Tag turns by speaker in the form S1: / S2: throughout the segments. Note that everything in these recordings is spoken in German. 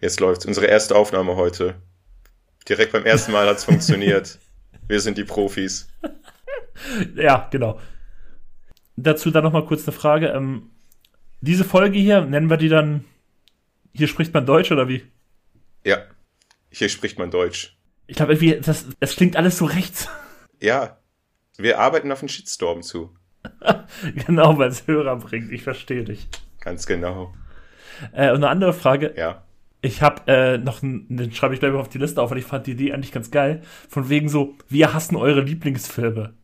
S1: Jetzt läuft's. Unsere erste Aufnahme heute. Direkt beim ersten Mal hat's funktioniert. Wir sind die Profis.
S2: Ja, genau. Dazu dann nochmal kurz eine Frage. Ähm, diese Folge hier, nennen wir die dann, hier spricht man Deutsch oder wie?
S1: Ja, hier spricht man Deutsch.
S2: Ich glaube irgendwie, das, das klingt alles so rechts.
S1: Ja, wir arbeiten auf einen Shitstorm zu.
S2: genau, weil es Hörer bringt. Ich verstehe dich.
S1: Ganz genau.
S2: Äh, und eine andere Frage.
S1: Ja.
S2: Ich habe äh, noch, einen, den schreibe ich gleich mal auf die Liste auf, weil ich fand die Idee eigentlich ganz geil. Von wegen so, wir hassen eure Lieblingsfilme.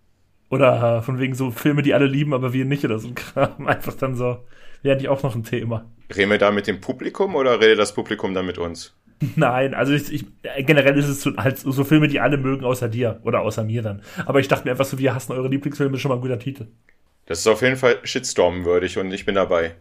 S2: Oder äh, von wegen so Filme, die alle lieben, aber wir nicht oder so ein Kram. Einfach dann so, wäre eigentlich auch noch ein Thema.
S1: Reden wir da mit dem Publikum oder redet das Publikum dann mit uns?
S2: Nein, also ich, ich, generell ist es so, halt so Filme, die alle mögen, außer dir oder außer mir dann. Aber ich dachte mir einfach so, wir hassen eure Lieblingsfilme, ist schon mal ein guter Titel.
S1: Das ist auf jeden Fall Shitstorm-würdig und ich bin dabei.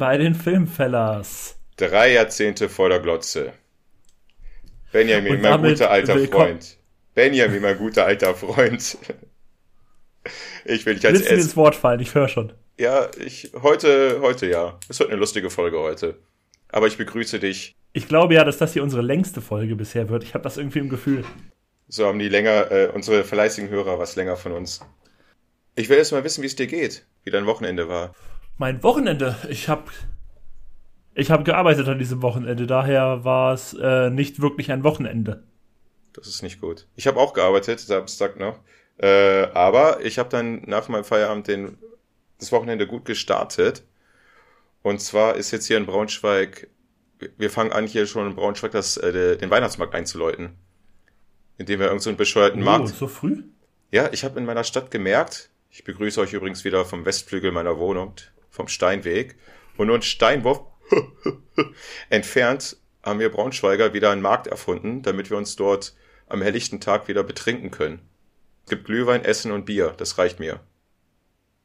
S2: Bei den Filmfellers.
S1: Drei Jahrzehnte vor der Glotze. Benjamin, mein guter alter Freund. Benjamin, mein guter alter Freund. Ich will dich als
S2: Willst ins. Wort fallen? Ich höre schon.
S1: Ja, ich heute, heute ja. Es wird eine lustige Folge heute. Aber ich begrüße dich.
S2: Ich glaube ja, dass das hier unsere längste Folge bisher wird. Ich habe das irgendwie im Gefühl.
S1: So haben die länger, äh, unsere fleißigen Hörer was länger von uns. Ich will erst mal wissen, wie es dir geht, wie dein Wochenende war.
S2: Mein Wochenende. Ich habe ich hab gearbeitet an diesem Wochenende. Daher war es äh, nicht wirklich ein Wochenende.
S1: Das ist nicht gut. Ich habe auch gearbeitet, Samstag noch. Äh, aber ich habe dann nach meinem Feierabend den, das Wochenende gut gestartet. Und zwar ist jetzt hier in Braunschweig, wir fangen an, hier schon in Braunschweig das, äh, den Weihnachtsmarkt einzuläuten. Indem wir irgendeinen so einen bescheuerten
S2: Oh,
S1: Markt.
S2: so früh?
S1: Ja, ich habe in meiner Stadt gemerkt, ich begrüße euch übrigens wieder vom Westflügel meiner Wohnung, vom Steinweg. Und nur ein Steinwurf entfernt haben wir Braunschweiger wieder einen Markt erfunden, damit wir uns dort am helllichten Tag wieder betrinken können. Es gibt Glühwein, Essen und Bier, das reicht mir.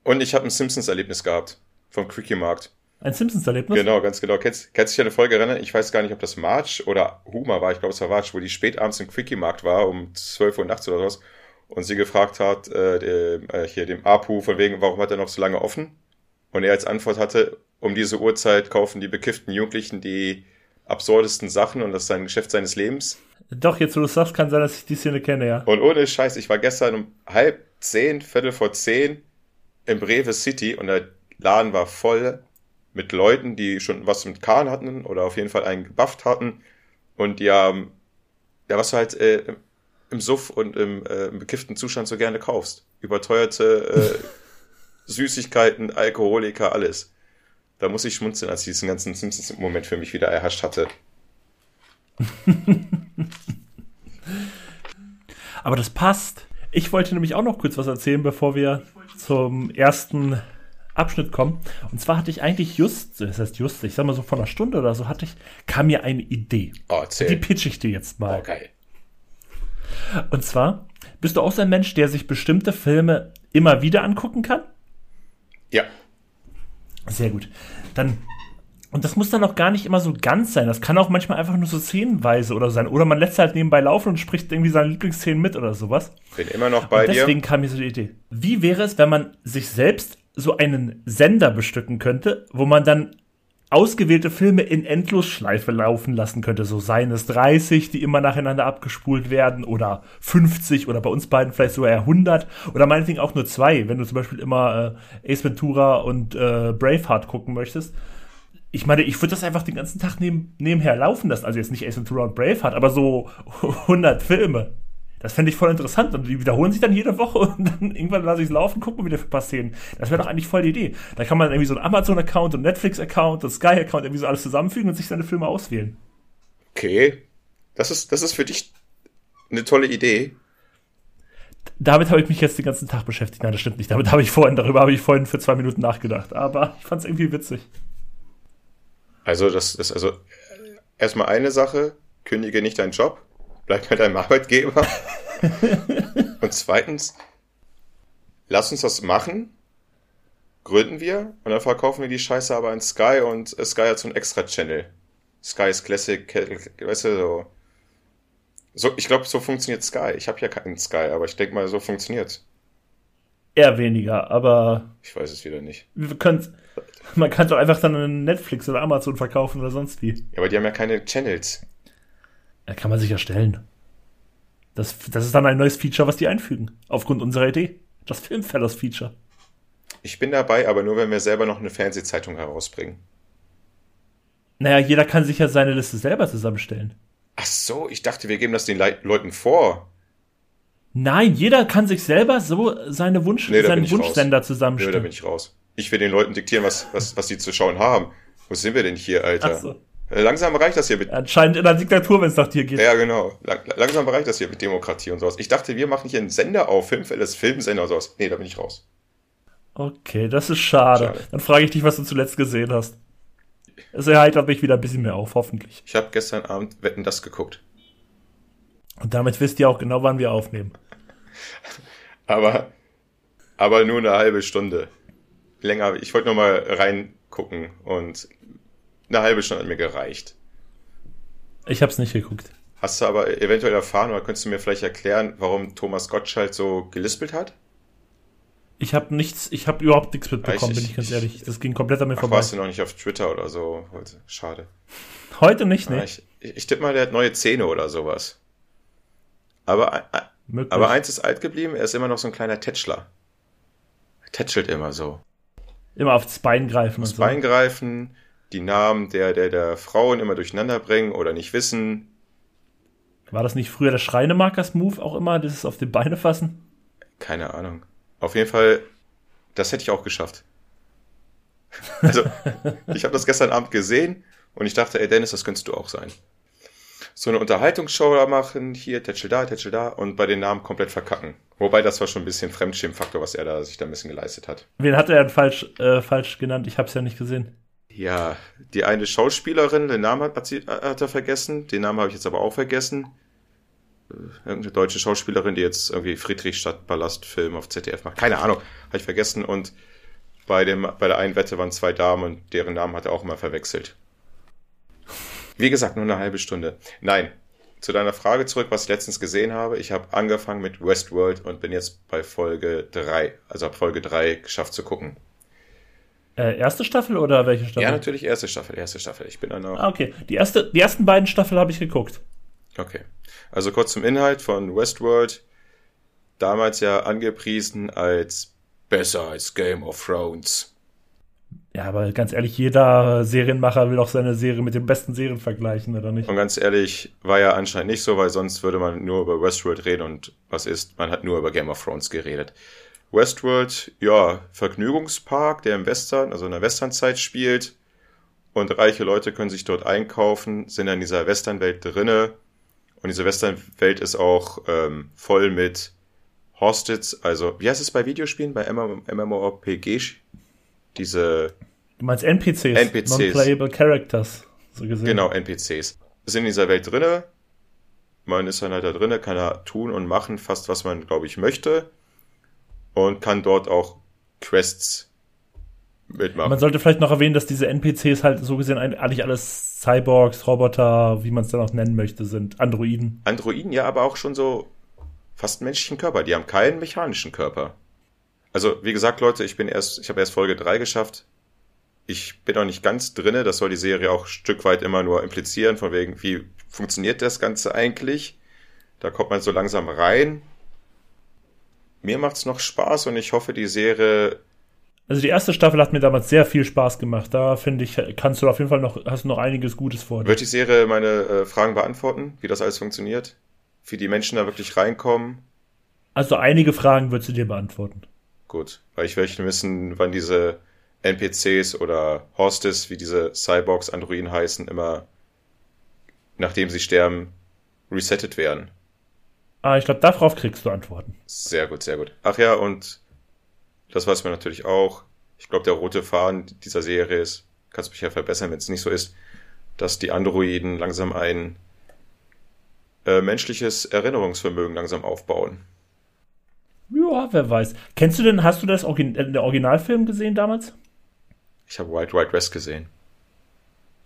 S1: Und ich habe ein Simpsons-Erlebnis gehabt vom Quickie-Markt.
S2: Ein Simpsons-Erlebnis?
S1: Genau, ganz genau. Kennst, kennst dich an eine Folge erinnern? Ich weiß gar nicht, ob das March oder Huma war. Ich glaube, es war March, wo die spät abends im Quickie-Markt war, um 12 Uhr nachts oder sowas. Und sie gefragt hat, äh, dem, äh, hier dem Apu, von wegen, warum hat er noch so lange offen? Und er als Antwort hatte, um diese Uhrzeit kaufen die bekifften Jugendlichen die absurdesten Sachen und das ist sein Geschäft seines Lebens.
S2: Doch, jetzt wo du es sagst, kann sein, dass ich die Szene kenne, ja.
S1: Und ohne Scheiß, ich war gestern um halb zehn, viertel vor zehn im Brewe City und der Laden war voll mit Leuten, die schon was mit Kahn hatten oder auf jeden Fall einen gebufft hatten und die haben, ja, was du halt äh, im Suff und im, äh, im bekifften Zustand so gerne kaufst. Überteuerte äh, Süßigkeiten, Alkoholiker, alles. Da muss ich schmunzeln, als ich diesen ganzen Simpsons-Moment für mich wieder erhascht hatte.
S2: Aber das passt. Ich wollte nämlich auch noch kurz was erzählen, bevor wir zum ersten Abschnitt kommen. Und zwar hatte ich eigentlich just, das heißt just, ich sag mal so vor einer Stunde oder so, hatte ich, kam mir eine Idee.
S1: Oh,
S2: Die
S1: erzähl.
S2: pitch ich dir jetzt mal.
S1: Oh, geil.
S2: Und zwar, bist du auch so ein Mensch, der sich bestimmte Filme immer wieder angucken kann?
S1: Ja.
S2: Sehr gut. Dann, und das muss dann auch gar nicht immer so ganz sein. Das kann auch manchmal einfach nur so szenenweise oder sein. Oder man lässt halt nebenbei laufen und spricht irgendwie seine Lieblingsszenen mit oder sowas.
S1: Bin immer noch bei
S2: und deswegen
S1: dir.
S2: kam mir so die Idee. Wie wäre es, wenn man sich selbst so einen Sender bestücken könnte, wo man dann ausgewählte Filme in Endlosschleife laufen lassen könnte. So seien es 30, die immer nacheinander abgespult werden oder 50 oder bei uns beiden vielleicht sogar eher 100 oder meinetwegen auch nur zwei, wenn du zum Beispiel immer äh, Ace Ventura und äh, Braveheart gucken möchtest. Ich meine, ich würde das einfach den ganzen Tag neben, nebenher laufen lassen. Also jetzt nicht Ace Ventura und Braveheart, aber so 100 Filme. Das fände ich voll interessant. Und die wiederholen sich dann jede Woche und dann irgendwann lasse ich es laufen, gucken, wie der passieren. Das wäre doch eigentlich voll die Idee. Da kann man irgendwie so einen Amazon-Account und Netflix-Account und Sky-Account irgendwie so alles zusammenfügen und sich seine Filme auswählen.
S1: Okay. Das ist, das ist für dich eine tolle Idee.
S2: Damit habe ich mich jetzt den ganzen Tag beschäftigt. Nein, das stimmt nicht. Damit habe ich vorhin, darüber habe ich vorhin für zwei Minuten nachgedacht. Aber ich fand es irgendwie witzig.
S1: Also, das ist also erstmal eine Sache, kündige nicht deinen Job, bleib bei deinem Arbeitgeber. Und zweitens, lass uns das machen. gründen wir und dann verkaufen wir die Scheiße aber an Sky und Sky hat so ein extra Channel. Sky's Classic, weißt du, so. so ich glaube, so funktioniert Sky. Ich habe ja keinen Sky, aber ich denke mal, so funktioniert.
S2: Eher weniger, aber.
S1: Ich weiß es wieder nicht.
S2: Wir können, man kann doch einfach dann einen Netflix oder Amazon verkaufen oder sonst wie.
S1: Ja, aber die haben ja keine Channels.
S2: Da kann man sich erstellen. Das, das ist dann ein neues Feature, was die einfügen. Aufgrund unserer Idee. Das Filmfellers-Feature.
S1: Ich bin dabei, aber nur, wenn wir selber noch eine Fernsehzeitung herausbringen.
S2: Naja, jeder kann sich ja seine Liste selber zusammenstellen.
S1: Ach so, ich dachte, wir geben das den Le Leuten vor.
S2: Nein, jeder kann sich selber so seine Wunsch,
S1: Nee, da
S2: seinen Wunschsender
S1: da
S2: zusammenstellen.
S1: bin ich raus. Ich will den Leuten diktieren, was, was, was die zu schauen haben. Wo sind wir denn hier, Alter?
S2: Ach so.
S1: Äh, Langsam reicht das hier mit.
S2: Anscheinend in der Diktatur, wenn es nach dir geht.
S1: Ja, genau. Lang, langsam reicht das hier mit Demokratie und sowas. Ich dachte, wir machen hier einen Sender auf, Filmfälles Filmsender und sowas. Nee, da bin ich raus.
S2: Okay, das ist schade.
S1: Schade.
S2: Dann frage ich dich, was du zuletzt gesehen hast. Es erheitert mich wieder ein bisschen mehr auf, hoffentlich.
S1: Ich habe gestern Abend Wetten das geguckt.
S2: Und damit wisst ihr auch genau, wann wir aufnehmen.
S1: Aber, aber nur eine halbe Stunde. Länger. Ich wollte nur mal reingucken und eine halbe Stunde hat mir gereicht.
S2: Ich hab's nicht geguckt.
S1: Hast du aber eventuell erfahren oder könntest du mir vielleicht erklären, warum Thomas Gottschalk so gelispelt hat?
S2: Ich habe nichts, ich habe überhaupt nichts mitbekommen,
S1: Ich-
S2: bin ich ganz
S1: ich-
S2: ehrlich. Das ging komplett an mir
S1: Ach,
S2: vorbei.
S1: warst du noch nicht auf Twitter oder so heute? Schade.
S2: Heute nicht, ne?
S1: ich, ich tippe mal, der hat neue Zähne oder sowas. Aber,
S2: Möglich.
S1: aber eins ist alt geblieben, er ist immer noch so ein kleiner Tätschler. Er tätschelt immer so.
S2: Immer aufs Bein greifen und
S1: Das
S2: so.
S1: Bein greifen, die Namen der, der, der Frauen immer durcheinander bringen oder nicht wissen.
S2: War das nicht früher der Schreinemarkers-Move auch immer, dieses auf die Beine fassen?
S1: Keine Ahnung. Auf jeden Fall, das hätte ich auch geschafft. Also, ich habe das gestern Abend gesehen und ich dachte, ey Dennis, das könntest du auch sein. So eine Unterhaltungsshow da machen, hier, Tätschel da, Tätschel da und bei den Namen komplett verkacken. Wobei das war schon ein bisschen Fremdschirmfaktor, was er da sich da ein bisschen geleistet hat.
S2: Wen hat er denn falsch, äh, falsch genannt? Ich hab's ja nicht gesehen.
S1: Ja, die eine Schauspielerin, den Namen hat, sie, hat er vergessen, den Namen habe ich jetzt aber auch vergessen. Äh, Irgendeine deutsche Schauspielerin, die jetzt irgendwie Friedrichstadt-Palast-Film auf ZDF macht. Keine Ahnung, habe ich vergessen. Und bei, dem, bei der einen Wette waren zwei Damen und deren Namen hat er auch immer verwechselt. Wie gesagt, nur eine halbe Stunde. Nein, zu deiner Frage zurück, was ich letztens gesehen habe. Ich habe angefangen mit Westworld und bin jetzt bei Folge 3. Also habe Folge 3 geschafft zu gucken.
S2: Äh, erste Staffel oder welche Staffel?
S1: Ja, natürlich erste Staffel, erste Staffel. Ich bin noch.
S2: Ah, okay. Die, erste, die ersten beiden Staffeln habe ich geguckt.
S1: Okay. Also kurz zum Inhalt von Westworld. Damals ja angepriesen als besser als Game of Thrones.
S2: Ja, aber ganz ehrlich, jeder Serienmacher will auch seine Serie mit den besten Serien vergleichen, oder nicht?
S1: Und ganz ehrlich, war ja anscheinend nicht so, weil sonst würde man nur über Westworld reden und was ist, man hat nur über Game of Thrones geredet. Westworld, ja, Vergnügungspark, der im Western, also in der Westernzeit spielt. Und reiche Leute können sich dort einkaufen, sind in dieser Westernwelt drinne. Und diese Westernwelt ist auch ähm, voll mit Hostits, also wie heißt es bei Videospielen, bei MMORPG? Diese
S2: Du meinst NPCs?
S1: NPCs.
S2: Non-Playable Characters, so gesehen.
S1: Genau, NPCs. Sind in dieser Welt drinne. Man ist dann halt da drinne, kann da tun und machen fast, was man, glaube ich, möchte. Und kann dort auch Quests mitmachen.
S2: Man sollte vielleicht noch erwähnen, dass diese NPCs halt so gesehen eigentlich alles Cyborgs, Roboter, wie man es dann auch nennen möchte, sind. Androiden.
S1: Androiden ja aber auch schon so fast einen menschlichen Körper. Die haben keinen mechanischen Körper. Also, wie gesagt, Leute, ich bin erst, ich habe erst Folge 3 geschafft. Ich bin noch nicht ganz drinne. Das soll die Serie auch ein Stück weit immer nur implizieren, von wegen, wie funktioniert das Ganze eigentlich? Da kommt man so langsam rein. Mir macht's noch Spaß und ich hoffe, die Serie
S2: Also die erste Staffel hat mir damals sehr viel Spaß gemacht. Da finde ich, kannst du auf jeden Fall noch, hast du noch einiges Gutes vor dir.
S1: wird die Serie meine äh, Fragen beantworten, wie das alles funktioniert, wie die Menschen da wirklich reinkommen.
S2: Also einige Fragen würdest du dir beantworten.
S1: Gut, weil ich möchte wissen, wann diese NPCs oder Hostes, wie diese Cyborgs, Androiden heißen, immer nachdem sie sterben, resettet werden.
S2: Ah, ich glaube, darauf kriegst du Antworten.
S1: Sehr gut, sehr gut. Ach ja, und das weiß man natürlich auch. Ich glaube, der rote Faden dieser Serie ist, kannst mich ja verbessern, wenn es nicht so ist, dass die Androiden langsam ein äh, menschliches Erinnerungsvermögen langsam aufbauen.
S2: Ja, wer weiß. Kennst du denn, hast du das Origin äh, der Originalfilm gesehen damals?
S1: Ich habe White White West gesehen.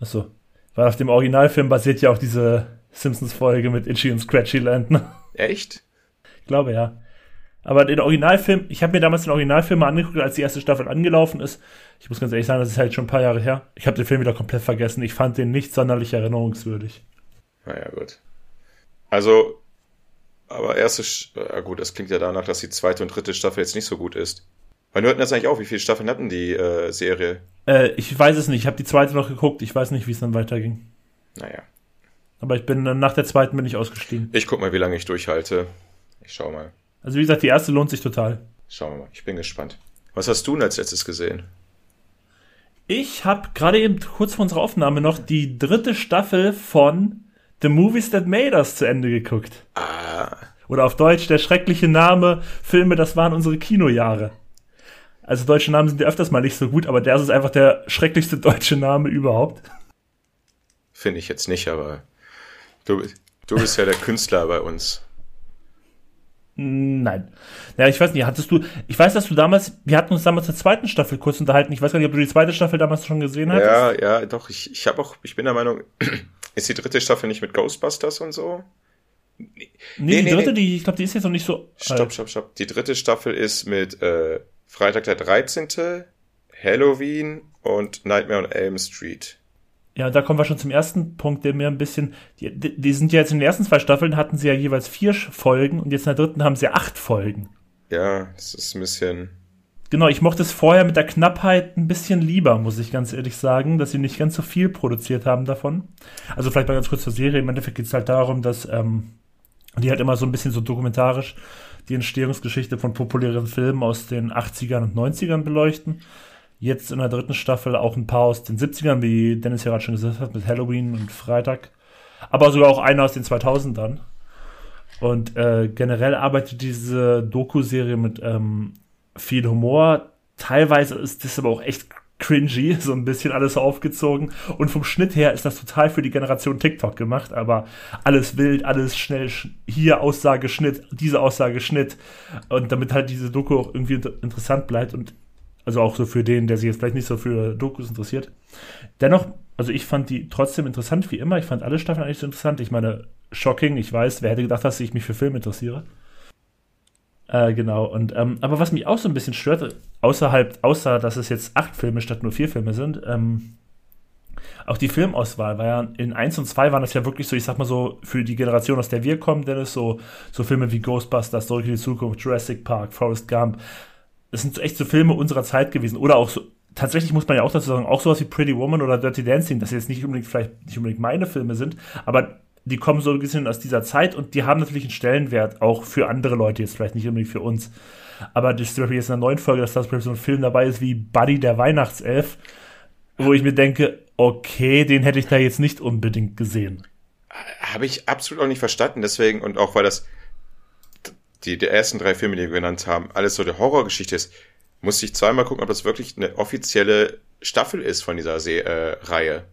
S2: Achso. Weil auf dem Originalfilm basiert ja auch diese Simpsons-Folge mit Itchy und Scratchy Land, ne?
S1: Echt?
S2: Ich glaube ja. Aber den Originalfilm, ich habe mir damals den Originalfilm mal angeguckt, als die erste Staffel angelaufen ist. Ich muss ganz ehrlich sagen, das ist halt schon ein paar Jahre her. Ich habe den Film wieder komplett vergessen. Ich fand den nicht sonderlich erinnerungswürdig.
S1: Naja, gut. Also, aber erste, ja gut, das klingt ja danach, dass die zweite und dritte Staffel jetzt nicht so gut ist. Wann hörten das eigentlich auf? Wie viele Staffeln hatten die äh, Serie?
S2: Äh, ich weiß es nicht. Ich habe die zweite noch geguckt. Ich weiß nicht, wie es dann weiterging.
S1: Naja.
S2: Aber ich bin nach der zweiten bin ich ausgestiegen.
S1: Ich guck mal, wie lange ich durchhalte. Ich schau mal.
S2: Also wie gesagt, die erste lohnt sich total.
S1: Schauen wir mal. Ich bin gespannt. Was hast du denn als letztes gesehen?
S2: Ich habe gerade eben kurz vor unserer Aufnahme noch die dritte Staffel von The Movies That Made Us zu Ende geguckt.
S1: Ah.
S2: Oder auf Deutsch der schreckliche Name Filme, das waren unsere Kinojahre. Also deutsche Namen sind ja öfters mal nicht so gut, aber der ist einfach der schrecklichste deutsche Name überhaupt.
S1: Finde ich jetzt nicht, aber du, du bist ja der Künstler bei uns.
S2: Nein. Ja, ich weiß nicht, hattest du, ich weiß, dass du damals, wir hatten uns damals zur zweiten Staffel kurz unterhalten. Ich weiß gar nicht, ob du die zweite Staffel damals schon gesehen hattest.
S1: Ja, ja, doch, ich, ich habe auch, ich bin der Meinung, ist die dritte Staffel nicht mit Ghostbusters und so?
S2: Nee, nee die nee, dritte, nee. die, ich glaube, die ist jetzt noch nicht so.
S1: Stopp, stopp, stopp. Die dritte Staffel ist mit äh, Freitag der 13., Halloween und Nightmare on Elm Street.
S2: Ja, da kommen wir schon zum ersten Punkt, der mir ein bisschen. Die, die, sind ja jetzt in den ersten zwei Staffeln hatten sie ja jeweils vier Folgen und jetzt in der dritten haben sie acht Folgen.
S1: Ja, das ist ein bisschen.
S2: Genau, ich mochte es vorher mit der Knappheit ein bisschen lieber, muss ich ganz ehrlich sagen, dass sie nicht ganz so viel produziert haben davon. Also vielleicht mal ganz kurz zur Serie. Im Endeffekt geht es halt darum, dass ähm, die halt immer so ein bisschen so dokumentarisch die Entstehungsgeschichte von populären Filmen aus den 80ern und 90ern beleuchten. Jetzt in der dritten Staffel auch ein paar aus den 70ern, wie Dennis ja gerade schon gesagt hat, mit Halloween und Freitag. Aber sogar auch einer aus den 2000ern. Und äh, generell arbeitet diese Doku-Serie mit ähm, viel Humor. Teilweise ist das aber auch echt cringy, so ein bisschen alles aufgezogen. Und vom Schnitt her ist das total für die Generation TikTok gemacht, aber alles wild, alles schnell, hier Aussage, Schnitt, diese Aussage, Schnitt. Und damit halt diese Doku auch irgendwie interessant bleibt und also auch so für den, der sich jetzt vielleicht nicht so für Dokus interessiert. Dennoch, also ich fand die trotzdem interessant, wie immer. Ich fand alle Staffeln eigentlich so interessant. Ich meine, shocking, ich weiß, wer hätte gedacht, dass ich mich für Filme interessiere. Äh, genau, und ähm, aber was mich auch so ein bisschen stört, außerhalb, außer dass es jetzt acht Filme statt nur vier Filme sind, ähm, auch die Filmauswahl war ja in 1 und 2 waren das ja wirklich so, ich sag mal so, für die Generation, aus der wir kommen, Dennis, so, so Filme wie Ghostbusters, Zurück in die Zukunft, Jurassic Park, Forrest Gump, das sind echt so Filme unserer Zeit gewesen. Oder auch so, tatsächlich muss man ja auch dazu sagen, auch sowas wie Pretty Woman oder Dirty Dancing, das jetzt nicht unbedingt, vielleicht nicht unbedingt meine Filme sind, aber die kommen so ein bisschen aus dieser Zeit und die haben natürlich einen Stellenwert, auch für andere Leute jetzt, vielleicht nicht unbedingt für uns. Aber das ist zum Beispiel jetzt in der neuen Folge, dass da so ein Film dabei ist wie Buddy der Weihnachtself, wo ich mir denke, okay, den hätte ich da jetzt nicht unbedingt gesehen.
S1: Habe ich absolut auch nicht verstanden, deswegen, und auch weil das die, die ersten drei Filme, die wir genannt haben, alles so eine Horrorgeschichte ist, musste ich zweimal gucken, ob das wirklich eine offizielle Staffel ist von dieser Se äh, Reihe.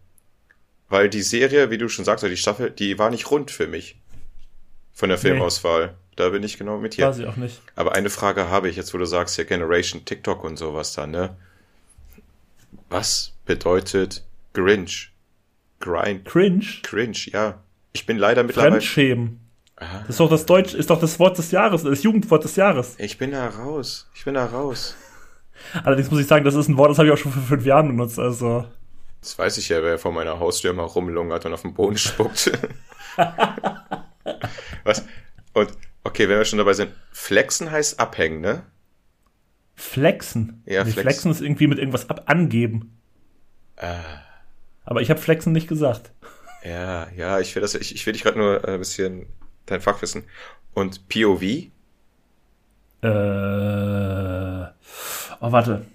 S1: Weil die Serie, wie du schon sagst, die Staffel, die war nicht rund für mich. Von der Filmauswahl. Nee. Da bin ich genau mit hier.
S2: Weiß ich auch nicht.
S1: Aber eine Frage habe ich jetzt, wo du sagst, ja, Generation TikTok und sowas da, ne? Was bedeutet Grinch? Grind.
S2: Cringe?
S1: Cringe, ja. Ich bin leider mittlerweile.
S2: Fremdschämen. Aha. Das ist doch das Deutsch, ist doch das Wort des Jahres, das Jugendwort des Jahres.
S1: Ich bin da raus. Ich bin da raus.
S2: Allerdings muss ich sagen, das ist ein Wort, das habe ich auch schon vor fünf Jahren benutzt, also.
S1: Das weiß ich ja, wer vor meiner Haustür mal rumlungert und auf den Boden spuckt. Was? Und, okay, wenn wir schon dabei sind, flexen heißt abhängen, ne?
S2: Flexen?
S1: Ja,
S2: nee, flexen. flexen ist irgendwie mit irgendwas ab angeben.
S1: Äh.
S2: Aber ich habe flexen nicht gesagt.
S1: Ja, ja, ich will das, ich, ich will dich gerade nur ein bisschen dein Fachwissen. Und POV?
S2: Äh, oh, warte.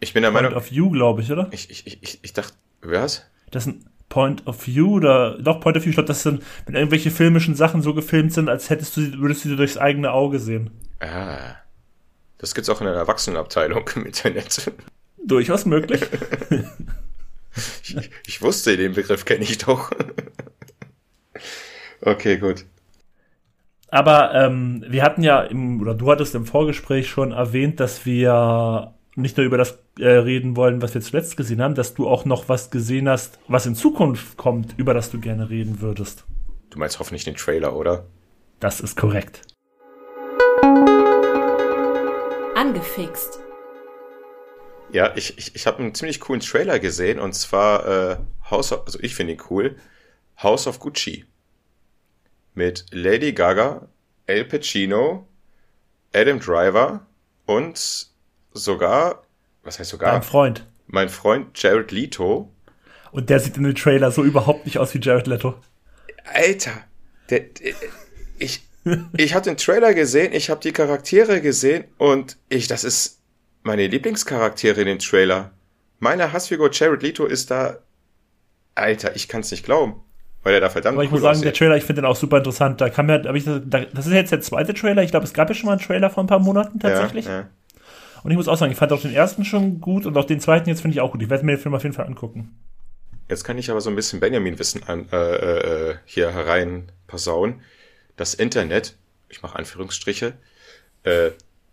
S1: Ich bin der Point Meinung.
S2: Point of View, glaube ich, oder?
S1: Ich, ich, ich, ich dachte, was?
S2: Das ist ein Point of View oder doch Point of View. Ich glaube, das sind, wenn irgendwelche filmischen Sachen so gefilmt sind, als hättest du, würdest du sie durchs eigene Auge sehen.
S1: Ah. Das gibt's auch in der Erwachsenenabteilung im Internet.
S2: Durchaus möglich.
S1: ich, ich wusste, den Begriff kenne ich doch. okay, gut.
S2: Aber ähm, wir hatten ja im, oder du hattest im Vorgespräch schon erwähnt, dass wir nicht nur über das äh, reden wollen, was wir zuletzt gesehen haben, dass du auch noch was gesehen hast, was in Zukunft kommt, über das du gerne reden würdest.
S1: Du meinst hoffentlich den Trailer, oder?
S2: Das ist korrekt.
S3: Angefixt.
S1: Ja, ich, ich, ich habe einen ziemlich coolen Trailer gesehen und zwar äh, House of, also ich finde ihn cool, House of Gucci. Mit Lady Gaga, El Pacino, Adam Driver und sogar, was heißt sogar?
S2: Mein Freund.
S1: Mein Freund Jared Leto.
S2: Und der sieht in dem Trailer so überhaupt nicht aus wie Jared Leto.
S1: Alter, der, der, ich, ich habe den Trailer gesehen, ich habe die Charaktere gesehen und ich, das ist meine Lieblingscharaktere in dem Trailer. Meine Hassfigur Jared Leto ist da, Alter, ich kann es nicht glauben. Weil er da verdammt
S2: Aber ich cool muss sagen, aussieht. der Trailer, ich finde den auch super interessant. Da kam ja, ich, das ist jetzt der zweite Trailer. Ich glaube, es gab ja schon mal einen Trailer vor ein paar Monaten tatsächlich. Ja, ja. Und ich muss auch sagen, ich fand auch den ersten schon gut und auch den zweiten jetzt finde ich auch gut. Ich werde mir den Film auf jeden Fall angucken.
S1: Jetzt kann ich aber so ein bisschen Benjamin-Wissen äh, äh, hier herein passauen. Das Internet, ich mache Anführungsstriche, äh,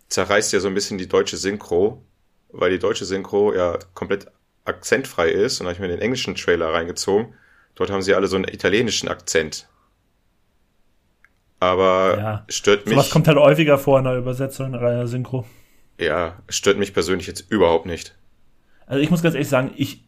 S1: zerreißt ja so ein bisschen die deutsche Synchro, weil die deutsche Synchro ja komplett akzentfrei ist. Und da habe ich mir den englischen Trailer reingezogen. Dort haben sie alle so einen italienischen Akzent. Aber ja. stört mich.
S2: Was kommt halt häufiger vor in der Übersetzung, in der Synchro.
S1: Ja, stört mich persönlich jetzt überhaupt nicht.
S2: Also ich muss ganz ehrlich sagen, ich,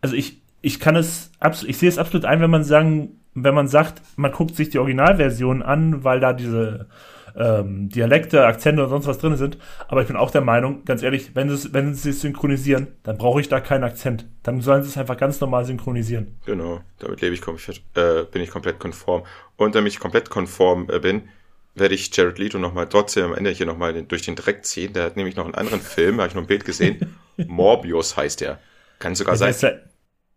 S2: also ich, ich kann es absolut, ich sehe es absolut ein, wenn man sagen, wenn man sagt, man guckt sich die Originalversion an, weil da diese ähm, Dialekte, Akzente und sonst was drin sind. Aber ich bin auch der Meinung, ganz ehrlich, wenn sie, wenn sie es synchronisieren, dann brauche ich da keinen Akzent. Dann sollen sie es einfach ganz normal synchronisieren.
S1: Genau, damit lebe ich äh, bin ich komplett konform. Und damit ich komplett konform äh, bin, werde ich Jared Leto nochmal trotzdem am Ende hier nochmal durch den Dreck ziehen. Der hat nämlich noch einen anderen Film, da habe ich noch ein Bild gesehen. Morbius heißt der. Kann sogar
S2: sein.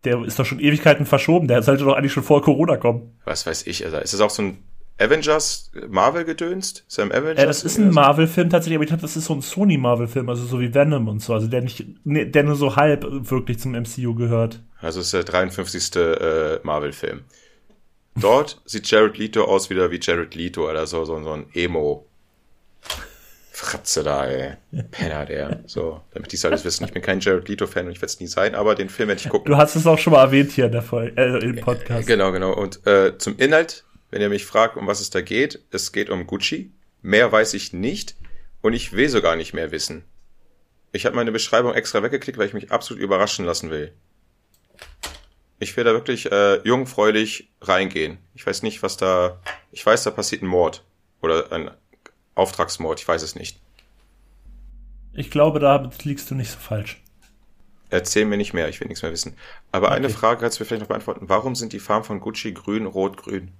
S2: Der, ist doch schon Ewigkeiten verschoben. Der sollte doch eigentlich schon vor Corona kommen.
S1: Was weiß ich. Also ist es auch so ein Avengers Marvel gedönst?
S2: Sam Avengers? Ja, das ist ein Marvel-Film tatsächlich, aber ich glaube, das ist so ein Sony Marvel-Film, also so wie Venom und so, also der nicht, der nur so halb wirklich zum MCU gehört.
S1: Also ist der 53. Äh, Marvel-Film. Dort sieht Jared Leto aus wieder wie Jared Leto oder so, so, so ein Emo. Fratze da, ey. Penner, der. So, damit die alles wissen. Ich bin kein Jared Leto-Fan und ich werde es nie sein, aber den Film werde ich gucken.
S2: Du hast es auch schon mal erwähnt hier in der Folge, äh, im Podcast.
S1: Genau, genau. Und äh, zum Inhalt, wenn ihr mich fragt, um was es da geht, es geht um Gucci. Mehr weiß ich nicht und ich will sogar nicht mehr wissen. Ich habe meine Beschreibung extra weggeklickt, weil ich mich absolut überraschen lassen will. Ich will da wirklich äh, jungfräulich reingehen. Ich weiß nicht, was da. Ich weiß, da passiert ein Mord. Oder ein Auftragsmord, ich weiß es nicht.
S2: Ich glaube, da liegst du nicht so falsch.
S1: Erzähl mir nicht mehr, ich will nichts mehr wissen. Aber okay. eine Frage kannst du mir vielleicht noch beantworten. Warum sind die Farben von Gucci grün, rot, grün?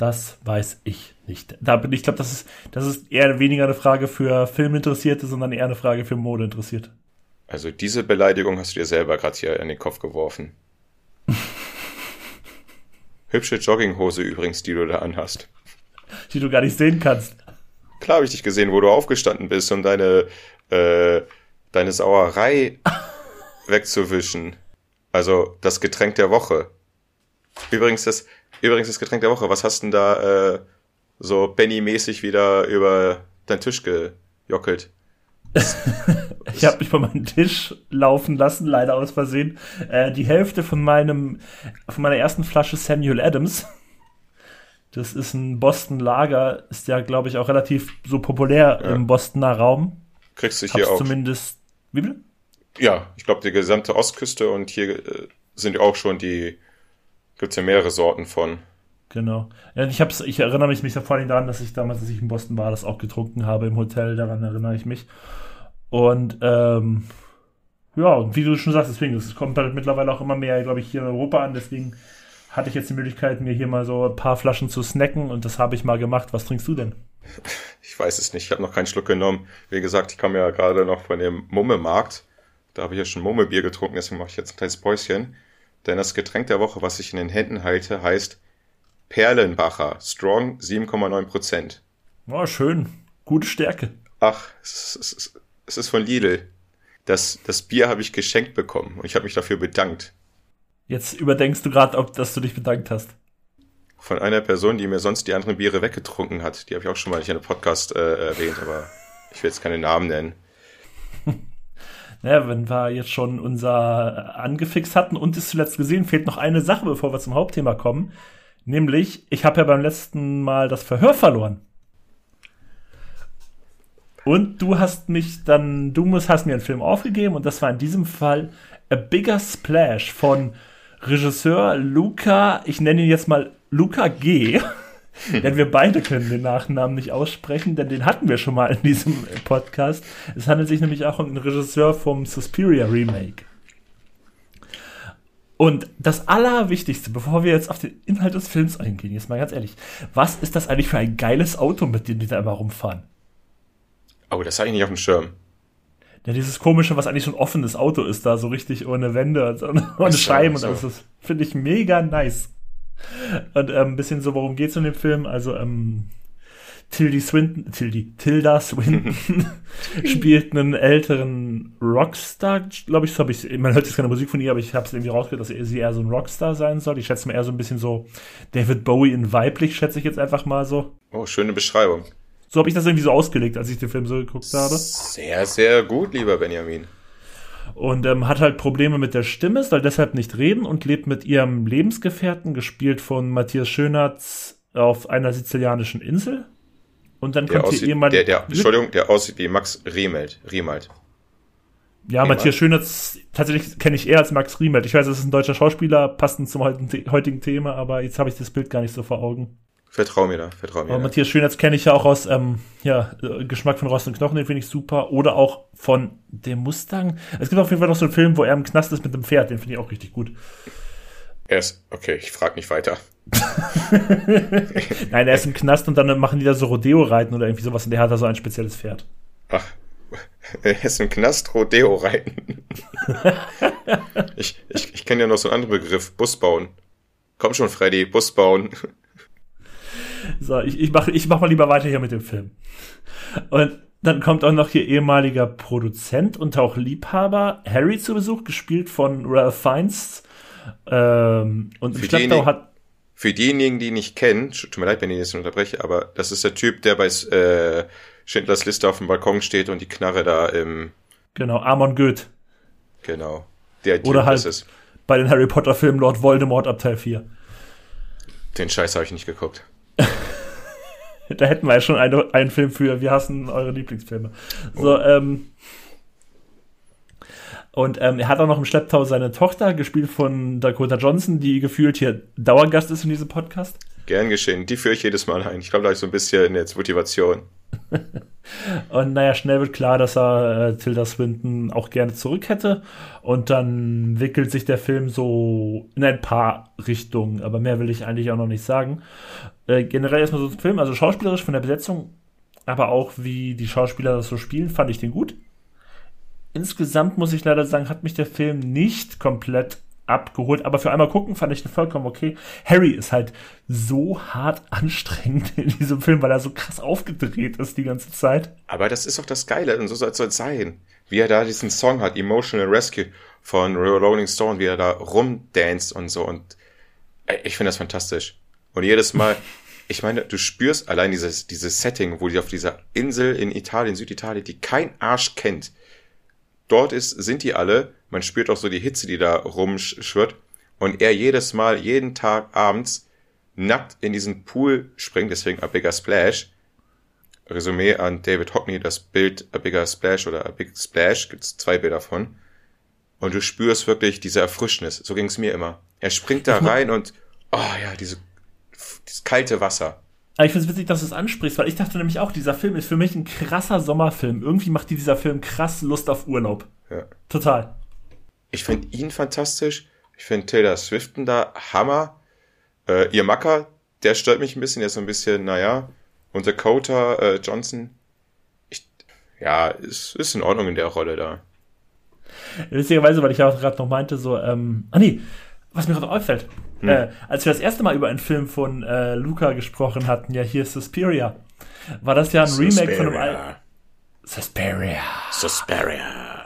S2: Das weiß ich nicht. Da bin ich glaube, das ist, das ist eher weniger eine Frage für Filminteressierte, sondern eher eine Frage für Modeinteressierte.
S1: Also diese Beleidigung hast du dir selber gerade hier in den Kopf geworfen. Hübsche Jogginghose übrigens, die du da anhast.
S2: Die du gar nicht sehen kannst.
S1: Klar habe ich dich gesehen, wo du aufgestanden bist, um deine, äh, deine Sauerei wegzuwischen. Also das Getränk der Woche. Übrigens das, übrigens das Getränk der Woche. Was hast denn da äh, so Benny-mäßig wieder über deinen Tisch gejockelt?
S2: ich habe mich bei meinem Tisch laufen lassen, leider aus Versehen. Äh, die Hälfte von meinem, von meiner ersten Flasche Samuel Adams. Das ist ein Boston Lager, ist ja, glaube ich, auch relativ so populär ja. im Bostoner Raum.
S1: Kriegst du hier Hab's auch.
S2: zumindest. Wie bitte?
S1: Ja, ich glaube, die gesamte Ostküste und hier äh, sind auch schon die, gibt's ja mehrere Sorten von.
S2: Genau. Ja, ich, hab's, ich erinnere mich, mich vor allem daran, dass ich damals, als ich in Boston war, das auch getrunken habe im Hotel, daran erinnere ich mich. Und ähm, ja, und wie du schon sagst, deswegen, es kommt halt mittlerweile auch immer mehr, glaube ich, hier in Europa an, deswegen hatte ich jetzt die Möglichkeit, mir hier mal so ein paar Flaschen zu snacken und das habe ich mal gemacht. Was trinkst du denn?
S1: Ich weiß es nicht, ich habe noch keinen Schluck genommen. Wie gesagt, ich komme ja gerade noch von dem Mumme-Markt. Da habe ich ja schon Mummelbier getrunken, deswegen mache ich jetzt ein kleines Päuschen. Denn das Getränk der Woche, was ich in den Händen halte, heißt Perlenbacher Strong 7,9%.
S2: Oh, schön. Gute Stärke.
S1: Ach, es ist, es ist von Lidl. Das, das Bier habe ich geschenkt bekommen und ich habe mich dafür bedankt.
S2: Jetzt überdenkst du gerade, ob dass du dich bedankt hast.
S1: von einer Person, die mir sonst die anderen Biere weggetrunken hat. Die habe ich auch schon mal nicht in einem Podcast äh, erwähnt, aber ich will jetzt keine Namen nennen.
S2: Naja, wenn wir jetzt schon unser angefixt hatten und es zuletzt gesehen, fehlt noch eine Sache, bevor wir zum Hauptthema kommen. Nämlich, ich habe ja beim letzten Mal das Verhör verloren. Und du hast mich dann, du musst, hast mir einen Film aufgegeben und das war in diesem Fall A Bigger Splash von Regisseur Luca, ich nenne ihn jetzt mal Luca G. denn wir beide können den Nachnamen nicht aussprechen, denn den hatten wir schon mal in diesem Podcast. Es handelt sich nämlich auch um einen Regisseur vom Suspiria Remake. Und das Allerwichtigste, bevor wir jetzt auf den Inhalt des Films eingehen, jetzt mal ganz ehrlich, was ist das eigentlich für ein geiles Auto, mit dem die da immer rumfahren?
S1: Oh, das habe ich nicht auf dem Schirm.
S2: Ja, dieses komische, was eigentlich so ein offenes Auto ist, da so richtig ohne Wände und, und Scheiben so. und alles. Das finde ich mega nice. Und ähm, ein bisschen so, worum geht's in dem Film? Also, ähm, Tildy Swinton, Tildy, Tilda Swinton spielt einen älteren Rockstar, glaube ich, so habe ich, man hört jetzt keine Musik von ihr, aber ich habe es irgendwie rausgehört, dass sie eher so ein Rockstar sein soll. Ich schätze mal eher so ein bisschen so David Bowie in weiblich, schätze ich jetzt einfach mal so.
S1: Oh, schöne Beschreibung.
S2: So habe ich das irgendwie so ausgelegt, als ich den Film so geguckt habe.
S1: Sehr, sehr gut, lieber Benjamin.
S2: Und ähm, hat halt Probleme mit der Stimme, soll deshalb nicht reden und lebt mit ihrem Lebensgefährten, gespielt von Matthias Schönertz, auf einer sizilianischen Insel. Und dann
S1: der
S2: kommt
S1: aussieht,
S2: hier jemand.
S1: Der, der, Entschuldigung, der aussieht wie Max Riemelt. Riemelt.
S2: Ja, Riemelt. Matthias Schönertz, tatsächlich kenne ich eher als Max Riemelt. Ich weiß, das ist ein deutscher Schauspieler, passend zum heutigen Thema, aber jetzt habe ich das Bild gar nicht so vor Augen.
S1: Vertrau mir da, vertrau mir.
S2: Aber da. Matthias Schönertz kenne ich ja auch aus ähm, ja, Geschmack von Rost und Knochen, den finde ich super. Oder auch von dem Mustang. Es gibt auf jeden Fall noch so einen Film, wo er im Knast ist mit dem Pferd, den finde ich auch richtig gut.
S1: Er ist, okay, ich frage nicht weiter.
S2: Nein, er ist im Knast und dann machen die da so Rodeo-Reiten oder irgendwie sowas und der hat da so ein spezielles Pferd.
S1: Ach, er ist im Knast Rodeo-Reiten. ich ich, ich kenne ja noch so einen anderen Begriff, Bus bauen. Komm schon, Freddy, Bus bauen.
S2: So, ich, ich mache ich mach mal lieber weiter hier mit dem Film. Und dann kommt auch noch hier ehemaliger Produzent und auch Liebhaber Harry zu Besuch, gespielt von Ralph Fiennes. Ähm, und im Schlepptau hat.
S1: Für diejenigen, die ihn nicht kennen, tut mir leid, wenn ich jetzt unterbreche, aber das ist der Typ, der bei äh, Schindlers Liste auf dem Balkon steht und die Knarre da im.
S2: Genau, Amon Goeth.
S1: Genau. Der
S2: Oder halt ist. bei den Harry Potter Filmen Lord Voldemort ab Teil 4.
S1: Den Scheiß habe ich nicht geguckt.
S2: da hätten wir ja schon eine, einen Film für Wir hassen eure Lieblingsfilme. So, oh. ähm. Und ähm, er hat auch noch im Schlepptau seine Tochter, gespielt von Dakota Johnson, die gefühlt hier Dauergast ist in diesem Podcast.
S1: Gern geschehen. Die führe ich jedes Mal ein. Ich glaube, da ist so ein bisschen jetzt Motivation.
S2: und naja, schnell wird klar, dass er äh, Tilda Swinton auch gerne zurück hätte. Und dann wickelt sich der Film so in ein paar Richtungen. Aber mehr will ich eigentlich auch noch nicht sagen. Äh, generell erstmal so zum Film, also schauspielerisch von der Besetzung, aber auch wie die Schauspieler das so spielen, fand ich den gut. Insgesamt muss ich leider sagen, hat mich der Film nicht komplett abgeholt, aber für einmal gucken fand ich den vollkommen okay. Harry ist halt so hart anstrengend in diesem Film, weil er so krass aufgedreht ist die ganze Zeit.
S1: Aber das ist auch das Geile und so soll es sein. Wie er da diesen Song hat, Emotional Rescue von Rolling Stone, wie er da rumdanzt und so und ich finde das fantastisch. Und jedes Mal, ich meine, du spürst allein dieses, dieses Setting, wo die auf dieser Insel in Italien, Süditalien, die kein Arsch kennt. Dort ist, sind die alle, man spürt auch so die Hitze, die da rumschwirrt. Und er jedes Mal, jeden Tag abends nackt in diesen Pool springt, deswegen A Bigger Splash. Resümee an David Hockney, das Bild A Bigger Splash oder A Big Splash, gibt's zwei Bilder von. Und du spürst wirklich diese Erfrischnis. So ging's mir immer. Er springt da rein und, oh ja, diese dieses kalte Wasser.
S2: Aber ich finde es witzig, dass du es ansprichst, weil ich dachte nämlich auch, dieser Film ist für mich ein krasser Sommerfilm. Irgendwie macht dieser Film krass Lust auf Urlaub.
S1: Ja.
S2: Total.
S1: Ich finde ihn fantastisch. Ich finde Taylor Swiften da Hammer. Äh, ihr Macker, der stört mich ein bisschen. Der ist so ein bisschen, naja. Und Dakota äh, Johnson, ich, ja, ist, ist in Ordnung in der Rolle da.
S2: Witzigerweise, weil ich ja auch gerade noch meinte, so, ähm, ah nee, was mir gerade auffällt, hm. Äh, als wir das erste Mal über einen Film von äh, Luca gesprochen hatten, ja hier Suspiria, war das ja ein Suspiria. Remake von einem alten.
S1: Suspiria. Suspiria.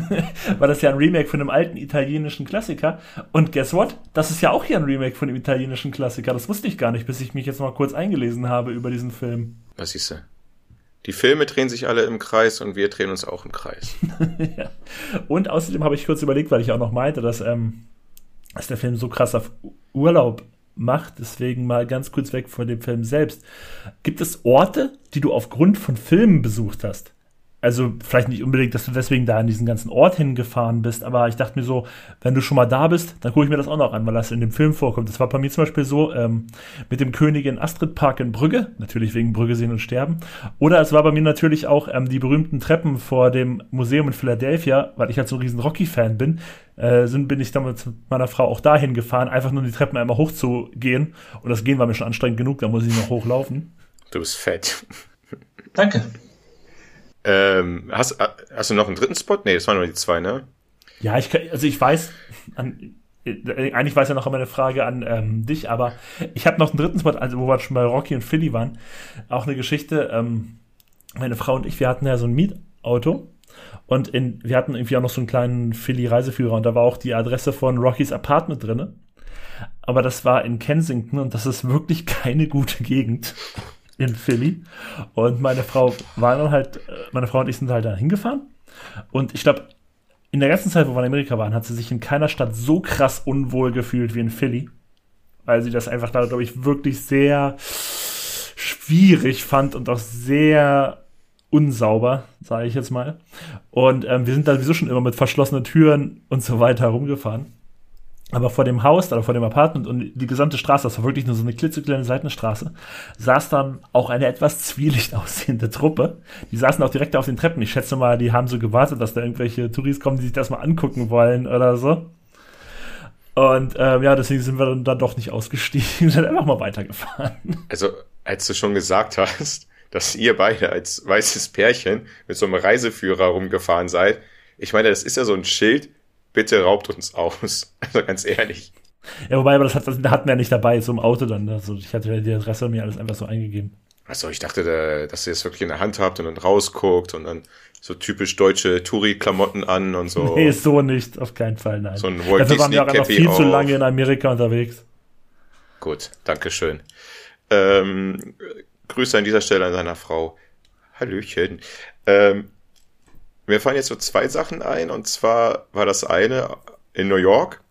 S2: war das ja ein Remake von einem alten italienischen Klassiker. Und guess what? Das ist ja auch hier ein Remake von einem italienischen Klassiker. Das wusste ich gar nicht, bis ich mich jetzt mal kurz eingelesen habe über diesen Film.
S1: Was siehst du? Die Filme drehen sich alle im Kreis und wir drehen uns auch im Kreis.
S2: ja. Und außerdem habe ich kurz überlegt, weil ich auch noch meinte, dass, ähm, dass der Film so krass auf Urlaub macht. Deswegen mal ganz kurz weg von dem Film selbst. Gibt es Orte, die du aufgrund von Filmen besucht hast? Also vielleicht nicht unbedingt, dass du deswegen da in diesen ganzen Ort hingefahren bist, aber ich dachte mir so, wenn du schon mal da bist, dann gucke ich mir das auch noch an, weil das in dem Film vorkommt. Das war bei mir zum Beispiel so ähm, mit dem Königin Astrid Park in Brügge, natürlich wegen Brügge sehen und sterben. Oder es war bei mir natürlich auch ähm, die berühmten Treppen vor dem Museum in Philadelphia, weil ich halt so ein riesen Rocky-Fan bin. Äh, sind, bin ich damals mit meiner Frau auch dahin gefahren, einfach nur die Treppen einmal hochzugehen. Und das Gehen war mir schon anstrengend genug, da muss ich noch hochlaufen.
S1: Du bist fett.
S4: Danke.
S1: Ähm, hast, hast du noch einen dritten Spot? Nee, das waren nur die zwei, ne?
S2: Ja, ich also ich weiß, an, eigentlich es ja noch immer eine Frage an ähm, dich, aber ich habe noch einen dritten Spot, also wo wir schon bei Rocky und Philly waren, auch eine Geschichte. Ähm, meine Frau und ich, wir hatten ja so ein Mietauto und in, wir hatten irgendwie auch noch so einen kleinen Philly-Reiseführer und da war auch die Adresse von Rockys Apartment drinne. Aber das war in Kensington und das ist wirklich keine gute Gegend in Philly. Und meine Frau war dann halt, meine Frau und ich sind halt da hingefahren. Und ich glaube, in der ganzen Zeit, wo wir in Amerika waren, hat sie sich in keiner Stadt so krass unwohl gefühlt wie in Philly. Weil sie das einfach da, glaube ich, wirklich sehr schwierig fand und auch sehr unsauber, sage ich jetzt mal. Und ähm, wir sind da sowieso schon immer mit verschlossenen Türen und so weiter rumgefahren. Aber vor dem Haus oder vor dem Apartment und die gesamte Straße, das war wirklich nur so eine klitzekleine Seitenstraße, saß dann auch eine etwas zwielicht aussehende Truppe. Die saßen auch direkt auf den Treppen. Ich schätze mal, die haben so gewartet, dass da irgendwelche Touris kommen, die sich das mal angucken wollen oder so. Und ähm, ja, deswegen sind wir dann, dann doch nicht ausgestiegen, sind einfach mal weitergefahren.
S1: Also, als du schon gesagt hast, dass ihr beide als weißes Pärchen mit so einem Reiseführer rumgefahren seid, ich meine, das ist ja so ein Schild, bitte raubt uns aus. Also ganz ehrlich.
S2: Ja, wobei, aber das, hat, das hatten wir ja nicht dabei, so im Auto dann. Also ich hatte ja die Adresse mir alles einfach so eingegeben.
S1: Achso, ich dachte, dass ihr es wirklich in der Hand habt und dann rausguckt und dann so typisch deutsche Touri-Klamotten an und so.
S2: Nee, so nicht, auf keinen Fall, nein.
S1: So ein Walt
S2: Dafür waren wir auch einfach viel auf. zu lange in Amerika unterwegs.
S1: Gut, danke schön. Ähm, Grüße an dieser Stelle an seiner Frau. Hallöchen. Ähm, mir fallen jetzt so zwei Sachen ein. Und zwar war das eine in New York.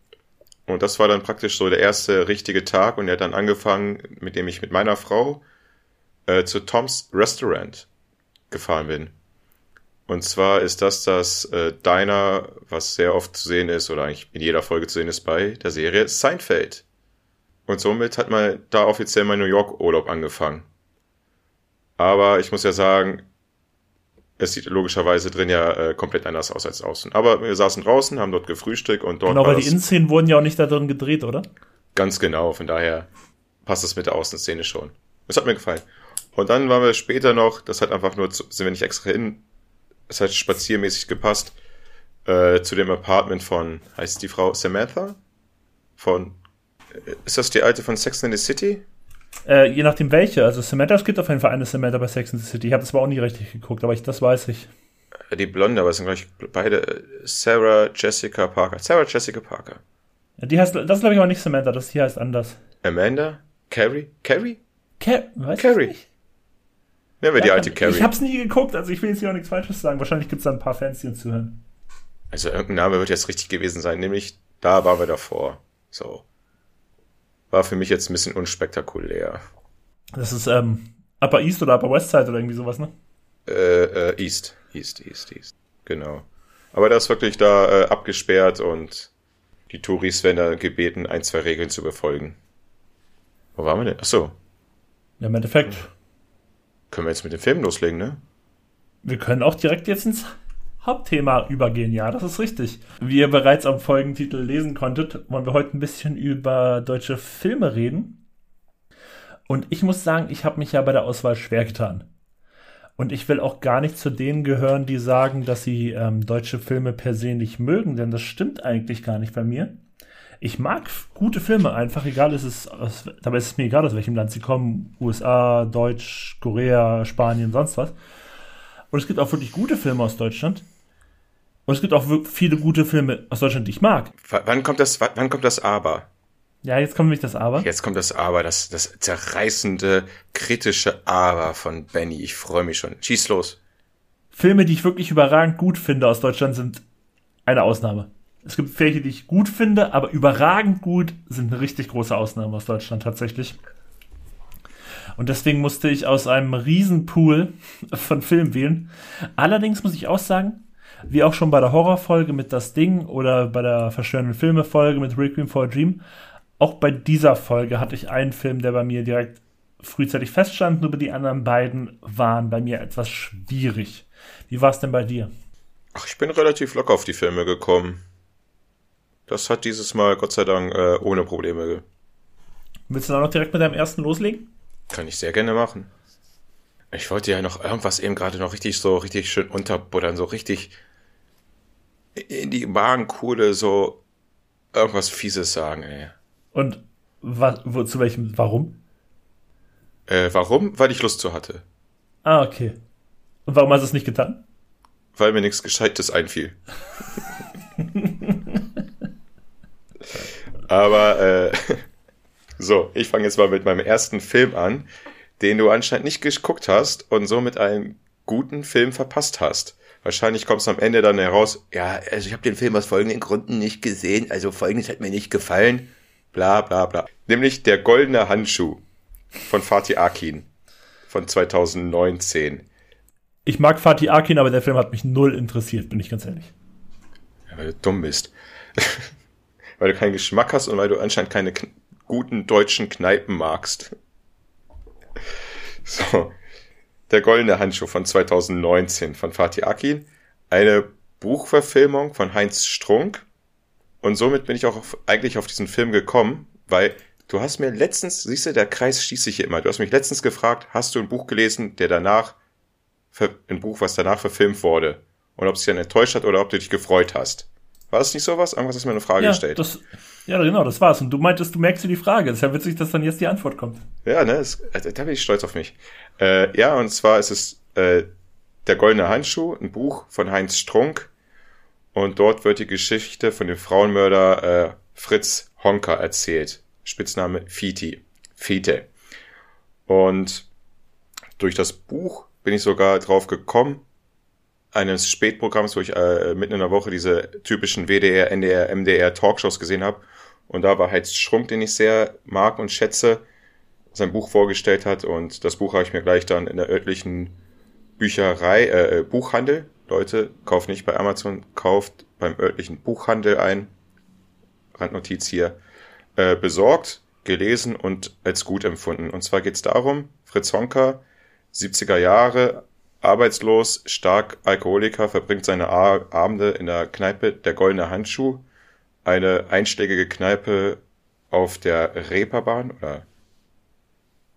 S1: Und das war dann praktisch so der erste richtige Tag. Und er hat dann angefangen, mit dem ich mit meiner Frau äh, zu Tom's Restaurant gefahren bin. Und zwar ist das das äh, Diner, was sehr oft zu sehen ist oder eigentlich in jeder Folge zu sehen ist bei der Serie Seinfeld. Und somit hat man da offiziell mein New York Urlaub angefangen. Aber ich muss ja sagen, es sieht logischerweise drin ja äh, komplett anders aus als außen. Aber wir saßen draußen, haben dort gefrühstückt und dort.
S2: Genau, weil die Innenszenen wurden ja auch nicht da drin gedreht, oder?
S1: Ganz genau, von daher passt es mit der Außenszene schon. Es hat mir gefallen. Und dann waren wir später noch, das hat einfach nur, zu, sind wir nicht extra hin, es hat spaziermäßig gepasst, äh, zu dem Apartment von, heißt die Frau Samantha? Von, äh, ist das die alte von Sex in the City?
S2: Äh, je nachdem welche. Also Samantha, es gibt auf jeden Fall eine Samantha bei Sex and the City. Ich habe das aber auch nie richtig geguckt, aber ich, das weiß ich.
S1: Äh, die Blonde, aber es sind gleich beide äh, Sarah Jessica Parker. Sarah Jessica Parker.
S2: Ja, die heißt, das ist glaube ich auch nicht Samantha, das hier heißt anders.
S1: Amanda? Carrie? Carrie?
S2: Car weiß Carrie. Ich
S1: wir ja, die alte Carrie.
S2: Ich habe es nie geguckt, also ich will jetzt hier auch nichts Falsches sagen. Wahrscheinlich gibt es da ein paar Fans, die uns zuhören.
S1: Also irgendein Name wird jetzt richtig gewesen sein, nämlich da waren wir davor. So war für mich jetzt ein bisschen unspektakulär.
S2: Das ist ähm, Upper East oder Upper West Side oder irgendwie sowas, ne?
S1: Äh, äh, East, East, East, East. Genau. Aber das ist wirklich da äh, abgesperrt und die Touris werden da gebeten, ein, zwei Regeln zu befolgen. Wo waren wir denn? Ach so.
S2: Ja, im Endeffekt.
S1: Können wir jetzt mit dem Film loslegen, ne?
S2: Wir können auch direkt jetzt ins Hauptthema übergehen. Ja, das ist richtig. Wie ihr bereits am Folgentitel lesen konntet, wollen wir heute ein bisschen über deutsche Filme reden. Und ich muss sagen, ich habe mich ja bei der Auswahl schwer getan. Und ich will auch gar nicht zu denen gehören, die sagen, dass sie ähm, deutsche Filme per se nicht mögen, denn das stimmt eigentlich gar nicht bei mir. Ich mag gute Filme einfach, egal ist es, aus, dabei ist es mir egal, aus welchem Land sie kommen. USA, Deutsch, Korea, Spanien, sonst was. Und es gibt auch wirklich gute Filme aus Deutschland. Und es gibt auch viele gute Filme aus Deutschland, die ich mag.
S1: W wann kommt das, wann kommt das Aber?
S2: Ja, jetzt kommt nämlich das Aber.
S1: Jetzt kommt das Aber, das, das zerreißende, kritische Aber von Benny. Ich freue mich schon. Schieß los.
S2: Filme, die ich wirklich überragend gut finde aus Deutschland, sind eine Ausnahme. Es gibt welche, die ich gut finde, aber überragend gut sind eine richtig große Ausnahme aus Deutschland tatsächlich. Und deswegen musste ich aus einem Riesenpool von Filmen wählen. Allerdings muss ich auch sagen, wie auch schon bei der Horrorfolge mit Das Ding oder bei der verstörenden Filme-Folge mit Requiem for a Dream, auch bei dieser Folge hatte ich einen Film, der bei mir direkt frühzeitig feststand, nur die anderen beiden waren bei mir etwas schwierig. Wie war es denn bei dir?
S1: Ach, ich bin relativ locker auf die Filme gekommen. Das hat dieses Mal Gott sei Dank äh, ohne Probleme.
S2: Willst du dann noch direkt mit deinem ersten loslegen?
S1: Kann ich sehr gerne machen. Ich wollte ja noch irgendwas eben gerade noch richtig so richtig schön unterbuttern, so richtig in die Magenkuhle so irgendwas Fieses sagen, ey.
S2: Und was, wo, zu welchem, warum?
S1: Äh, warum? Weil ich Lust zu hatte.
S2: Ah, okay. Und warum hast du es nicht getan?
S1: Weil mir nichts Gescheites einfiel. Aber, äh, so, ich fange jetzt mal mit meinem ersten Film an, den du anscheinend nicht geguckt hast und somit einen guten Film verpasst hast. Wahrscheinlich kommst du am Ende dann heraus, ja, also ich habe den Film aus folgenden Gründen nicht gesehen, also folgendes hat mir nicht gefallen, bla bla bla. Nämlich Der goldene Handschuh von Fatih Akin von 2019.
S2: Ich mag Fatih Akin, aber der Film hat mich null interessiert, bin ich ganz ehrlich.
S1: Ja, weil du dumm bist. weil du keinen Geschmack hast und weil du anscheinend keine guten deutschen Kneipen magst. So. Der goldene Handschuh von 2019 von Fatih Akin. Eine Buchverfilmung von Heinz Strunk. Und somit bin ich auch auf, eigentlich auf diesen Film gekommen, weil du hast mir letztens, siehst du, der Kreis schließt sich hier immer. Du hast mich letztens gefragt, hast du ein Buch gelesen, der danach, ein Buch, was danach verfilmt wurde? Und ob es dich dann enttäuscht hat oder ob du dich gefreut hast. War das nicht sowas? Irgendwas hast du mir eine Frage
S2: ja,
S1: gestellt.
S2: Das, ja, genau, das war's. Und du meintest, du merkst dir die Frage. Es ist ja witzig, dass dann jetzt die Antwort kommt.
S1: Ja, ne, es, äh, da bin ich stolz auf mich. Äh, ja, und zwar ist es äh, Der goldene Handschuh, ein Buch von Heinz Strunk. Und dort wird die Geschichte von dem Frauenmörder äh, Fritz Honker erzählt. Spitzname Fiti. Fite. Und durch das Buch bin ich sogar drauf gekommen, eines Spätprogramms, wo ich äh, mitten in der Woche diese typischen WDR, NDR, MDR Talkshows gesehen habe. Und da war Heiz Schrunk, den ich sehr mag und schätze, sein Buch vorgestellt hat. Und das Buch habe ich mir gleich dann in der örtlichen Bücherei, äh, äh, Buchhandel, Leute, kauft nicht bei Amazon, kauft beim örtlichen Buchhandel ein, Randnotiz hier, äh, besorgt, gelesen und als gut empfunden. Und zwar geht es darum, Fritz Honka, 70er Jahre, Arbeitslos, stark Alkoholiker, verbringt seine Abende in der Kneipe Der Goldene Handschuh, eine einschlägige Kneipe auf der Reeperbahn oder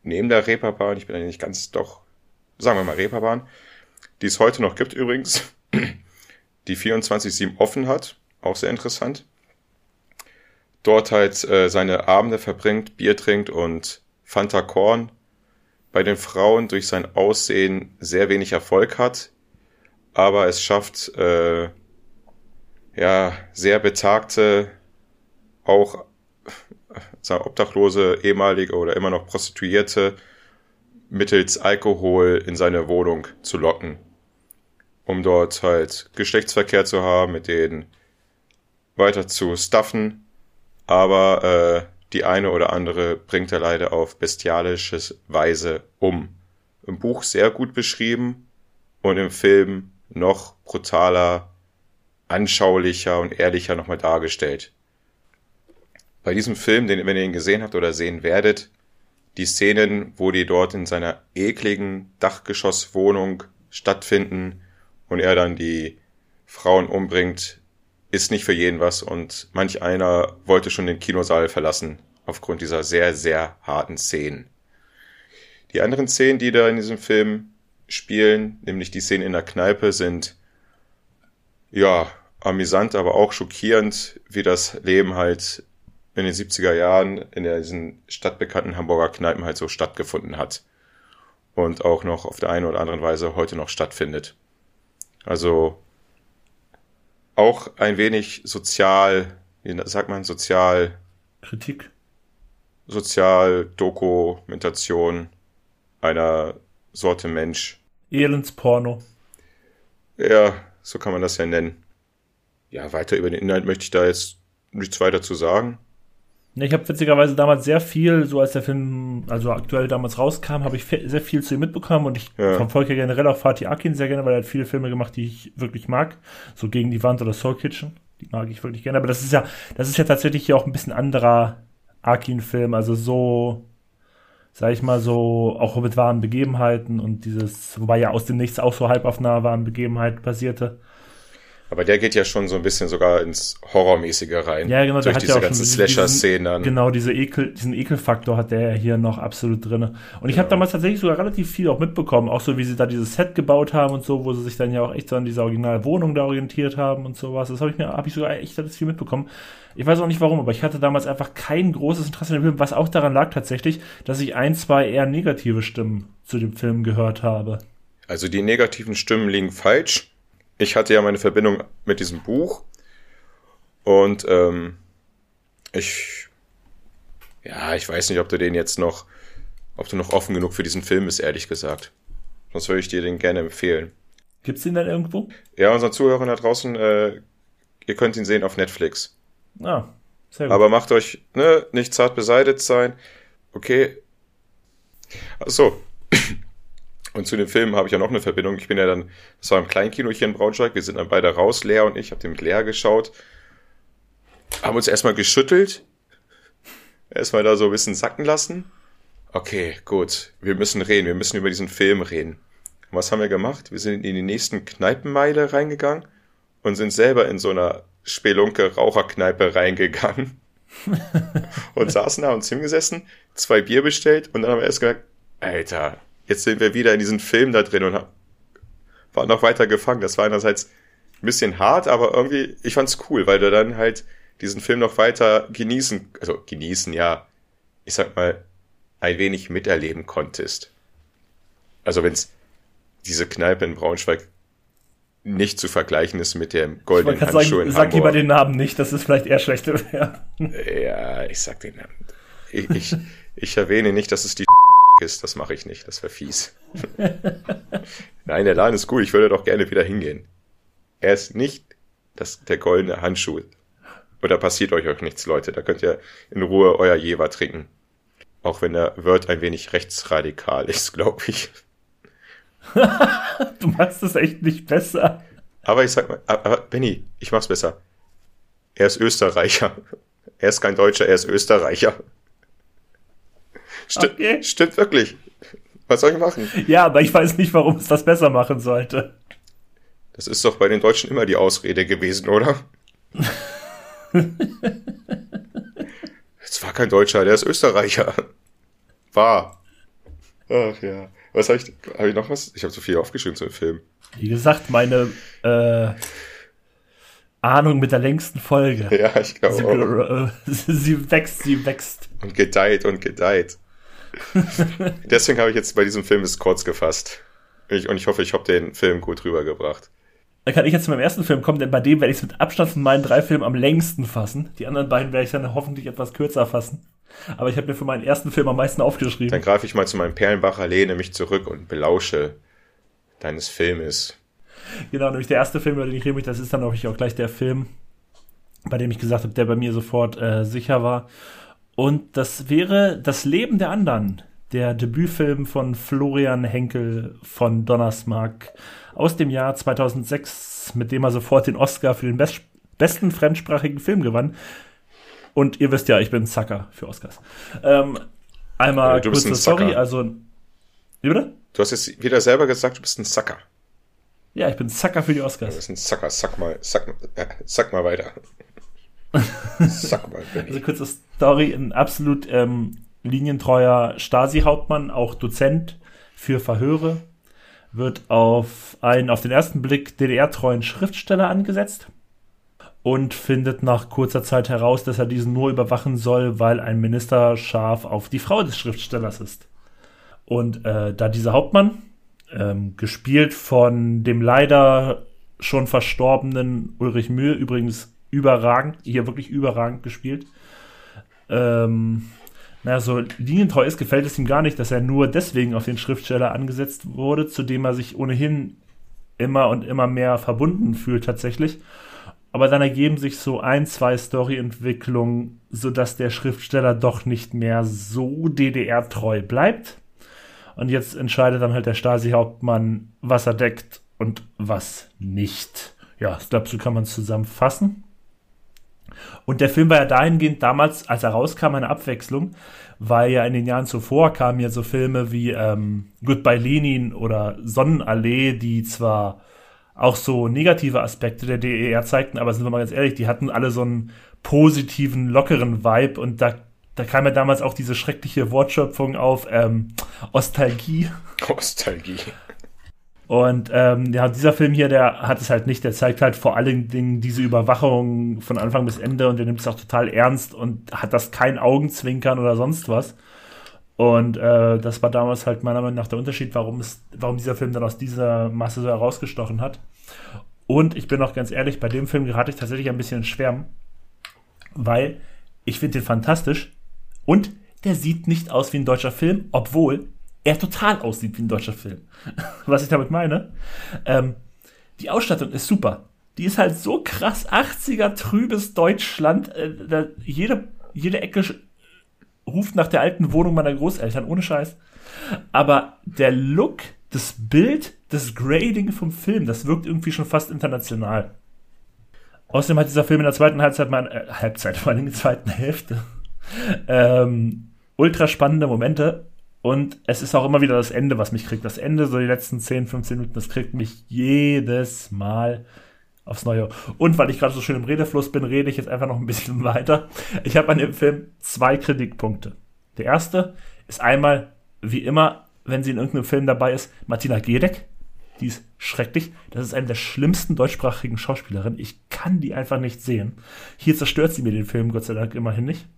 S1: neben der Reeperbahn, ich bin ja nicht ganz, doch, sagen wir mal Reeperbahn, die es heute noch gibt übrigens, die 24-7 offen hat, auch sehr interessant. Dort halt äh, seine Abende verbringt, Bier trinkt und Fanta Korn bei den Frauen durch sein Aussehen sehr wenig Erfolg hat, aber es schafft, äh, ja, sehr betagte, auch sagen, obdachlose, ehemalige oder immer noch Prostituierte mittels Alkohol in seine Wohnung zu locken, um dort halt Geschlechtsverkehr zu haben, mit denen weiter zu stuffen, aber äh, die eine oder andere bringt er leider auf bestialisches Weise um. Im Buch sehr gut beschrieben und im Film noch brutaler, anschaulicher und ehrlicher nochmal dargestellt. Bei diesem Film, den, wenn ihr ihn gesehen habt oder sehen werdet, die Szenen, wo die dort in seiner ekligen Dachgeschosswohnung stattfinden und er dann die Frauen umbringt, ist nicht für jeden was und manch einer wollte schon den Kinosaal verlassen aufgrund dieser sehr, sehr harten Szenen. Die anderen Szenen, die da in diesem Film spielen, nämlich die Szenen in der Kneipe, sind ja amüsant, aber auch schockierend, wie das Leben halt in den 70er Jahren in diesen stadtbekannten Hamburger Kneipen halt so stattgefunden hat. Und auch noch auf der einen oder anderen Weise heute noch stattfindet. Also auch ein wenig sozial, wie sagt man, sozial,
S2: Kritik.
S1: Sozial-Dokumentation einer Sorte Mensch.
S2: Elendsporno.
S1: Ja, so kann man das ja nennen. Ja, weiter über den Inhalt möchte ich da jetzt nichts weiter zu sagen.
S2: Ich habe witzigerweise damals sehr viel, so als der Film, also aktuell damals rauskam, habe ich sehr viel zu ihm mitbekommen und ich ja. verfolge generell auch Fatih Akin sehr gerne, weil er hat viele Filme gemacht, die ich wirklich mag. So gegen die Wand oder Soul Kitchen. Die mag ich wirklich gerne. Aber das ist ja, das ist ja tatsächlich hier auch ein bisschen anderer Akin-Film. Also so, sag ich mal, so auch mit wahren Begebenheiten und dieses, wobei ja aus dem Nichts auch so halb auf einer wahren Begebenheit basierte.
S1: Aber der geht ja schon so ein bisschen sogar ins Horrormäßige rein.
S2: Ja, genau,
S1: durch diese
S2: ja
S1: ganzen Slasher-Szenen.
S2: Genau, diese Ekel, diesen Ekelfaktor hat der ja hier noch absolut drin. Und ich genau. habe damals tatsächlich sogar relativ viel auch mitbekommen, auch so wie sie da dieses Set gebaut haben und so, wo sie sich dann ja auch echt so an dieser originalen Wohnung da orientiert haben und sowas. Das habe ich mir, habe ich sogar echt alles viel mitbekommen. Ich weiß auch nicht warum, aber ich hatte damals einfach kein großes Interesse an dem Film, was auch daran lag tatsächlich, dass ich ein, zwei eher negative Stimmen zu dem Film gehört habe.
S1: Also die negativen Stimmen liegen falsch ich hatte ja meine Verbindung mit diesem Buch und ähm, ich, ja, ich weiß nicht, ob du den jetzt noch, ob du noch offen genug für diesen Film bist, ehrlich gesagt. Sonst würde ich dir den gerne empfehlen.
S2: Gibt's den dann irgendwo?
S1: Ja, unseren Zuhörern da draußen, äh, ihr könnt ihn sehen auf Netflix.
S2: Ah, sehr gut.
S1: Aber macht euch, ne, nicht zart beseitigt sein. Okay. Ach so. Und zu dem Film habe ich ja noch eine Verbindung. Ich bin ja dann, das war im Kleinkino hier in Braunschweig, wir sind dann beide raus, Lea und ich, habe den mit Lea geschaut, haben uns erstmal geschüttelt, erstmal da so ein bisschen sacken lassen. Okay, gut, wir müssen reden, wir müssen über diesen Film reden. Und was haben wir gemacht? Wir sind in die nächsten Kneipenmeile reingegangen und sind selber in so einer Spelunke Raucherkneipe reingegangen und saßen da uns hingesessen, zwei Bier bestellt und dann haben wir erst gesagt, Alter, jetzt sind wir wieder in diesem Film da drin und waren noch weiter gefangen. Das war einerseits ein bisschen hart, aber irgendwie, ich fand's cool, weil du dann halt diesen Film noch weiter genießen, also genießen, ja, ich sag mal, ein wenig miterleben konntest. Also wenn's diese Kneipe in Braunschweig nicht zu vergleichen ist mit dem goldenen Handschuh sagen, in
S2: Sag Hamburg. lieber den Namen nicht, das ist vielleicht eher schlechte Werbung.
S1: Ja, ich sag den Namen. Ich, ich, ich erwähne nicht, dass es die ist, das mache ich nicht, das wäre fies. Nein, der Laden ist cool, ich würde doch gerne wieder hingehen. Er ist nicht das, der goldene Handschuh. Oder passiert euch auch nichts, Leute, da könnt ihr in Ruhe euer Jever trinken. Auch wenn der Word ein wenig rechtsradikal ist, glaube ich.
S2: du machst es echt nicht besser.
S1: Aber ich sag mal, aber Benny, ich mach's besser. Er ist Österreicher. Er ist kein Deutscher, er ist Österreicher. Sti okay. Stimmt wirklich. Was soll ich machen?
S2: Ja, aber ich weiß nicht, warum es das besser machen sollte.
S1: Das ist doch bei den Deutschen immer die Ausrede gewesen, oder? Es war kein Deutscher, der ist Österreicher. War. Ach ja. Was habe ich, habe ich noch was? Ich habe zu viel aufgeschrieben zu dem Film.
S2: Wie gesagt, meine äh, Ahnung mit der längsten Folge.
S1: Ja, ich glaube
S2: sie, sie wächst, sie wächst.
S1: Und gedeiht und gedeiht. Deswegen habe ich jetzt bei diesem Film es kurz gefasst. Ich, und ich hoffe, ich habe den Film gut rübergebracht.
S2: Dann kann ich jetzt zu meinem ersten Film kommen, denn bei dem werde ich es mit Abstand von meinen drei Filmen am längsten fassen. Die anderen beiden werde ich dann hoffentlich etwas kürzer fassen. Aber ich habe mir für meinen ersten Film am meisten aufgeschrieben.
S1: Dann greife ich mal zu meinem Perlenbacher, lehne mich zurück und belausche deines Filmes.
S2: Genau, nämlich der erste Film, über den ich rede, das ist dann auch, auch gleich der Film, bei dem ich gesagt habe, der bei mir sofort äh, sicher war. Und das wäre Das Leben der anderen, der Debütfilm von Florian Henkel von Donnersmarck aus dem Jahr 2006, mit dem er sofort den Oscar für den best besten fremdsprachigen Film gewann. Und ihr wisst ja, ich bin Sucker für Oscars. Ähm, einmal
S1: ja, kurze
S2: Story, also. Wie bitte?
S1: Du hast jetzt wieder selber gesagt, du bist ein Sucker.
S2: Ja, ich bin Sucker für die Oscars.
S1: Du bist ein Sucker, sag mal, sag, äh, sag mal weiter.
S2: Sag mal, Benny. Also kurze Story, ein absolut ähm, linientreuer Stasi-Hauptmann, auch Dozent für Verhöre, wird auf einen auf den ersten Blick DDR-treuen Schriftsteller angesetzt und findet nach kurzer Zeit heraus, dass er diesen nur überwachen soll, weil ein Minister scharf auf die Frau des Schriftstellers ist. Und äh, da dieser Hauptmann, ähm, gespielt von dem leider schon verstorbenen Ulrich Mühe, übrigens überragend, hier wirklich überragend gespielt. Ähm, naja, so linientreu ist, gefällt es ihm gar nicht, dass er nur deswegen auf den Schriftsteller angesetzt wurde, zu dem er sich ohnehin immer und immer mehr verbunden fühlt tatsächlich. Aber dann ergeben sich so ein, zwei Storyentwicklungen, sodass der Schriftsteller doch nicht mehr so DDR-treu bleibt. Und jetzt entscheidet dann halt der Stasi-Hauptmann, was er deckt und was nicht. Ja, ich glaube, so kann man es zusammenfassen. Und der Film war ja dahingehend damals, als er rauskam, eine Abwechslung, weil ja in den Jahren zuvor kamen ja so Filme wie ähm, Goodbye Lenin oder Sonnenallee, die zwar auch so negative Aspekte der DER zeigten, aber sind wir mal ganz ehrlich, die hatten alle so einen positiven, lockeren Vibe und da, da kam ja damals auch diese schreckliche Wortschöpfung auf ähm, Ostalgie.
S1: Ostalgie.
S2: Und ähm, ja, dieser Film hier, der hat es halt nicht. Der zeigt halt vor allen Dingen diese Überwachung von Anfang bis Ende und der nimmt es auch total ernst und hat das kein Augenzwinkern oder sonst was. Und äh, das war damals halt meiner Meinung nach der Unterschied, warum, es, warum dieser Film dann aus dieser Masse so herausgestochen hat. Und ich bin auch ganz ehrlich, bei dem Film gerate ich tatsächlich ein bisschen ins Schwärmen, weil ich finde den fantastisch und der sieht nicht aus wie ein deutscher Film, obwohl er total aussieht wie ein deutscher Film. Was ich damit meine, ähm, die Ausstattung ist super. Die ist halt so krass 80er trübes Deutschland. Äh, jede, jede Ecke ruft nach der alten Wohnung meiner Großeltern, ohne Scheiß. Aber der Look, das Bild, das Grading vom Film, das wirkt irgendwie schon fast international. Außerdem hat dieser Film in der zweiten Halbzeit, mein, äh, Halbzeit, vor allem in der zweiten Hälfte, ähm, ultra spannende Momente. Und es ist auch immer wieder das Ende, was mich kriegt. Das Ende, so die letzten 10, 15 Minuten, das kriegt mich jedes Mal aufs Neue. Und weil ich gerade so schön im Redefluss bin, rede ich jetzt einfach noch ein bisschen weiter. Ich habe an dem Film zwei Kritikpunkte. Der erste ist einmal, wie immer, wenn sie in irgendeinem Film dabei ist, Martina Gedeck. Die ist schrecklich. Das ist eine der schlimmsten deutschsprachigen Schauspielerinnen. Ich kann die einfach nicht sehen. Hier zerstört sie mir den Film, Gott sei Dank, immerhin nicht.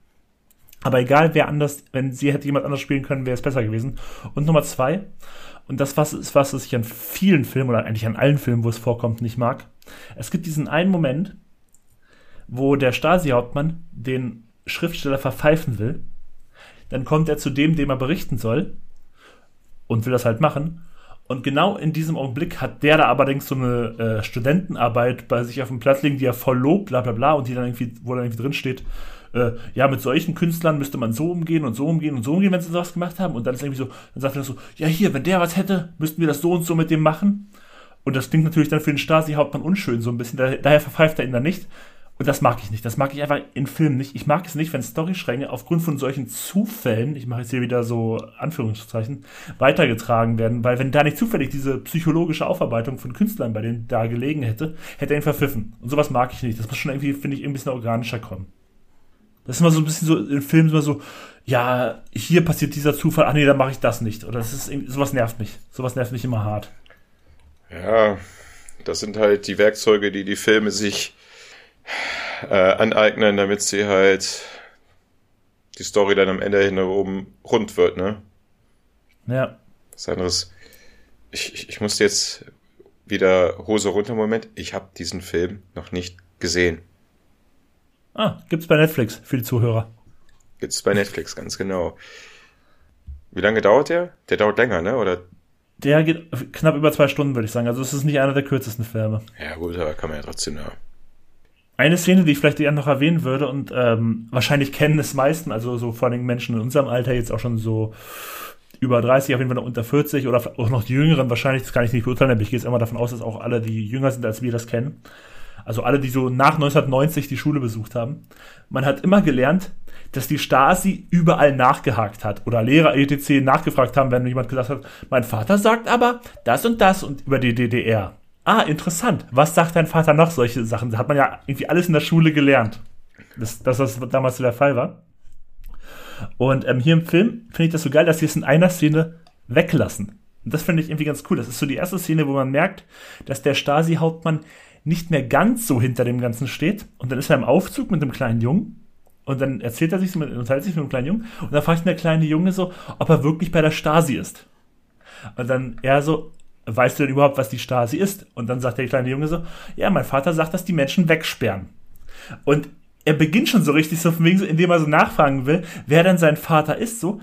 S2: Aber egal, wer anders, wenn sie hätte jemand anders spielen können, wäre es besser gewesen. Und Nummer zwei, und das was ist was, was ich an vielen Filmen oder eigentlich an allen Filmen, wo es vorkommt, nicht mag. Es gibt diesen einen Moment, wo der Stasi-Hauptmann den Schriftsteller verpfeifen will. Dann kommt er zu dem, dem er berichten soll und will das halt machen. Und genau in diesem Augenblick hat der da allerdings so eine äh, Studentenarbeit bei sich auf dem Platz liegen, die er voll lobt, bla bla bla, und die dann irgendwie, wo dann irgendwie drin steht, äh, ja, mit solchen Künstlern müsste man so umgehen und so umgehen und so umgehen, wenn sie sowas gemacht haben. Und dann ist irgendwie so, dann sagt er so, ja hier, wenn der was hätte, müssten wir das so und so mit dem machen. Und das klingt natürlich dann für den Stasi-Hauptmann unschön so ein bisschen. Daher verpfeift er ihn dann nicht. Und das mag ich nicht. Das mag ich einfach in Filmen nicht. Ich mag es nicht, wenn Storystränge aufgrund von solchen Zufällen, ich mache jetzt hier wieder so Anführungszeichen, weitergetragen werden. Weil wenn da nicht zufällig diese psychologische Aufarbeitung von Künstlern bei denen da gelegen hätte, hätte er ihn verpfiffen. Und sowas mag ich nicht. Das muss schon irgendwie, finde ich, ein bisschen organischer kommen. Das ist immer so ein bisschen so in Filmen immer so, ja, hier passiert dieser Zufall, ach nee, dann mache ich das nicht. Oder das ist sowas nervt mich. Sowas nervt mich immer hart.
S1: Ja, das sind halt die Werkzeuge, die die Filme sich äh, aneignen, damit sie halt die Story dann am Ende hin oben rund wird, ne?
S2: Ja.
S1: Was anderes. Ich, ich, ich musste jetzt wieder Hose runter Moment. Ich habe diesen Film noch nicht gesehen.
S2: Ah, gibt's bei Netflix für die Zuhörer.
S1: Gibt's bei Netflix, ganz genau. Wie lange dauert der? Der dauert länger, ne? Oder?
S2: Der geht knapp über zwei Stunden, würde ich sagen. Also es ist nicht einer der kürzesten Filme.
S1: Ja gut, aber kann man ja trotzdem, ja.
S2: Eine Szene, die ich vielleicht eher noch erwähnen würde und ähm, wahrscheinlich kennen es meisten, also so vor allem Menschen in unserem Alter jetzt auch schon so über 30, auf jeden Fall noch unter 40 oder auch noch die Jüngeren wahrscheinlich, das kann ich nicht beurteilen, aber ich gehe jetzt immer davon aus, dass auch alle, die jünger sind, als wir das kennen also alle, die so nach 1990 die Schule besucht haben, man hat immer gelernt, dass die Stasi überall nachgehakt hat oder Lehrer etc. nachgefragt haben, wenn jemand gesagt hat, mein Vater sagt aber das und das und über die DDR. Ah, interessant. Was sagt dein Vater noch? Solche Sachen. Da hat man ja irgendwie alles in der Schule gelernt. Das, dass das damals so der Fall war. Und ähm, hier im Film finde ich das so geil, dass sie es in einer Szene weglassen. Und das finde ich irgendwie ganz cool. Das ist so die erste Szene, wo man merkt, dass der Stasi-Hauptmann nicht mehr ganz so hinter dem Ganzen steht. Und dann ist er im Aufzug mit einem kleinen Jungen. Und dann erzählt er sich, mit, unterhält sich mit einem kleinen Jungen. Und dann fragt der kleine Junge so, ob er wirklich bei der Stasi ist. Und dann er so, weißt du denn überhaupt, was die Stasi ist? Und dann sagt der kleine Junge so, ja, mein Vater sagt, dass die Menschen wegsperren. Und er beginnt schon so richtig so von wegen so, indem er so nachfragen will, wer denn sein Vater ist, so.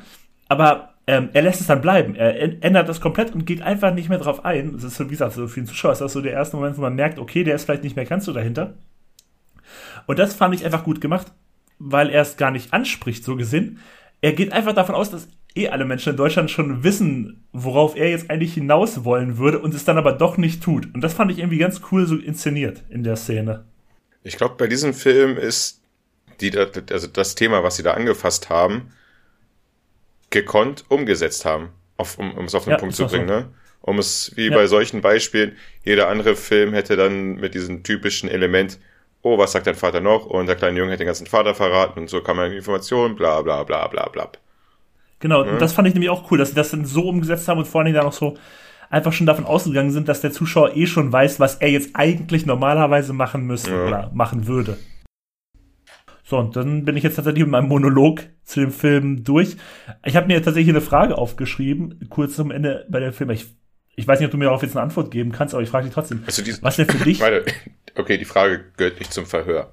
S2: Aber ähm, er lässt es dann bleiben. Er ändert das komplett und geht einfach nicht mehr drauf ein. Das ist so, wie gesagt, so für den Zuschauer ist das so der erste Moment, wo man merkt, okay, der ist vielleicht nicht mehr ganz so dahinter. Und das fand ich einfach gut gemacht, weil er es gar nicht anspricht, so gesehen. Er geht einfach davon aus, dass eh alle Menschen in Deutschland schon wissen, worauf er jetzt eigentlich hinaus wollen würde und es dann aber doch nicht tut. Und das fand ich irgendwie ganz cool so inszeniert in der Szene.
S1: Ich glaube, bei diesem Film ist die, also das Thema, was sie da angefasst haben, gekonnt umgesetzt haben, auf, um, um es auf den ja, Punkt zu bringen, so. ne? Um es wie ja. bei solchen Beispielen, jeder andere Film hätte dann mit diesem typischen Element, oh, was sagt dein Vater noch? Und der kleine Junge hätte den ganzen Vater verraten und so kann man Informationen, bla bla bla bla bla.
S2: Genau, mhm. das fand ich nämlich auch cool, dass sie das dann so umgesetzt haben und vor allem dann auch so einfach schon davon ausgegangen sind, dass der Zuschauer eh schon weiß, was er jetzt eigentlich normalerweise machen müsste ja. oder machen würde. So, und dann bin ich jetzt tatsächlich mit meinem Monolog zu dem Film durch. Ich habe mir tatsächlich eine Frage aufgeschrieben, kurz zum Ende bei der Film. Ich, ich weiß nicht, ob du mir darauf jetzt eine Antwort geben kannst, aber ich frage dich trotzdem.
S1: Also die, was denn für dich? Meine, okay, die Frage gehört nicht zum Verhör.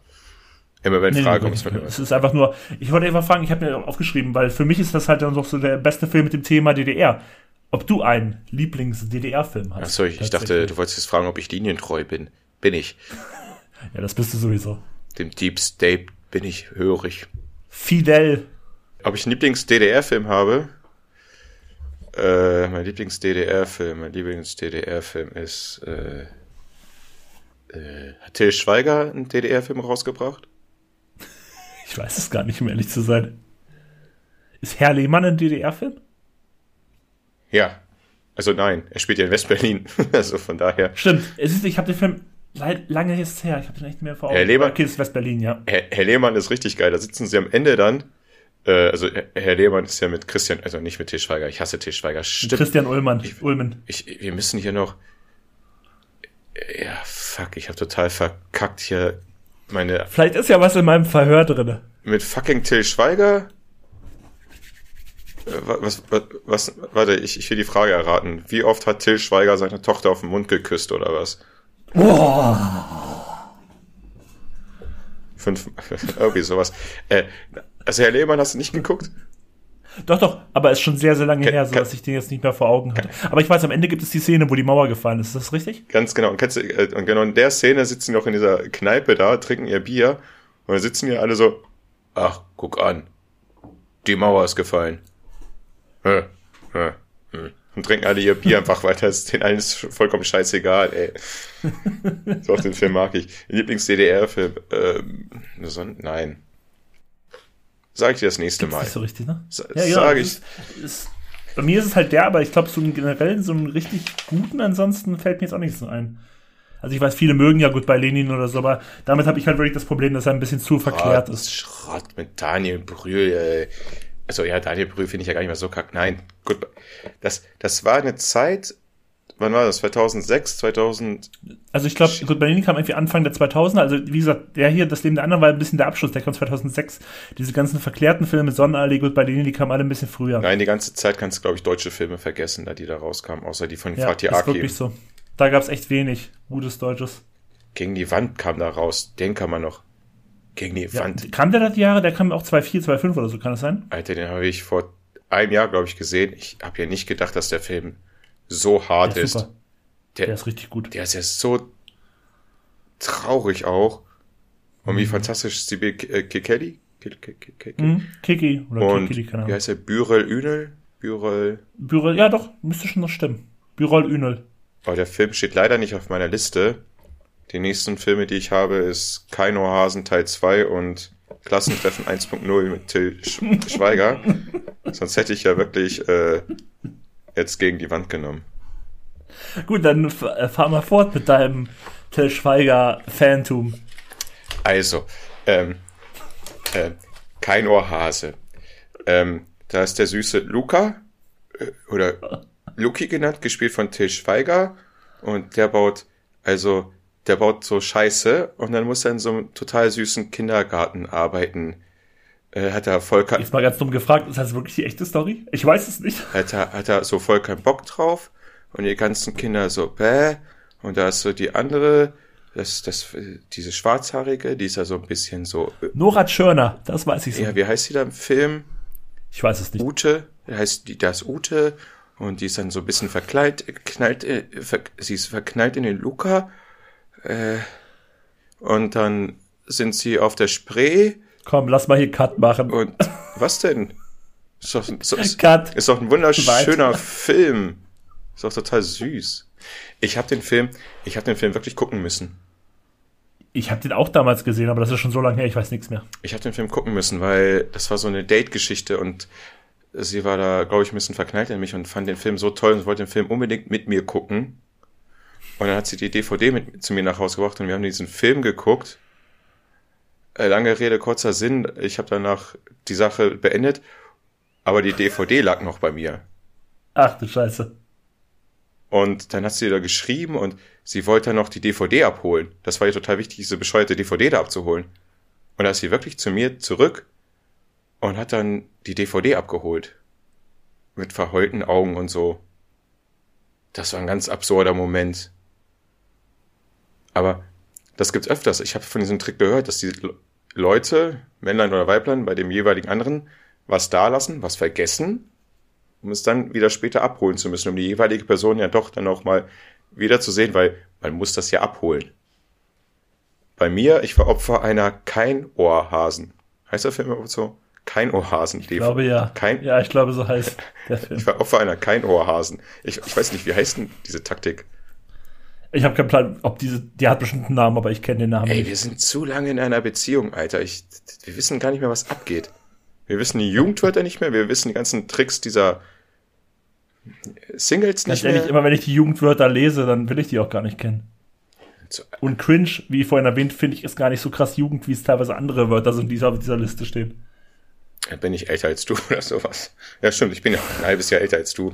S1: Immer wenn nee, Frage
S2: kommt, Es ist einfach nur, ich wollte einfach fragen, ich habe mir aufgeschrieben, weil für mich ist das halt dann doch so der beste Film mit dem Thema DDR. Ob du einen Lieblings-DDR-Film hast.
S1: Achso, ich, ich dachte, du wolltest jetzt fragen, ob ich linientreu bin. Bin ich.
S2: ja, das bist du sowieso.
S1: Dem Deep State bin ich hörig.
S2: Fidel.
S1: Ob ich einen Lieblings-DDR-Film habe? Äh, mein Lieblings-DDR-Film, mein Lieblings-DDR-Film ist, äh, äh, hat Till Schweiger einen DDR-Film rausgebracht?
S2: Ich weiß es gar nicht, um ehrlich zu sein. Ist Herr Lehmann ein DDR-Film?
S1: Ja. Also nein, er spielt ja in Westberlin. also von daher.
S2: Stimmt. Es ist, ich habe den Film lange ist her. Ich habe den echt mehr vor
S1: Augen. Herr Lehmann,
S2: okay, ist Westberlin, ja.
S1: Herr, Herr Lehmann ist richtig geil. Da sitzen sie am Ende dann. Äh, also Herr Lehmann ist ja mit Christian, also nicht mit Tischweiger. Ich hasse Tischweiger.
S2: Stimmt. Christian Ullmann.
S1: Ich,
S2: Ullmann.
S1: Ich, wir müssen hier noch. Ja, fuck, ich habe total verkackt hier meine.
S2: Vielleicht ist ja was in meinem Verhör drin.
S1: Mit fucking Till Schweiger? Äh, was, was, was, warte, ich, ich will die Frage erraten. Wie oft hat Till Schweiger seine Tochter auf den Mund geküsst oder was? Boah. Fünf, irgendwie sowas. Äh, also Herr Lehmann, hast du nicht geguckt?
S2: Doch, doch, aber ist schon sehr, sehr lange kann, her, so dass ich den jetzt nicht mehr vor Augen hatte. Aber ich weiß, am Ende gibt es die Szene, wo die Mauer gefallen ist. Ist das richtig?
S1: Ganz genau. Und, kennst du, äh, und genau in der Szene sitzen die auch in dieser Kneipe da, trinken ihr Bier und dann sitzen die alle so, ach, guck an, die Mauer ist gefallen. Hm, hm. Und trinken alle ihr Bier einfach weiter. Ist denen alles vollkommen scheißegal, ey. so auf den Film mag ich. Lieblings-DDR-Film. Ähm, nein. Sag ich dir das nächste Gibt's Mal. Nicht
S2: so richtig, ne?
S1: Sa ja, ja, sag ich. Ist,
S2: ist, bei mir ist es halt der, aber ich glaube, so einen generell so einen richtig guten, ansonsten fällt mir jetzt auch nichts so ein. Also ich weiß, viele mögen ja gut bei Lenin oder so, aber damit habe ich halt wirklich das Problem, dass er ein bisschen zu Schrott, verklärt ist.
S1: Schrott mit Daniel Brühl, ey. Also ja, Daniel Brühl finde ich ja gar nicht mehr so kack. Nein, gut. Das, das war eine Zeit, wann war das? 2006, 2000?
S2: Also ich glaube, gut, Berlin kam irgendwie Anfang der 2000er. Also wie gesagt, der hier, das Leben der anderen war ein bisschen der Abschluss. Der kam 2006. Diese ganzen verklärten Filme, Sonnenallee, gut, Berlin, die kamen alle ein bisschen früher.
S1: Nein, die ganze Zeit kannst du, glaube ich, deutsche Filme vergessen, da die da rauskamen, außer die von
S2: ja, Fatih Akin. ist wirklich so. Da gab es echt wenig gutes Deutsches.
S1: Gegen die Wand kam da raus. Den kann man noch. Gegen die
S2: ja,
S1: Wand.
S2: Kam der das Jahre? Der kam auch 2,4, 2,5 oder so, kann das sein?
S1: Alter, den habe ich vor einem Jahr, glaube ich, gesehen. Ich habe ja nicht gedacht, dass der Film so hart der ist. Super.
S2: Der, der, ist richtig gut.
S1: Der ist ja so traurig auch. Und mhm. wie fantastisch ist die äh, Kikeli?
S2: Mhm, Kiki
S1: oder und Kikeli, keine Ahnung. Wie heißt der? Bürel Ünel? Bürel.
S2: Bürel, ja doch, müsste schon noch stimmen. Bürel Ünel.
S1: Aber der Film steht leider nicht auf meiner Liste. Die nächsten Filme, die ich habe, ist Kaino Hasen Teil 2 und Klassentreffen 1.0 mit Till Schweiger. Sonst hätte ich ja wirklich äh, jetzt gegen die Wand genommen.
S2: Gut, dann äh, fahr mal fort mit deinem Till Schweiger-Phantom.
S1: Also, ähm, äh, kein Ohrhase. Ähm, da ist der süße Luca, äh, oder Luki genannt, gespielt von Till Schweiger. Und der baut, also, der baut so Scheiße und dann muss er in so einem total süßen Kindergarten arbeiten. Äh, hat er voll kein,
S2: Jetzt mal ganz dumm gefragt, ist das wirklich die echte Story? Ich weiß es nicht.
S1: Hat er, hat er so voll keinen Bock drauf und die ganzen Kinder so, bäh. Und da ist so die andere, das, das, diese Schwarzhaarige, die ist ja so ein bisschen so.
S2: Nora Tschörner, das weiß ich so.
S1: Ja, wie heißt sie da im Film?
S2: Ich weiß es nicht.
S1: Ute, heißt die, das Ute und die ist dann so ein bisschen verkleidet, knallt, äh, ver, sie ist verknallt in den Luca äh, und dann sind sie auf der Spree.
S2: Komm, lass mal hier Cut machen.
S1: Und was denn? Ist doch, ist,
S2: Cut.
S1: ist doch ein wunderschöner Film. Ist doch total süß. Ich habe den Film, ich habe den Film wirklich gucken müssen.
S2: Ich habe den auch damals gesehen, aber das ist schon so lange her, ich weiß nichts mehr.
S1: Ich habe den Film gucken müssen, weil das war so eine Date-Geschichte und sie war da, glaube ich, ein bisschen verknallt in mich und fand den Film so toll und wollte den Film unbedingt mit mir gucken. Und dann hat sie die DVD mit zu mir nach Hause gebracht und wir haben diesen Film geguckt. Äh, lange Rede, kurzer Sinn. Ich habe danach die Sache beendet, aber die DVD lag noch bei mir.
S2: Ach du Scheiße.
S1: Und dann hat sie da geschrieben und sie wollte dann noch die DVD abholen. Das war ihr total wichtig, diese bescheuerte DVD da abzuholen. Und da ist sie wirklich zu mir zurück und hat dann die DVD abgeholt. Mit verheulten Augen und so. Das war ein ganz absurder Moment. Aber das gibt's öfters. Ich habe von diesem Trick gehört, dass die Leute, Männlein oder Weiblein, bei dem jeweiligen anderen was da lassen, was vergessen, um es dann wieder später abholen zu müssen, um die jeweilige Person ja doch dann auch mal wieder zu sehen, weil man muss das ja abholen. Bei mir, ich war Opfer einer Kein-Ohrhasen. Heißt der Film überhaupt so? Kein-Ohrhasen.
S2: Ich glaube ja.
S1: Kein,
S2: ja, ich glaube so heißt der Film.
S1: ich war Opfer einer Kein-Ohrhasen. Ich, ich weiß nicht, wie heißt denn diese Taktik?
S2: Ich habe keinen Plan, ob diese, die hat bestimmt einen Namen, aber ich kenne den Namen
S1: Ey,
S2: nicht.
S1: wir sind zu lange in einer Beziehung, Alter. Ich, wir wissen gar nicht mehr, was abgeht. Wir wissen die Jugendwörter nicht mehr, wir wissen die ganzen Tricks dieser Singles
S2: Ganz
S1: nicht
S2: ehrlich,
S1: mehr.
S2: immer wenn ich die Jugendwörter lese, dann will ich die auch gar nicht kennen.
S1: So,
S2: Und cringe, wie vorhin erwähnt, finde ich, ist gar nicht so krass Jugend, wie es teilweise andere Wörter sind, die auf dieser Liste stehen.
S1: Bin ich älter als du oder sowas? Ja, stimmt, ich bin ja ein halbes Jahr älter als du.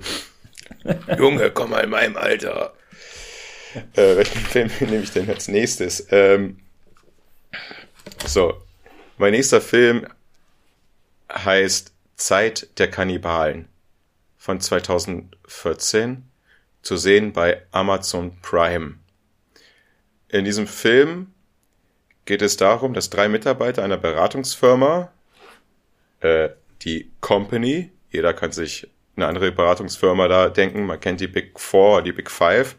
S1: Junge, komm mal in meinem Alter. Äh, welchen Film nehme ich denn als nächstes? Ähm, so, mein nächster Film heißt Zeit der Kannibalen von 2014, zu sehen bei Amazon Prime. In diesem Film geht es darum, dass drei Mitarbeiter einer Beratungsfirma, äh, die Company, jeder kann sich eine andere Beratungsfirma da denken, man kennt die Big Four, die Big Five,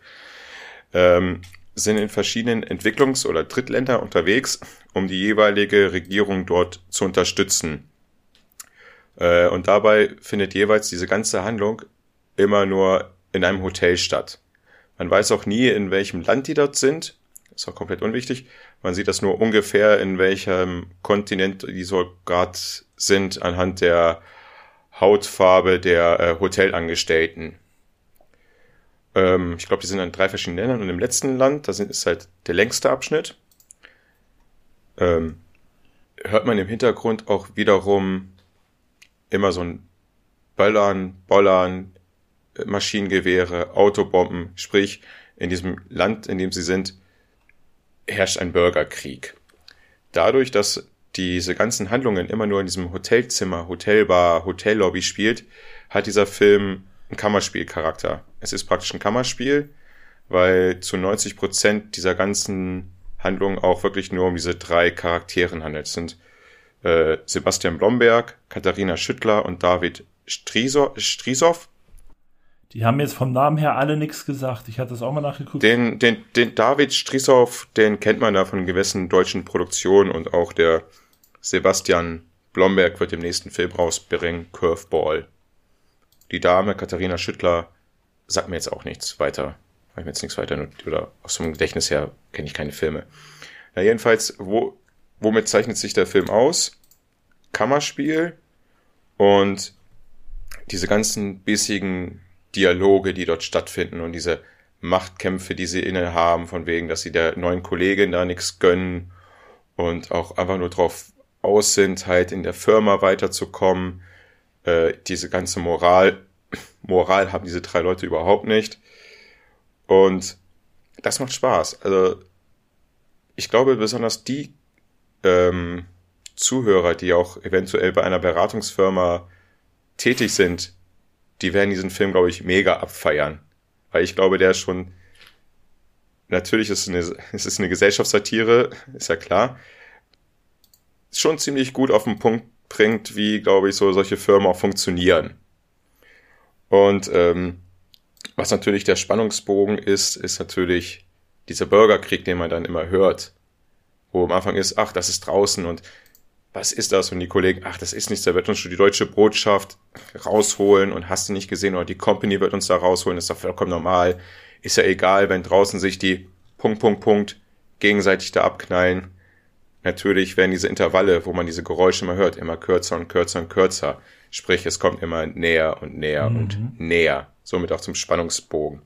S1: ähm, sind in verschiedenen Entwicklungs- oder Drittländer unterwegs, um die jeweilige Regierung dort zu unterstützen. Äh, und dabei findet jeweils diese ganze Handlung immer nur in einem Hotel statt. Man weiß auch nie, in welchem Land die dort sind. Ist auch komplett unwichtig. Man sieht das nur ungefähr, in welchem Kontinent die so gerade sind, anhand der Hautfarbe der äh, Hotelangestellten. Ähm, ich glaube, die sind in drei verschiedenen Ländern und im letzten Land, das ist halt der längste Abschnitt, ähm, hört man im Hintergrund auch wiederum immer so ein Böllern, Bollern, äh, Maschinengewehre, Autobomben, sprich, in diesem Land, in dem sie sind, herrscht ein Bürgerkrieg. Dadurch, dass diese ganzen Handlungen immer nur in diesem Hotelzimmer, Hotelbar, Hotellobby spielt, hat dieser Film einen Kammerspielcharakter. Es ist praktisch ein Kammerspiel, weil zu 90 Prozent dieser ganzen Handlungen auch wirklich nur um diese drei Charakteren handelt. Es sind äh, Sebastian Blomberg, Katharina Schüttler und David Striso Strisow.
S2: Die haben jetzt vom Namen her alle nichts gesagt. Ich hatte das auch mal nachgeguckt.
S1: Den, den, den David Strisow, den kennt man da von gewissen deutschen Produktionen und auch der Sebastian Blomberg wird im nächsten Film rausbringen, Curveball. Die Dame, Katharina Schüttler, sagt mir jetzt auch nichts weiter. Weil mir jetzt nichts weiter oder aus dem Gedächtnis her kenne ich keine Filme. Na, jedenfalls, wo, womit zeichnet sich der Film aus? Kammerspiel und diese ganzen bissigen Dialoge, die dort stattfinden und diese Machtkämpfe, die sie inne haben, von wegen, dass sie der neuen Kollegin da nichts gönnen und auch einfach nur drauf aus sind, halt in der Firma weiterzukommen. Äh, diese ganze Moral, Moral haben diese drei Leute überhaupt nicht. Und das macht Spaß. Also ich glaube besonders die ähm, Zuhörer, die auch eventuell bei einer Beratungsfirma tätig sind, die werden diesen Film, glaube ich, mega abfeiern. weil ich glaube, der ist schon, natürlich ist es eine, es ist eine Gesellschaftssatire, ist ja klar, schon ziemlich gut auf den Punkt bringt, wie, glaube ich, so solche Firmen auch funktionieren. Und ähm, was natürlich der Spannungsbogen ist, ist natürlich dieser Bürgerkrieg, den man dann immer hört. Wo am Anfang ist, ach, das ist draußen und was ist das? Und die Kollegen, ach, das ist nichts, da wird uns schon die deutsche Botschaft rausholen und hast du nicht gesehen, oder die Company wird uns da rausholen, das ist doch vollkommen normal. Ist ja egal, wenn draußen sich die Punkt, Punkt, Punkt gegenseitig da abknallen. Natürlich werden diese Intervalle, wo man diese Geräusche immer hört, immer kürzer und kürzer und kürzer. Sprich, es kommt immer näher und näher mhm. und näher. Somit auch zum Spannungsbogen.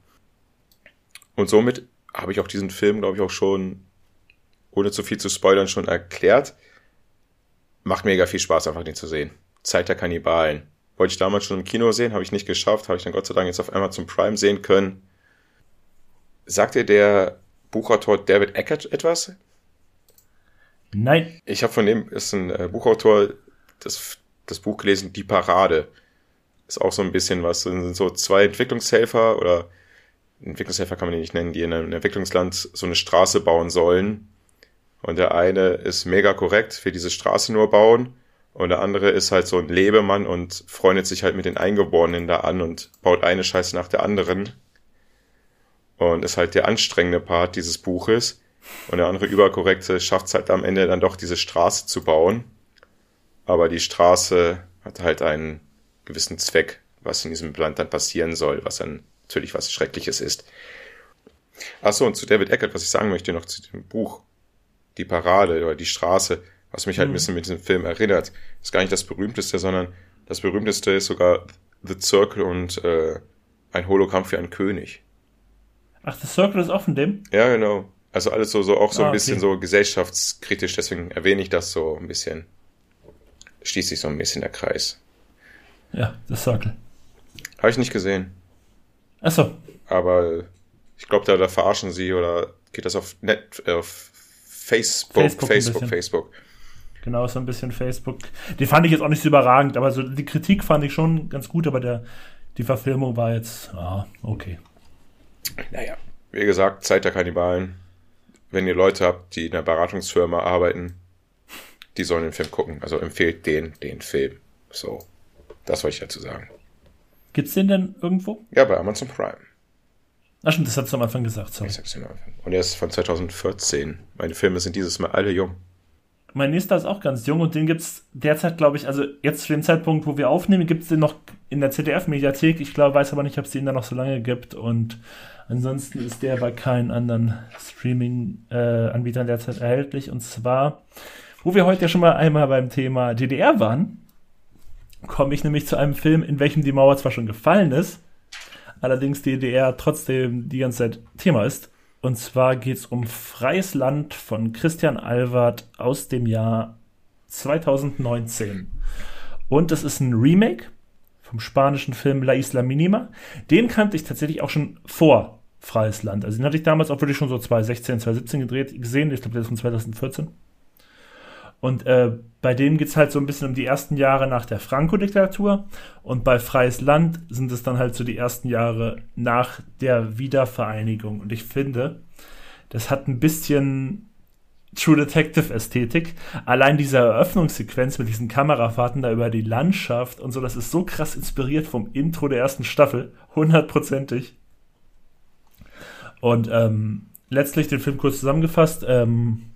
S1: Und somit habe ich auch diesen Film, glaube ich, auch schon, ohne zu viel zu spoilern, schon erklärt. Macht mega viel Spaß, einfach den zu sehen. Zeit der Kannibalen. Wollte ich damals schon im Kino sehen, habe ich nicht geschafft, habe ich dann Gott sei Dank jetzt auf Amazon Prime sehen können. Sagt dir der Buchautor David Eckert etwas?
S2: Nein.
S1: Ich habe von dem, ist ein äh, Buchautor, das das Buch gelesen, Die Parade. Ist auch so ein bisschen was. Das sind so zwei Entwicklungshelfer oder Entwicklungshelfer kann man die nicht nennen, die in einem Entwicklungsland so eine Straße bauen sollen. Und der eine ist mega korrekt, für diese Straße nur bauen. Und der andere ist halt so ein Lebemann und freundet sich halt mit den Eingeborenen da an und baut eine Scheiße nach der anderen. Und ist halt der anstrengende Part dieses Buches. Und der andere Überkorrekte schafft es halt am Ende dann doch, diese Straße zu bauen aber die Straße hat halt einen gewissen Zweck, was in diesem Land dann passieren soll, was dann natürlich was Schreckliches ist. Achso, und zu David Eckert, was ich sagen möchte noch zu dem Buch, die Parade oder die Straße, was mich halt mhm. ein bisschen mit diesem Film erinnert, ist gar nicht das berühmteste, sondern das berühmteste ist sogar The Circle und äh, ein Hologramm für einen König.
S2: Ach, The Circle ist von dem?
S1: Ja, genau. Also alles so, so auch so ah, ein bisschen okay. so gesellschaftskritisch, deswegen erwähne ich das so ein bisschen schließt sich so ein bisschen der Kreis.
S2: Ja, das Circle.
S1: Habe ich nicht gesehen.
S2: Achso.
S1: Aber ich glaube, da, da verarschen sie oder geht das auf, Net, auf Facebook, Facebook, Facebook, Facebook.
S2: Genau, so ein bisschen Facebook. Die fand ich jetzt auch nicht so überragend, aber so die Kritik fand ich schon ganz gut, aber der, die Verfilmung war jetzt, ah, okay.
S1: Naja, wie gesagt, Zeit der Kannibalen. Wenn ihr Leute habt, die in einer Beratungsfirma arbeiten, die sollen den Film gucken. Also empfehlt den, den Film. So, das wollte ich dazu sagen.
S2: Gibt's den denn irgendwo?
S1: Ja, bei Amazon Prime.
S2: Ach stimmt, das hast du am Anfang gesagt.
S1: Sorry. Ich sag's am Anfang. Und er ist von 2014. Meine Filme sind dieses Mal alle jung.
S2: Mein nächster ist auch ganz jung und den gibt's derzeit, glaube ich, also jetzt zu dem Zeitpunkt, wo wir aufnehmen, gibt's den noch in der ZDF-Mediathek. Ich glaube, weiß aber nicht, ob es den da noch so lange gibt. Und ansonsten ist der bei keinen anderen Streaming-Anbietern derzeit erhältlich. Und zwar wo wir heute ja schon mal einmal beim Thema DDR waren, komme ich nämlich zu einem Film, in welchem die Mauer zwar schon gefallen ist, allerdings DDR trotzdem die ganze Zeit Thema ist. Und zwar geht es um Freies Land von Christian Alward aus dem Jahr 2019. Und das ist ein Remake vom spanischen Film La Isla Minima. Den kannte ich tatsächlich auch schon vor Freies Land. Also den hatte ich damals auch wirklich schon so 2016, 2017 gedreht, gesehen. Ich glaube, der ist von 2014. Und äh, bei dem geht es halt so ein bisschen um die ersten Jahre nach der Franco-Diktatur. Und bei Freies Land sind es dann halt so die ersten Jahre nach der Wiedervereinigung. Und ich finde, das hat ein bisschen True Detective Ästhetik. Allein diese Eröffnungssequenz mit diesen Kamerafahrten da über die Landschaft und so, das ist so krass inspiriert vom Intro der ersten Staffel. Hundertprozentig. Und ähm, letztlich den Film kurz zusammengefasst. Ähm,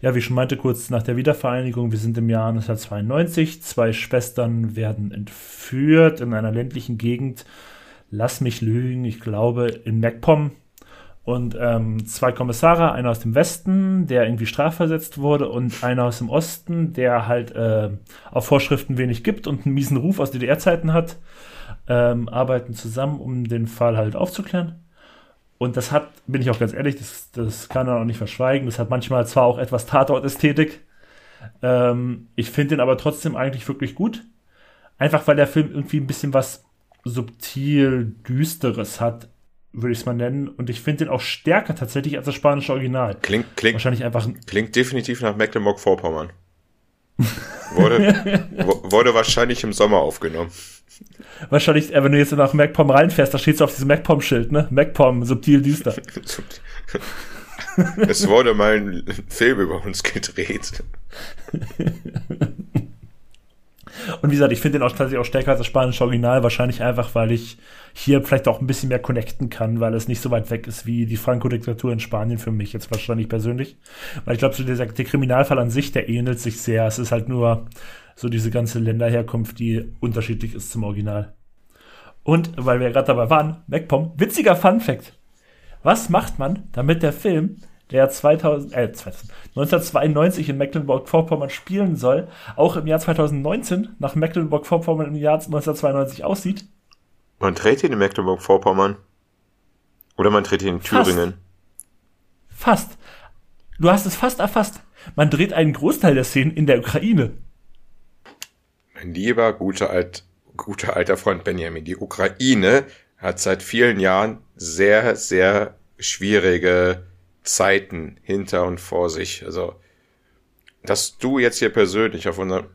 S2: ja, wie ich schon meinte, kurz nach der Wiedervereinigung, wir sind im Jahr 1992, zwei Schwestern werden entführt in einer ländlichen Gegend, lass mich lügen, ich glaube in MacPom. Und ähm, zwei Kommissare, einer aus dem Westen, der irgendwie strafversetzt wurde, und einer aus dem Osten, der halt äh, auf Vorschriften wenig gibt und einen miesen Ruf aus DDR-Zeiten hat, ähm, arbeiten zusammen, um den Fall halt aufzuklären. Und das hat, bin ich auch ganz ehrlich, das, das kann er auch nicht verschweigen, das hat manchmal zwar auch etwas Tatort-Ästhetik. Ähm, ich finde den aber trotzdem eigentlich wirklich gut. Einfach weil der Film irgendwie ein bisschen was subtil Düsteres hat, würde ich es mal nennen. Und ich finde den auch stärker tatsächlich als das spanische Original.
S1: Klingt, klingt,
S2: Wahrscheinlich einfach.
S1: Klingt definitiv nach Mecklenburg-Vorpommern. Wurde, wurde wahrscheinlich im Sommer aufgenommen.
S2: Wahrscheinlich, äh, wenn du jetzt nach MacPom reinfährst, da steht so auf diesem MacPom-Schild, ne? MacPom, subtil düster.
S1: es wurde mal ein Film über uns gedreht.
S2: Und wie gesagt, ich finde den auch tatsächlich auch stärker als das spanische Original, wahrscheinlich einfach, weil ich hier vielleicht auch ein bisschen mehr connecten kann, weil es nicht so weit weg ist wie die Franco-Diktatur in Spanien für mich jetzt wahrscheinlich persönlich. Weil ich glaube, so der, der Kriminalfall an sich, der ähnelt sich sehr. Es ist halt nur so diese ganze Länderherkunft, die unterschiedlich ist zum Original. Und weil wir gerade dabei waren, MacPom, witziger Fun Fact. Was macht man, damit der Film der 2000, äh, 1992 in Mecklenburg-Vorpommern spielen soll, auch im Jahr 2019 nach Mecklenburg-Vorpommern im Jahr 1992 aussieht?
S1: Man dreht ihn in Mecklenburg-Vorpommern. Oder man dreht ihn in Thüringen.
S2: Fast. fast. Du hast es fast erfasst. Man dreht einen Großteil der Szenen in der Ukraine.
S1: Mein lieber, guter, alt, guter alter Freund Benjamin, die Ukraine hat seit vielen Jahren sehr, sehr schwierige Zeiten hinter und vor sich. Also, dass du jetzt hier persönlich auf unserem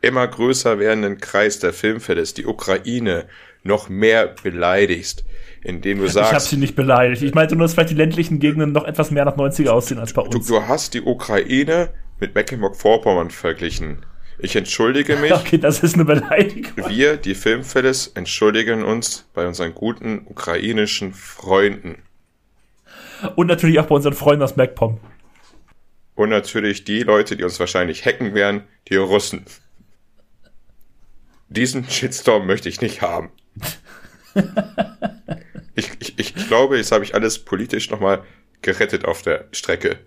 S1: immer größer werdenden Kreis der Filmfans die Ukraine noch mehr beleidigst, indem du sagst.
S2: Ich habe sie nicht beleidigt. Ich meinte nur, dass vielleicht die ländlichen Gegenden noch etwas mehr nach 90er aussehen als bei uns.
S1: Du, du hast die Ukraine mit Mecklenburg-Vorpommern verglichen. Ich entschuldige mich.
S2: Okay, das ist eine Beleidigung.
S1: Wir, die Filmfans, entschuldigen uns bei unseren guten ukrainischen Freunden.
S2: Und natürlich auch bei unseren Freunden aus MacPom.
S1: Und natürlich die Leute, die uns wahrscheinlich hacken werden, die Russen. Diesen Shitstorm möchte ich nicht haben. ich, ich, ich glaube, jetzt habe ich alles politisch nochmal gerettet auf der Strecke.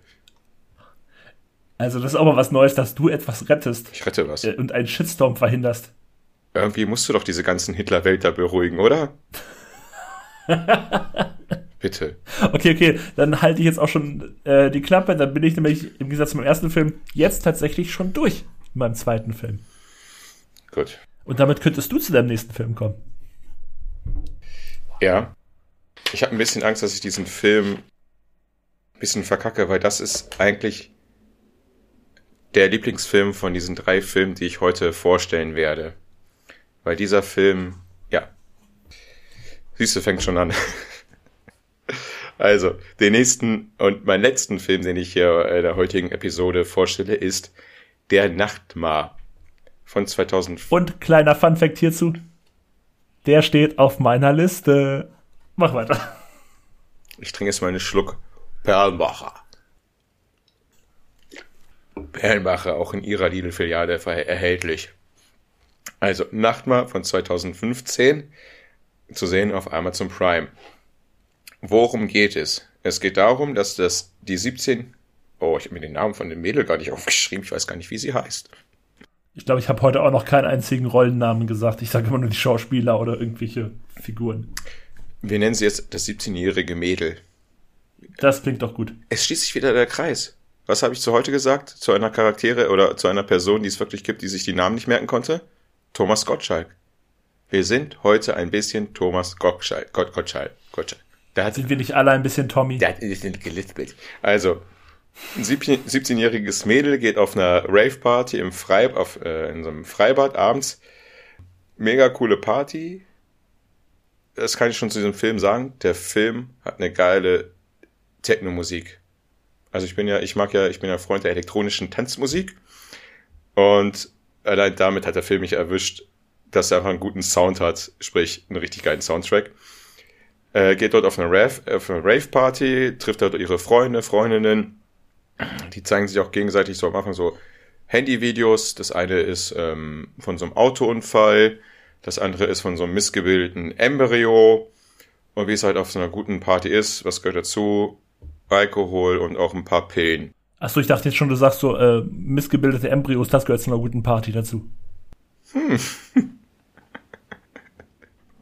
S2: Also das ist aber was Neues, dass du etwas rettest.
S1: Ich rette was.
S2: Äh, und einen Shitstorm verhinderst.
S1: Irgendwie musst du doch diese ganzen Hitler-Welt da beruhigen, oder? Bitte.
S2: Okay, okay, dann halte ich jetzt auch schon äh, die Klappe. Dann bin ich nämlich im Gegensatz zum ersten Film jetzt tatsächlich schon durch in meinem zweiten Film.
S1: Gut.
S2: Und damit könntest du zu deinem nächsten Film kommen.
S1: Ja. Ich habe ein bisschen Angst, dass ich diesen Film ein bisschen verkacke, weil das ist eigentlich der Lieblingsfilm von diesen drei Filmen, die ich heute vorstellen werde. Weil dieser Film, ja. Siehst du, fängt schon an. Also, den nächsten und meinen letzten Film, den ich hier in der heutigen Episode vorstelle, ist Der Nachtmar von 2000.
S2: Und kleiner Funfact hierzu. Der steht auf meiner Liste. Mach weiter.
S1: Ich trinke jetzt mal einen Schluck Perlbacher. Perlbacher auch in ihrer Lidl-Filiale erhältlich. Also Nachtmar von 2015 zu sehen auf Amazon Prime. Worum geht es? Es geht darum, dass das die 17. Oh, ich habe mir den Namen von dem Mädel gar nicht aufgeschrieben. Ich weiß gar nicht, wie sie heißt.
S2: Ich glaube, ich habe heute auch noch keinen einzigen Rollennamen gesagt. Ich sage immer nur die Schauspieler oder irgendwelche Figuren.
S1: Wir nennen sie jetzt das 17-jährige Mädel.
S2: Das klingt doch gut.
S1: Es schließt sich wieder der Kreis. Was habe ich zu heute gesagt? Zu einer Charaktere oder zu einer Person, die es wirklich gibt, die sich die Namen nicht merken konnte? Thomas Gottschalk. Wir sind heute ein bisschen Thomas Gottschalk. Gottschalk. Gottschalk.
S2: Da hat, Sind wir nicht alle ein bisschen Tommy?
S1: Der hat ein bisschen gelispelt. Also, ein 17-jähriges Mädel geht auf einer Rave-Party im Freibad, auf, äh, in so einem Freibad abends. Mega coole Party. Das kann ich schon zu diesem Film sagen. Der Film hat eine geile Techno-Musik. Also ich bin ja, ich mag ja, ich bin ja Freund der elektronischen Tanzmusik. Und allein damit hat der Film mich erwischt, dass er einfach einen guten Sound hat, sprich einen richtig geilen Soundtrack. Äh, geht dort auf eine Rave, auf eine Rave-Party, trifft dort ihre Freunde, Freundinnen. Die zeigen sich auch gegenseitig so am Anfang so Handyvideos. Das eine ist ähm, von so einem Autounfall, das andere ist von so einem missgebildeten Embryo. Und wie es halt auf so einer guten Party ist, was gehört dazu? Alkohol und auch ein paar Pillen.
S2: Achso, ich dachte jetzt schon, du sagst so, äh, missgebildete Embryos, das gehört zu einer guten Party dazu. Hm.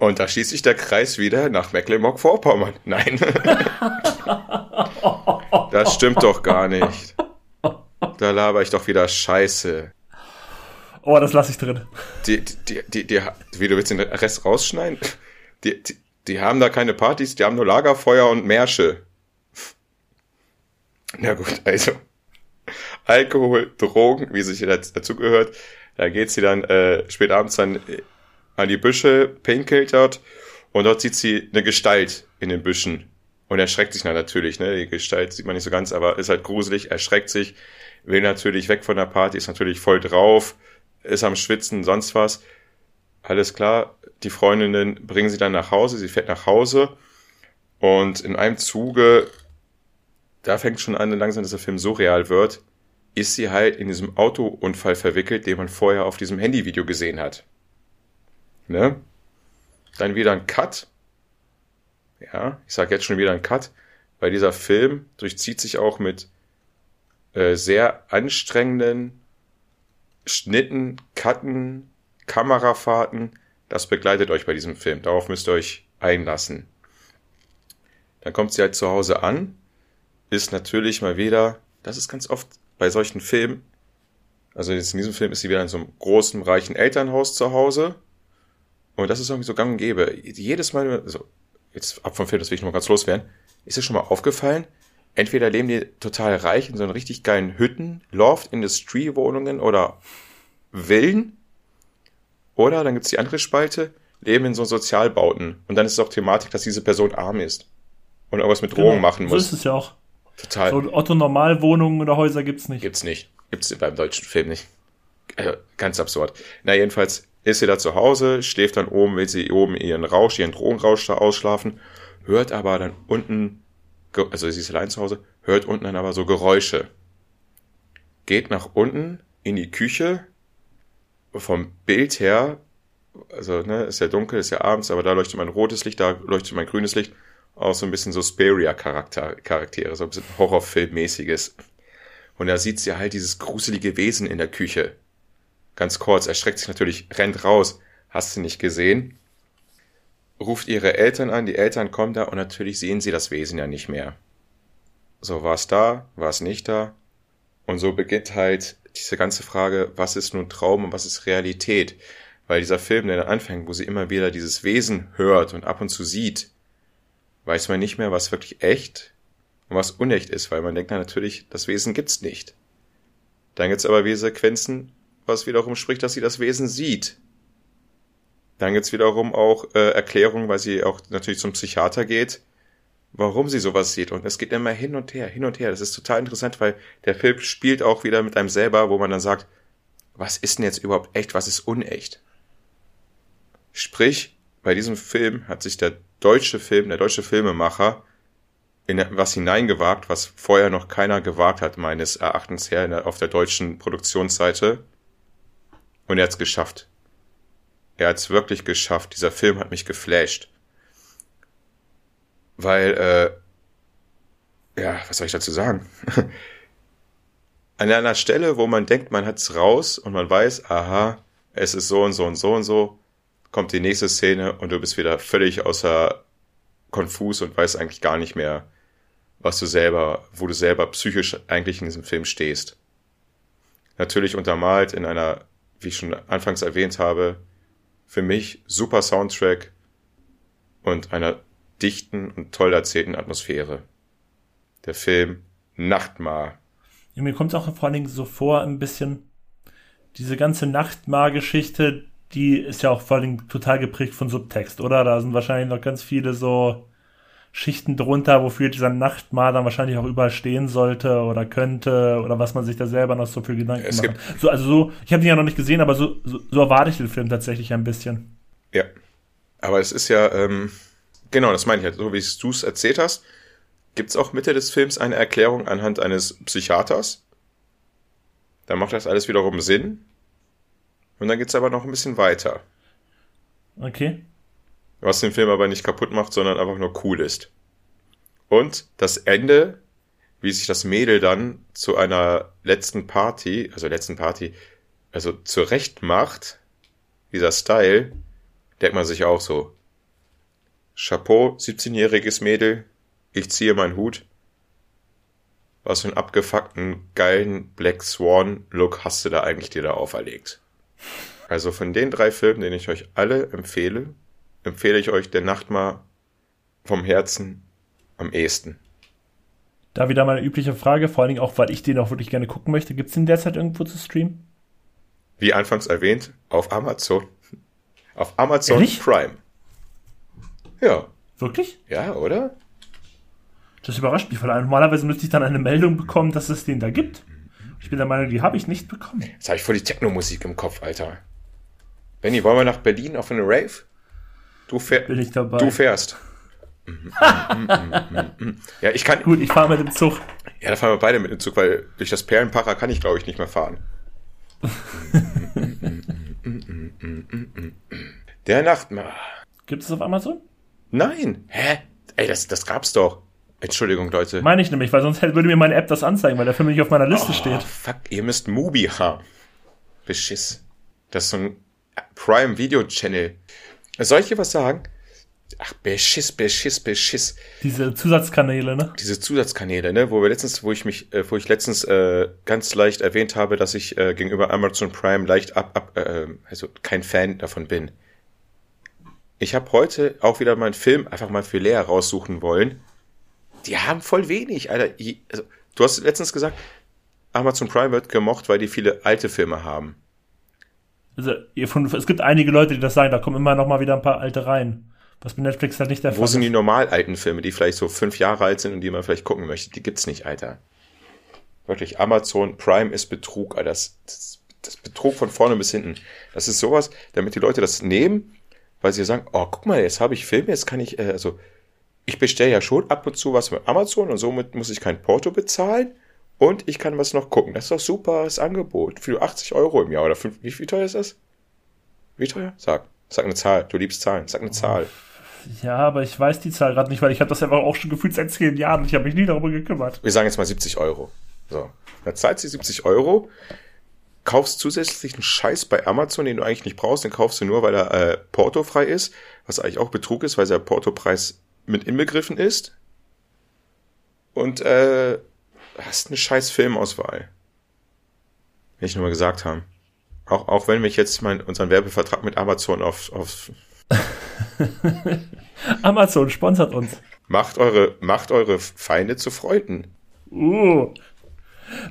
S1: Und da schließt sich der Kreis wieder nach Mecklenburg-Vorpommern. Nein. das stimmt doch gar nicht. Da laber ich doch wieder Scheiße.
S2: Oh, das lasse ich drin.
S1: Die, die, die, die, wie du willst den Rest rausschneiden? Die, die, die haben da keine Partys, die haben nur Lagerfeuer und Märsche. Na gut, also. Alkohol, Drogen, wie sich dazugehört. Da geht sie dann äh, spät abends dann äh, an die Büsche, pinkelt dort und dort sieht sie eine Gestalt in den Büschen und erschreckt sich natürlich. Ne? Die Gestalt sieht man nicht so ganz, aber ist halt gruselig, erschreckt sich, will natürlich weg von der Party, ist natürlich voll drauf, ist am Schwitzen, sonst was. Alles klar, die Freundinnen bringen sie dann nach Hause, sie fährt nach Hause und in einem Zuge, da fängt schon an langsam, dass der Film so real wird, ist sie halt in diesem Autounfall verwickelt, den man vorher auf diesem Handyvideo gesehen hat. Ne? Dann wieder ein Cut. Ja, ich sage jetzt schon wieder ein Cut, weil dieser Film durchzieht sich auch mit äh, sehr anstrengenden Schnitten, Cutten, Kamerafahrten. Das begleitet euch bei diesem Film. Darauf müsst ihr euch einlassen. Dann kommt sie halt zu Hause an, ist natürlich mal wieder, das ist ganz oft bei solchen Filmen, also jetzt in diesem Film ist sie wieder in so einem großen, reichen Elternhaus zu Hause. Und das ist irgendwie so gang und gäbe. Jedes Mal, also jetzt ab vom Film, das will ich noch ganz loswerden, ist dir schon mal aufgefallen, entweder leben die total reich in so einen richtig geilen Hütten, Loft, Industriewohnungen oder Villen, oder dann gibt's die andere Spalte, leben in so Sozialbauten. Und dann ist es auch Thematik, dass diese Person arm ist und irgendwas mit Drogen genau, machen muss.
S2: So ist es ja auch. Total. So Otto-Normalwohnungen oder Häuser gibt's nicht.
S1: Gibt's nicht. Gibt's beim deutschen Film nicht. Also, ganz absurd. Na, jedenfalls ist sie da zu Hause, schläft dann oben, will sie oben ihren Rausch, ihren Drogenrausch da ausschlafen, hört aber dann unten, also sie ist allein zu Hause, hört unten dann aber so Geräusche. Geht nach unten in die Küche, vom Bild her, also ne, ist ja dunkel, ist ja abends, aber da leuchtet mein rotes Licht, da leuchtet mein grünes Licht, auch so ein bisschen so Speria-Charaktere, so ein bisschen Horrorfilmmäßiges. Und da sieht sie halt dieses gruselige Wesen in der Küche. Ganz kurz, erschreckt sich natürlich, rennt raus. Hast du nicht gesehen? Ruft ihre Eltern an, die Eltern kommen da und natürlich sehen sie das Wesen ja nicht mehr. So, war es da, war es nicht da? Und so beginnt halt diese ganze Frage, was ist nun Traum und was ist Realität? Weil dieser Film, der dann anfängt, wo sie immer wieder dieses Wesen hört und ab und zu sieht, weiß man nicht mehr, was wirklich echt und was unecht ist, weil man denkt dann natürlich, das Wesen gibt's nicht. Dann gibt's aber wieder Sequenzen, was wiederum spricht, dass sie das Wesen sieht. Dann gibt's wiederum auch äh, Erklärungen, weil sie auch natürlich zum Psychiater geht, warum sie sowas sieht. Und es geht immer hin und her, hin und her. Das ist total interessant, weil der Film spielt auch wieder mit einem selber, wo man dann sagt, was ist denn jetzt überhaupt echt, was ist unecht? Sprich, bei diesem Film hat sich der deutsche Film, der deutsche Filmemacher in was hineingewagt, was vorher noch keiner gewagt hat, meines Erachtens her, auf der deutschen Produktionsseite. Und er hat es geschafft. Er hat es wirklich geschafft. Dieser Film hat mich geflasht. Weil, äh, ja, was soll ich dazu sagen? An einer Stelle, wo man denkt, man hat's raus und man weiß, aha, es ist so und so und so und so, kommt die nächste Szene und du bist wieder völlig außer konfus und weißt eigentlich gar nicht mehr, was du selber, wo du selber psychisch eigentlich in diesem Film stehst. Natürlich untermalt in einer, wie ich schon anfangs erwähnt habe, für mich super Soundtrack und einer dichten und toll erzählten Atmosphäre. Der Film Nachtmar.
S2: Ja, mir kommt es auch vor allen Dingen so vor, ein bisschen diese ganze Nachtmar-Geschichte, die ist ja auch vor allem total geprägt von Subtext, oder? Da sind wahrscheinlich noch ganz viele so Schichten drunter, wofür dieser Nachtmahl dann wahrscheinlich auch überall stehen sollte oder könnte oder was man sich da selber noch so viel Gedanken es macht. So, also so, ich habe ihn ja noch nicht gesehen, aber so, so, so erwarte ich den Film tatsächlich ein bisschen.
S1: Ja. Aber es ist ja, ähm, genau, das meine ich halt, so wie du es erzählt hast, gibt es auch Mitte des Films eine Erklärung anhand eines Psychiaters. Da macht das alles wiederum Sinn. Und dann geht's aber noch ein bisschen weiter.
S2: Okay.
S1: Was den Film aber nicht kaputt macht, sondern einfach nur cool ist. Und das Ende, wie sich das Mädel dann zu einer letzten Party, also letzten Party, also zurecht macht, dieser Style, denkt man sich auch so. Chapeau, 17-jähriges Mädel, ich ziehe meinen Hut. Was für einen abgefuckten, geilen Black Swan Look hast du da eigentlich dir da auferlegt? Also von den drei Filmen, den ich euch alle empfehle, empfehle ich euch Der Nachtmar vom Herzen am ehesten.
S2: Da wieder meine übliche Frage, vor allen Dingen auch, weil ich den auch wirklich gerne gucken möchte. Gibt es den derzeit irgendwo zu streamen?
S1: Wie anfangs erwähnt, auf Amazon. Auf Amazon
S2: Ehrlich?
S1: Prime. Ja.
S2: Wirklich?
S1: Ja, oder?
S2: Das überrascht mich, weil normalerweise müsste ich dann eine Meldung bekommen, dass es den da gibt. Ich bin der Meinung, die habe ich nicht bekommen.
S1: Jetzt habe ich voll die Techno-Musik im Kopf, Alter. Benny, wollen wir nach Berlin auf eine Rave? Du, fähr
S2: Bin ich dabei.
S1: du fährst. ja, ich kann.
S2: Gut, ich fahre mit dem Zug.
S1: Ja, da fahren wir beide mit dem Zug, weil durch das Perlenpacher kann ich, glaube ich, nicht mehr fahren. Der Nachtmahr.
S2: Gibt es auf Amazon?
S1: Nein. Hä? Ey, das, das gab's doch. Entschuldigung, Leute.
S2: Meine ich nämlich, weil sonst würde mir meine App das anzeigen, weil der Film nicht auf meiner Liste
S1: Oh,
S2: steht.
S1: fuck, ihr müsst Mubi haben. Beschiss. Das ist so ein Prime Video Channel. Soll ich dir was sagen? Ach, Beschiss, Beschiss, Beschiss.
S2: Diese Zusatzkanäle, ne?
S1: Diese Zusatzkanäle, ne, wo wir letztens, wo ich mich, äh, wo ich letztens äh, ganz leicht erwähnt habe, dass ich äh, gegenüber Amazon Prime leicht ab, ab äh, also kein Fan davon bin. Ich habe heute auch wieder meinen Film einfach mal für Lea raussuchen wollen. Die haben voll wenig, Alter. Also, du hast letztens gesagt, Amazon Prime wird gemocht, weil die viele alte Filme haben.
S2: Also, es gibt einige Leute, die das sagen, da kommen immer noch mal wieder ein paar alte rein. Was bei Netflix halt nicht der
S1: Wo
S2: Fall
S1: sind die
S2: ist.
S1: normal alten Filme, die vielleicht so fünf Jahre alt sind und die man vielleicht gucken möchte? Die gibt's nicht, Alter. Wirklich, Amazon Prime ist Betrug, Alter. Das, das, das Betrug von vorne bis hinten. Das ist sowas, damit die Leute das nehmen, weil sie sagen, oh, guck mal, jetzt habe ich Filme, jetzt kann ich, äh, also, ich bestelle ja schon ab und zu was mit Amazon und somit muss ich kein Porto bezahlen und ich kann was noch gucken. Das ist doch super, das Angebot. Für 80 Euro im Jahr oder fünf, wie, wie teuer ist das? Wie teuer? Sag. Sag eine Zahl. Du liebst Zahlen. Sag eine Zahl.
S2: Ja, aber ich weiß die Zahl gerade nicht, weil ich habe das einfach auch schon gefühlt seit zehn Jahren ich habe mich nie darüber gekümmert.
S1: wir sagen jetzt mal 70 Euro. So. Da zahlst du 70 Euro, kaufst zusätzlichen Scheiß bei Amazon, den du eigentlich nicht brauchst, den kaufst du nur, weil er äh, portofrei ist, was eigentlich auch Betrug ist, weil der Portopreis mit inbegriffen ist. Und äh, hast eine scheiß Filmauswahl. Will ich nur mal gesagt haben. Auch, auch wenn mich jetzt mein, unseren Werbevertrag mit Amazon auf, auf
S2: Amazon sponsert uns.
S1: macht eure, macht eure Feinde zu Freunden.
S2: Uh.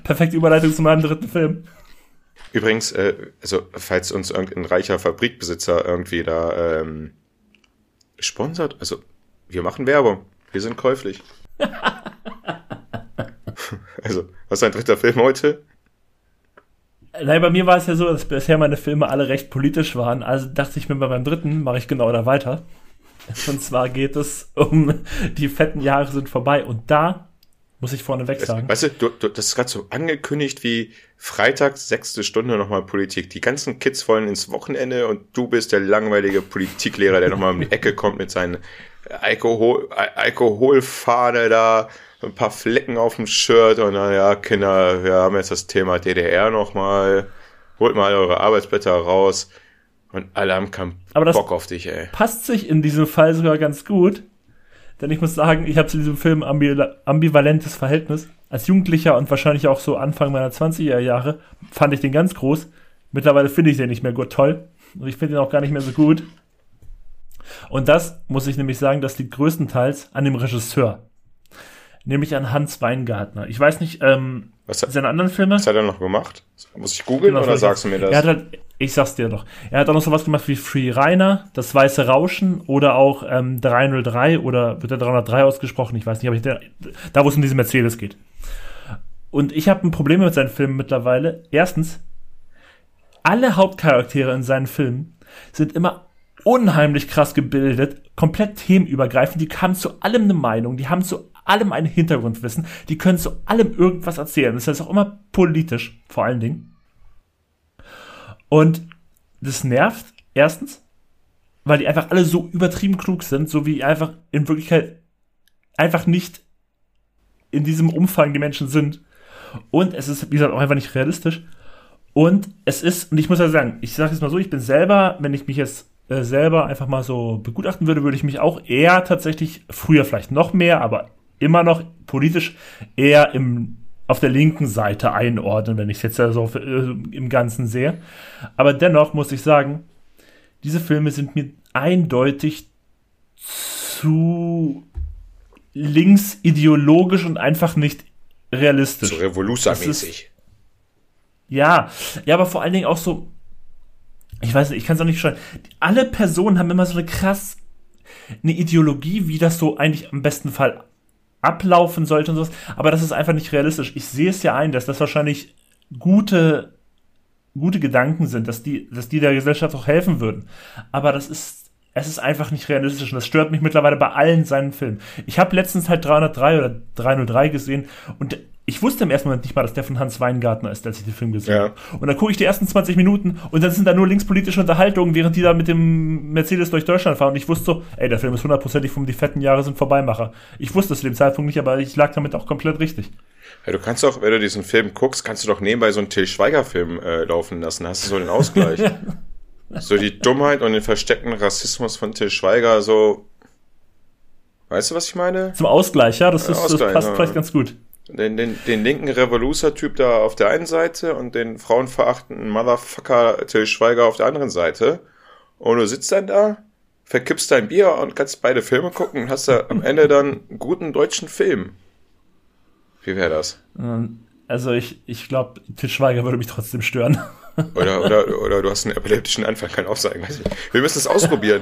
S2: Perfekte Überleitung zu meinem dritten Film.
S1: Übrigens, äh, also falls uns irgendein reicher Fabrikbesitzer irgendwie da ähm, sponsert, also wir machen Werbung, wir sind käuflich. also, was ist dein dritter Film heute?
S2: Nein, bei mir war es ja so, dass bisher meine Filme alle recht politisch waren. Also dachte ich mir bei meinem dritten, mache ich genau da weiter. Und zwar geht es um die fetten Jahre sind vorbei. Und da muss ich vorneweg sagen,
S1: Weißt du, du, du das ist gerade so angekündigt wie Freitag, sechste Stunde nochmal Politik. Die ganzen Kids wollen ins Wochenende und du bist der langweilige Politiklehrer, der nochmal um die Ecke kommt mit seinen Alkohol, Al- Alkoholfahne da, ein paar Flecken auf dem Shirt und naja, Kinder, wir haben jetzt das Thema DDR nochmal. Holt mal eure Arbeitsblätter raus. Und alle haben keinen
S2: Aber das-
S1: Bock auf dich, ey.
S2: passt sich in diesem Fall sogar ganz gut. Denn ich muss sagen, ich habe zu diesem Film ambi ambivalentes Verhältnis. Als Jugendlicher und wahrscheinlich auch so Anfang meiner 20er Jahre fand ich den ganz groß. Mittlerweile finde ich den nicht mehr gut toll. Und ich finde ihn auch gar nicht mehr so gut. Und das muss ich nämlich sagen, das liegt größtenteils an dem Regisseur. Nämlich an Hans Weingartner. Ich weiß nicht, ähm,
S1: Was hat,
S2: seine anderen Filme.
S1: was hat er noch gemacht? Muss ich googeln
S2: Genau,
S1: oder sagst du mir das?
S2: Er hat halt, ich sag's dir doch. Er hat auch noch sowas gemacht wie Free Rainer, das weiße Rauschen oder auch ähm, 303 oder wird der 303 ausgesprochen? Ich weiß nicht, aber ich, der, da wo es um diese Mercedes geht. Und ich habe ein Problem mit seinen Filmen mittlerweile. Erstens, alle Hauptcharaktere in seinen Filmen sind immer unheimlich krass gebildet, komplett themenübergreifend. Die haben zu allem eine Meinung, die haben zu allem ein Hintergrundwissen, die können zu allem irgendwas erzählen. Das ist auch immer politisch, vor allen Dingen. Und das nervt, erstens, weil die einfach alle so übertrieben klug sind, so wie einfach in Wirklichkeit einfach nicht in diesem Umfang die Menschen sind. Und es ist, wie gesagt, auch einfach nicht realistisch. Und es ist, und ich muss ja sagen, ich sage jetzt mal so, ich bin selber, wenn ich mich jetzt äh, selber einfach mal so begutachten würde, würde ich mich auch eher tatsächlich, früher vielleicht noch mehr, aber immer noch politisch eher im, auf der linken Seite einordnen, wenn ich es jetzt ja so äh, im Ganzen sehe. Aber dennoch muss ich sagen, diese Filme sind mir eindeutig zu links ideologisch und einfach nicht realistisch.
S1: So Revoluzer-mäßig.
S2: Ja, ja, aber vor allen Dingen auch so, ich weiß nicht, ich kann es auch nicht schreiben. Alle Personen haben immer so eine krass, eine Ideologie, wie das so eigentlich am besten Fall ablaufen sollte und sowas. Aber das ist einfach nicht realistisch. Ich sehe es ja ein, dass das wahrscheinlich gute, gute Gedanken sind, dass die, dass die der Gesellschaft auch helfen würden. Aber das ist, es ist einfach nicht realistisch und das stört mich mittlerweile bei allen seinen Filmen. Ich habe letztens halt 303 oder 303 gesehen und ich wusste im ersten Moment nicht mal, dass der von Hans Weingartner ist, als ich den Film gesehen
S1: Ja.
S2: habe. Und dann gucke ich die ersten 20 Minuten und dann sind da nur linkspolitische Unterhaltungen, während die da mit dem Mercedes durch Deutschland fahren. Und ich wusste so, ey, der Film ist hundertprozentig vom Die fetten Jahre sind Vorbeimacher. Ich wusste es zu dem Zeitpunkt nicht, aber ich lag damit auch komplett richtig.
S1: Ja, du kannst doch, wenn du diesen Film guckst, kannst du doch nebenbei so einen Till Schweiger-Film äh, laufen lassen. Hast du so den Ausgleich. so die Dummheit und den versteckten Rassismus von Till Schweiger, so. Weißt du, was ich meine?
S2: Zum Ausgleich, ja, das,
S1: Ja,
S2: ist, das
S1: Ausgleich,
S2: passt
S1: ja.
S2: vielleicht ganz gut.
S1: Den, den, den linken Revoluzer-Typ da auf der einen Seite und den frauenverachtenden Motherfucker Till Schweiger auf der anderen Seite. Und du sitzt dann da, verkippst dein Bier und kannst beide Filme gucken und hast da am Ende dann einen guten deutschen Film. Wie wäre das?
S2: Ähm, Also ich, ich glaube, Til Schweiger würde mich trotzdem stören.
S1: Oder, oder, oder du hast einen epileptischen Anfall, kann auch sein. Weiß nicht. Wir müssen es ausprobieren.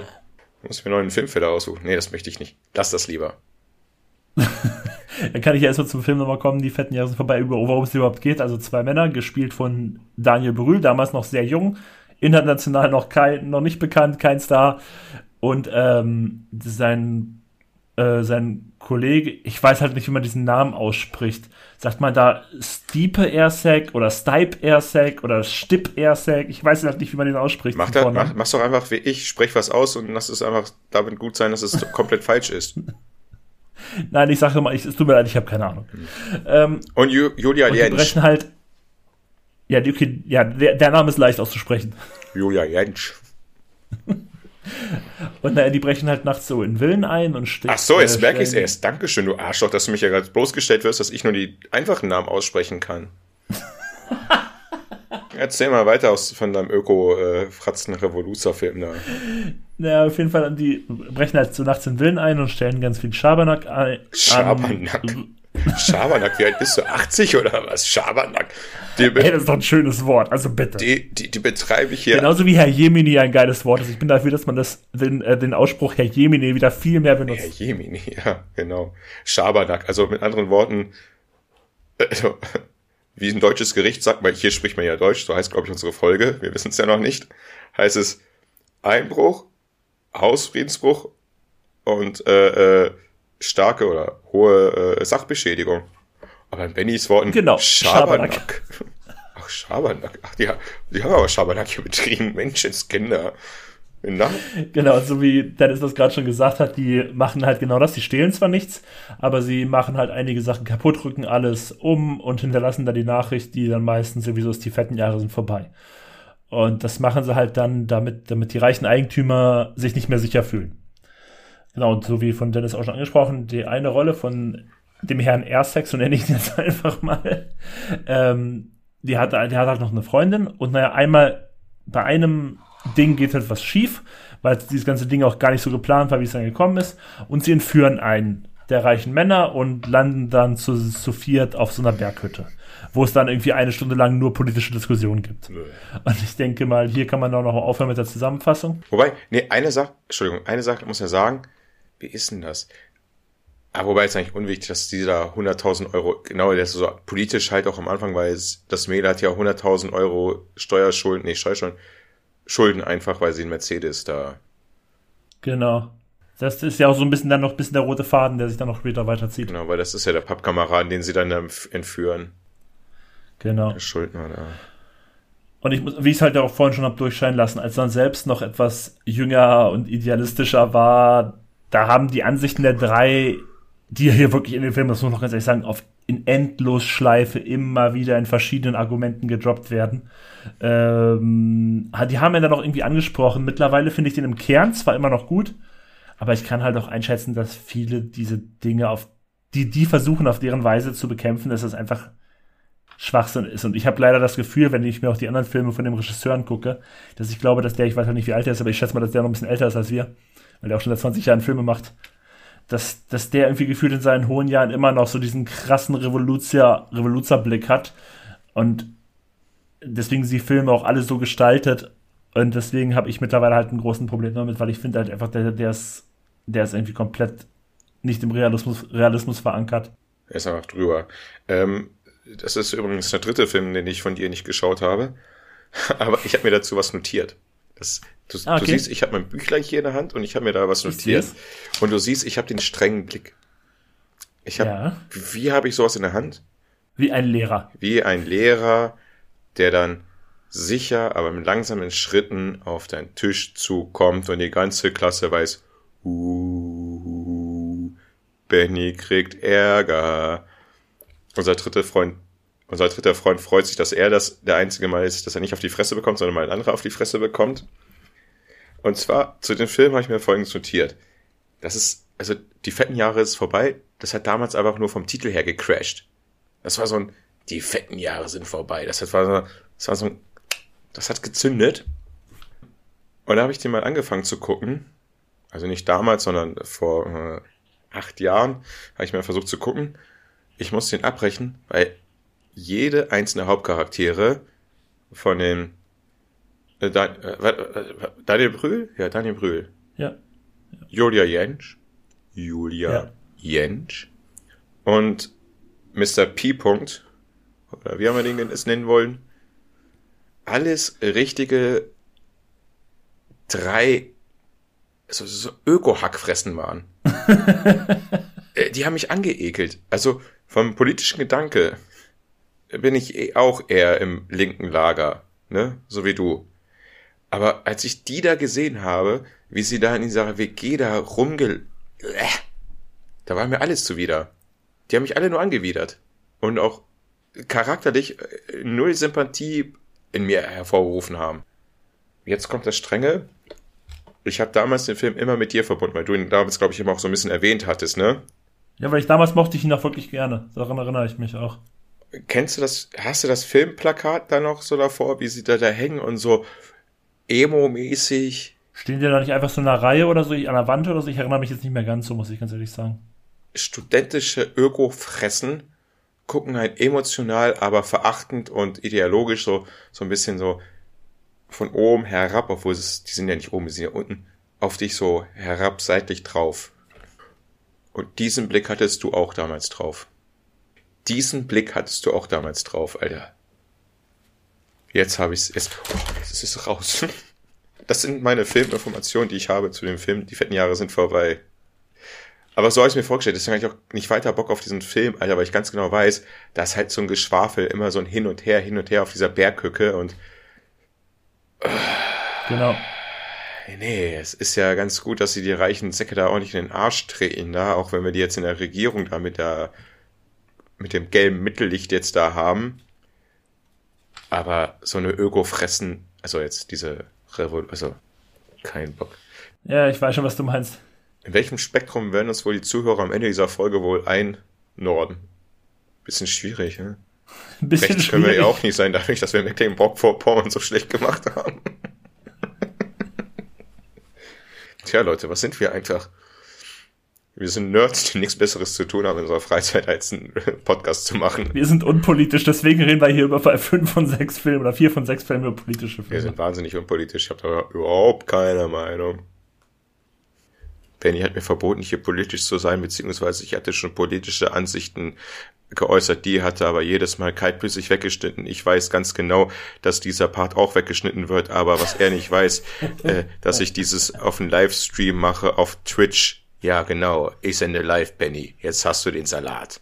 S1: Ich muss mir noch einen Filmfehler aussuchen. Nee, das möchte ich nicht. Lass das lieber.
S2: Dann kann ich ja erstmal zum Film nochmal kommen, die fetten Jahre sind vorbei, über worum es überhaupt geht. Also zwei Männer, gespielt von Daniel Brühl, damals noch sehr jung, international noch kein, noch nicht bekannt, kein Star. Und ähm, sein, äh, sein Kollege, ich weiß halt nicht, wie man diesen Namen ausspricht. Sagt man da Stipe Airsec oder Stipe Airsec oder Stip Airsec? Ich weiß halt nicht, wie man den ausspricht.
S1: Mach,
S2: Vornamen.
S1: mach, mach's doch einfach wie ich. Sprech was aus und lass es einfach damit gut sein, dass es komplett falsch ist.
S2: Nein, ich sage mal, ich, es tut mir leid, ich habe keine Ahnung. Ähm,
S1: Und Ju Julia
S2: und die
S1: Jentsch.
S2: brechen halt. Ja, die, okay, ja der, der Name ist leicht auszusprechen.
S1: Julia Jentsch.
S2: Und naja, die brechen halt nachts so in Villen ein und stehen.
S1: Ach so, jetzt merke ich es erst. Dankeschön, du Arschloch, dass du mich ja gerade bloßgestellt wirst, dass ich nur die einfachen Namen aussprechen kann. Erzähl mal weiter aus von deinem Öko-Fratzen-Revoluzer-Film da.
S2: Naja, auf jeden Fall, die brechen halt so nachts in Villen ein und stellen ganz viel Schabernack ein.
S1: Schabernack. Schabernack, wie alt bist du? 80 oder was? Schabernack. Die,
S2: Ey,
S1: be
S2: das ist doch ein schönes Wort, also bitte.
S1: die, die, die betreibe ich hier.
S2: Genauso wie Herr Jemini ein geiles Wort ist. Ich bin dafür, dass man das, den, äh, den Ausspruch Herr Jemini wieder viel mehr
S1: Herr
S2: benutzt.
S1: Jemini, ja, genau. Schabernack, also mit anderen Worten, also, wie ein deutsches Gericht sagt, weil hier spricht man ja Deutsch, so heißt, glaube ich, unsere Folge, wir wissen es ja noch nicht, heißt es Einbruch, Hausfriedensbruch und äh, äh, starke oder hohe äh, Sachbeschädigung. Aber in Bennys Worten
S2: Genau,
S1: Schabernack. Ach, Schabernack. Ach, die, die haben aber Schabernack hier betrieben. Menschenskinder. Na?
S2: Genau, so wie Dennis das gerade schon gesagt hat, die machen halt genau das. Die stehlen zwar nichts, aber sie machen halt einige Sachen kaputt, rücken alles um und hinterlassen dann die Nachricht, die dann meistens sowieso ist, die fetten Jahre sind vorbei. Und das machen sie halt dann, damit, damit die reichen Eigentümer sich nicht mehr sicher fühlen. Genau, und so wie von Dennis auch schon angesprochen, die eine Rolle von dem Herrn Ersex, so nenne ich ihn jetzt einfach mal, ähm, die hat, der hat halt noch eine Freundin und naja, einmal bei einem Ding geht halt was schief, weil dieses ganze Ding auch gar nicht so geplant war, wie es dann gekommen ist. Und sie entführen einen der reichen Männer und landen dann zu, zu viert auf so einer Berghütte, wo es dann irgendwie eine Stunde lang nur politische Diskussionen gibt. Und ich denke mal, hier kann man auch noch aufhören mit der Zusammenfassung.
S1: Wobei, nee, eine Sache, Entschuldigung, eine Sache muss ja sagen, wie ist denn das? Aber wobei ist eigentlich unwichtig, dass dieser 100.000 Euro, genau, der ist so politisch halt auch am Anfang, weil es, das Mädel hat ja 100.000 Euro Steuerschulden, nee, Steuerschulden, Schulden einfach, weil sie einen Mercedes da.
S2: Genau. Das ist ja auch so ein bisschen dann noch ein bisschen der rote Faden, der sich dann noch später weiterzieht.
S1: Genau, weil das ist ja der Pappkameraden, den sie dann entführen.
S2: Genau.
S1: Der Schuldner da.
S2: Und ich muss, wie ich es halt auch vorhin schon habe durchscheinen lassen, als man selbst noch etwas jünger und idealistischer war, da haben die Ansichten der drei, die hier wirklich in den Filmen, das muss man noch ganz ehrlich sagen, auf in Endlosschleife immer wieder in verschiedenen Argumenten gedroppt werden. Ähm, die haben ja dann auch irgendwie angesprochen. Mittlerweile finde ich den im Kern zwar immer noch gut, aber ich kann halt auch einschätzen, dass viele diese Dinge auf die die versuchen auf deren Weise zu bekämpfen, dass das einfach Schwachsinn ist. Und ich habe leider das Gefühl, wenn ich mir auch die anderen Filme von dem Regisseur angucke, dass ich glaube, dass der, ich weiß halt nicht, wie alt er ist, aber ich schätze mal, dass der noch ein bisschen älter ist als wir, weil der auch schon seit 20 Jahren Filme macht, dass, dass der irgendwie gefühlt in seinen hohen Jahren immer noch so diesen krassen Revoluzer, Revoluzerblick hat. Und deswegen sind die Filme auch alle so gestaltet. Und deswegen habe ich mittlerweile halt ein großes Problem damit, weil ich finde halt einfach, der, der, ist, der ist irgendwie komplett nicht im Realismus, Realismus verankert.
S1: Er ist einfach drüber. Ähm, das ist übrigens der dritte Film, den ich von dir nicht geschaut habe. Aber ich habe mir dazu was notiert. Das, du, ah, okay. du siehst, ich habe mein Büchlein hier in der Hand und ich habe mir da was notiert. Und du siehst, ich habe den strengen Blick. Ich habe, ja. wie, wie habe ich sowas in der Hand?
S2: Wie ein Lehrer.
S1: Wie ein Lehrer, der dann sicher, aber mit langsamen Schritten auf deinen Tisch zukommt und die ganze Klasse weiß, uh, Benny kriegt Ärger. Unser dritter Freund, unser dritter Freund freut sich, dass er das der einzige Mal ist, dass er nicht auf die Fresse bekommt, sondern mal ein anderer auf die Fresse bekommt. Und zwar zu dem Film habe ich mir folgendes notiert. Das ist, also die fetten Jahre ist vorbei. Das hat damals einfach nur vom Titel her gecrashed. Das war so ein, die fetten Jahre sind vorbei. Das war so, das war so ein, das hat gezündet. Und da habe ich den mal angefangen zu gucken. Also nicht damals, sondern vor äh, acht Jahren habe ich mal versucht zu gucken. Ich muss den abbrechen, weil jede einzelne Hauptcharaktere von den äh, äh, Daniel Brühl? Ja, Daniel Brühl.
S2: Ja.
S1: Julia Jentsch. Julia ja. Jentsch. Und Mr. P. -Punkt, oder wie haben wir den es nennen wollen? Alles richtige drei so, so Öko-Hackfressen waren. Die haben mich angeekelt. Also vom politischen Gedanke bin ich eh auch eher im linken Lager, ne? So wie du. Aber als ich die da gesehen habe, wie sie da in dieser WG da rumge... Äh, da war mir alles zuwider. Die haben mich alle nur angewidert. Und auch charakterlich äh, null Sympathie in mir hervorgerufen haben. Jetzt kommt das Strenge. Ich habe damals den Film immer mit dir verbunden, weil du ihn damals, glaube ich, immer auch so ein bisschen erwähnt hattest, ne?
S2: Ja, weil ich damals mochte ich ihn auch wirklich gerne. Daran erinnere ich mich auch.
S1: Kennst du das, hast du das Filmplakat da noch so davor, wie sie da da hängen und so emo-mäßig.
S2: Stehen die da nicht einfach so in einer Reihe oder so an der Wand oder so? Ich erinnere mich jetzt nicht mehr ganz so, muss ich ganz ehrlich sagen.
S1: Studentische Öko-Fressen gucken halt emotional, aber verachtend und ideologisch so, so ein bisschen so von oben herab, obwohl es, die sind ja nicht oben, die sind ja unten, auf dich so herab seitlich drauf. Und diesen Blick hattest du auch damals drauf. Diesen Blick hattest du auch damals drauf, Alter. Jetzt habe ich es. Oh, es ist raus. Das sind meine Filminformationen, die ich habe zu dem Film. Die fetten Jahre sind vorbei. Aber so habe ich mir vorgestellt. Deswegen habe ich auch nicht weiter Bock auf diesen Film, Alter, weil ich ganz genau weiß, da ist halt so ein Geschwafel, immer so ein Hin und Her, hin und her auf dieser Berghücke und.
S2: Genau.
S1: Nee, es ist ja ganz gut, dass sie die reichen Säcke da auch nicht in den Arsch drehen, da, auch wenn wir die jetzt in der Regierung da mit der, mit dem gelben Mittellicht jetzt da haben. Aber so eine Öko-Fressen, also jetzt diese Revolution, also kein Bock.
S2: Ja, ich weiß schon, was du meinst.
S1: In welchem Spektrum werden uns wohl die Zuhörer am Ende dieser Folge wohl einnorden? Bisschen schwierig, ne? Ein bisschen Rechts können wir ja auch nicht sein, dadurch, dass wir Mecklenburg-Vorpommern so schlecht gemacht haben. Tja, Leute, was sind wir einfach? Wir sind Nerds, die nichts Besseres zu tun haben in unserer Freizeit, als einen Podcast zu machen.
S2: Wir sind unpolitisch, deswegen reden wir hier über fünf von sechs Filmen oder vier von sechs Filmen über politische Filme.
S1: Wir sind wahnsinnig unpolitisch, ich habe da überhaupt keine Meinung. Benny hat mir verboten, hier politisch zu sein, beziehungsweise ich hatte schon politische Ansichten geäußert, die hatte aber jedes Mal kaltblütig weggeschnitten. Ich weiß ganz genau, dass dieser Part auch weggeschnitten wird, aber was er nicht weiß, äh, dass ich dieses auf dem Livestream mache auf Twitch ja, genau. Ich sende live, Benny. Jetzt hast du den Salat.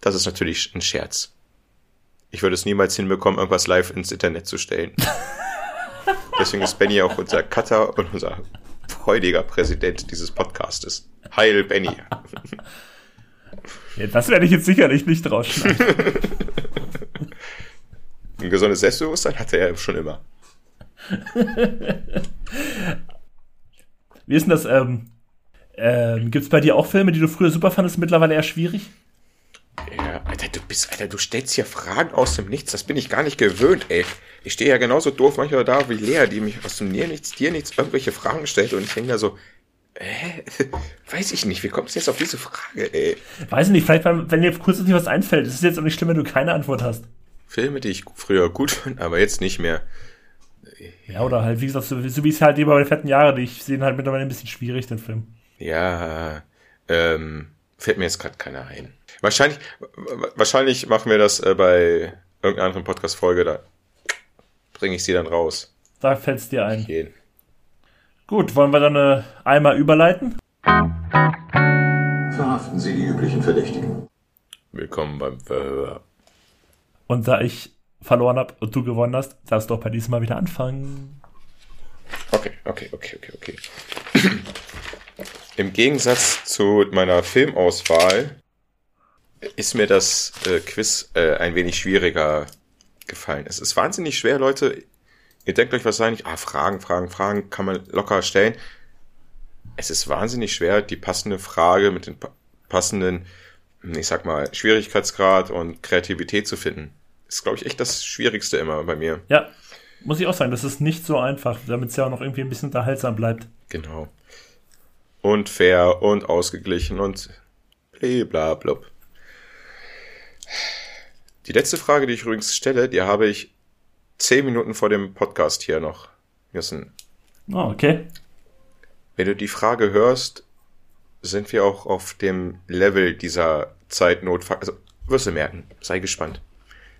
S1: Das ist natürlich ein Scherz. Ich würde es niemals hinbekommen, irgendwas live ins Internet zu stellen. Deswegen ist Benny auch unser Cutter und unser freudiger Präsident dieses Podcastes. Heil, Benny.
S2: Ja, das werde ich jetzt sicherlich nicht rausschneiden.
S1: Ein gesundes Selbstbewusstsein hatte er schon immer.
S2: Wie ist denn das? Ähm, ähm, Gibt es bei dir auch Filme, die du früher super fandest, mittlerweile eher schwierig?
S1: Ja, Alter, du bist, Alter, du stellst hier Fragen aus dem Nichts. Das bin ich gar nicht gewöhnt, ey. Ich stehe ja genauso doof manchmal da wie Lea, die mich aus dem Nier nichts, dir nichts irgendwelche Fragen stellt und ich hänge da so, Hä? Weiß ich nicht. Wie kommst du jetzt auf diese Frage, ey?
S2: Weiß ich nicht, vielleicht, wenn dir kurz nicht was einfällt. Es ist jetzt auch nicht schlimm, wenn du keine Antwort hast.
S1: Filme, die ich früher gut fand, aber jetzt nicht mehr.
S2: Ja, oder halt, wie gesagt, so, so wie es halt über die fetten Jahre, die ich sehe halt mittlerweile ein bisschen schwierig, den Film.
S1: Ja, ähm, fällt mir jetzt gerade keiner ein. Wahrscheinlich, wahrscheinlich machen wir das äh, bei irgendeiner anderen Podcast-Folge, da bringe ich sie dann raus.
S2: Da fällt es dir ein.
S1: Jeden.
S2: Gut, wollen wir dann äh, einmal überleiten?
S4: Verhaften Sie die üblichen Verdächtigen.
S1: Willkommen beim Verhör.
S2: Und da ich verloren habe und du gewonnen hast, darfst du auch bei diesem Mal wieder anfangen.
S1: Okay, okay, okay, okay, okay. Im Gegensatz zu meiner Filmauswahl ist mir das äh, Quiz äh, ein wenig schwieriger gefallen. Es ist wahnsinnig schwer, Leute. Ihr denkt euch wahrscheinlich, ah, Fragen, Fragen, Fragen kann man locker stellen. Es ist wahnsinnig schwer, die passende Frage mit den pa passenden, ich sag mal, Schwierigkeitsgrad und Kreativität zu finden. ist, glaube ich, echt das Schwierigste immer bei mir.
S2: Ja, muss ich auch sagen, das ist nicht so einfach, damit es ja auch noch irgendwie ein bisschen unterhaltsam bleibt.
S1: Genau. Und fair und ausgeglichen und blablabla. Die letzte Frage, die ich übrigens stelle, die habe ich zehn Minuten vor dem Podcast hier noch müssen.
S2: Oh, okay.
S1: Wenn du die Frage hörst, sind wir auch auf dem Level dieser Zeitnotfall. Also, wirst du merken. Sei gespannt.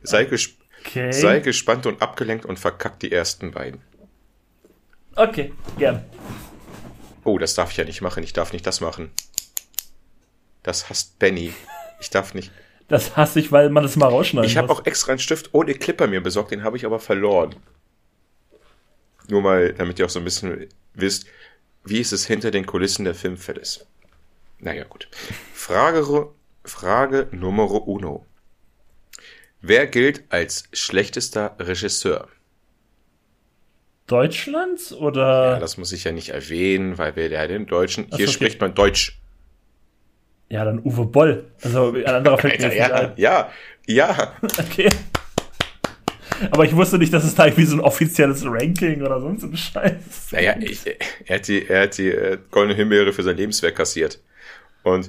S1: Sei, gesp
S2: Okay.
S1: sei gespannt und abgelenkt und verkackt die ersten beiden.
S2: Okay, gern.
S1: Oh, das darf ich ja nicht machen. Ich darf nicht das machen. Das hasst Benny. Ich darf nicht.
S2: Das hasse ich, weil man das mal rausschneiden
S1: Ich habe auch extra einen Stift ohne Clipper mir besorgt, den habe ich aber verloren. Nur mal, damit ihr auch so ein bisschen wisst, wie ist es hinter den Kulissen der Filmfeldes. Naja, gut. Frage, Frage Nummer uno. Wer gilt als schlechtester Regisseur?
S2: Deutschlands oder?
S1: Ja, das muss ich ja nicht erwähnen, weil wir ja den Deutschen, hier
S2: okay.
S1: spricht man Deutsch.
S2: Ja, dann Uwe Boll. Also ein anderer fällt mir
S1: ja,
S2: ein.
S1: ja, ja.
S2: Okay. Aber ich wusste nicht, dass es da irgendwie so ein offizielles Ranking oder sonst so ein Scheiß.
S1: Naja, ich, er hat die, er hat die äh, goldene Himbeere für sein Lebenswerk kassiert. Und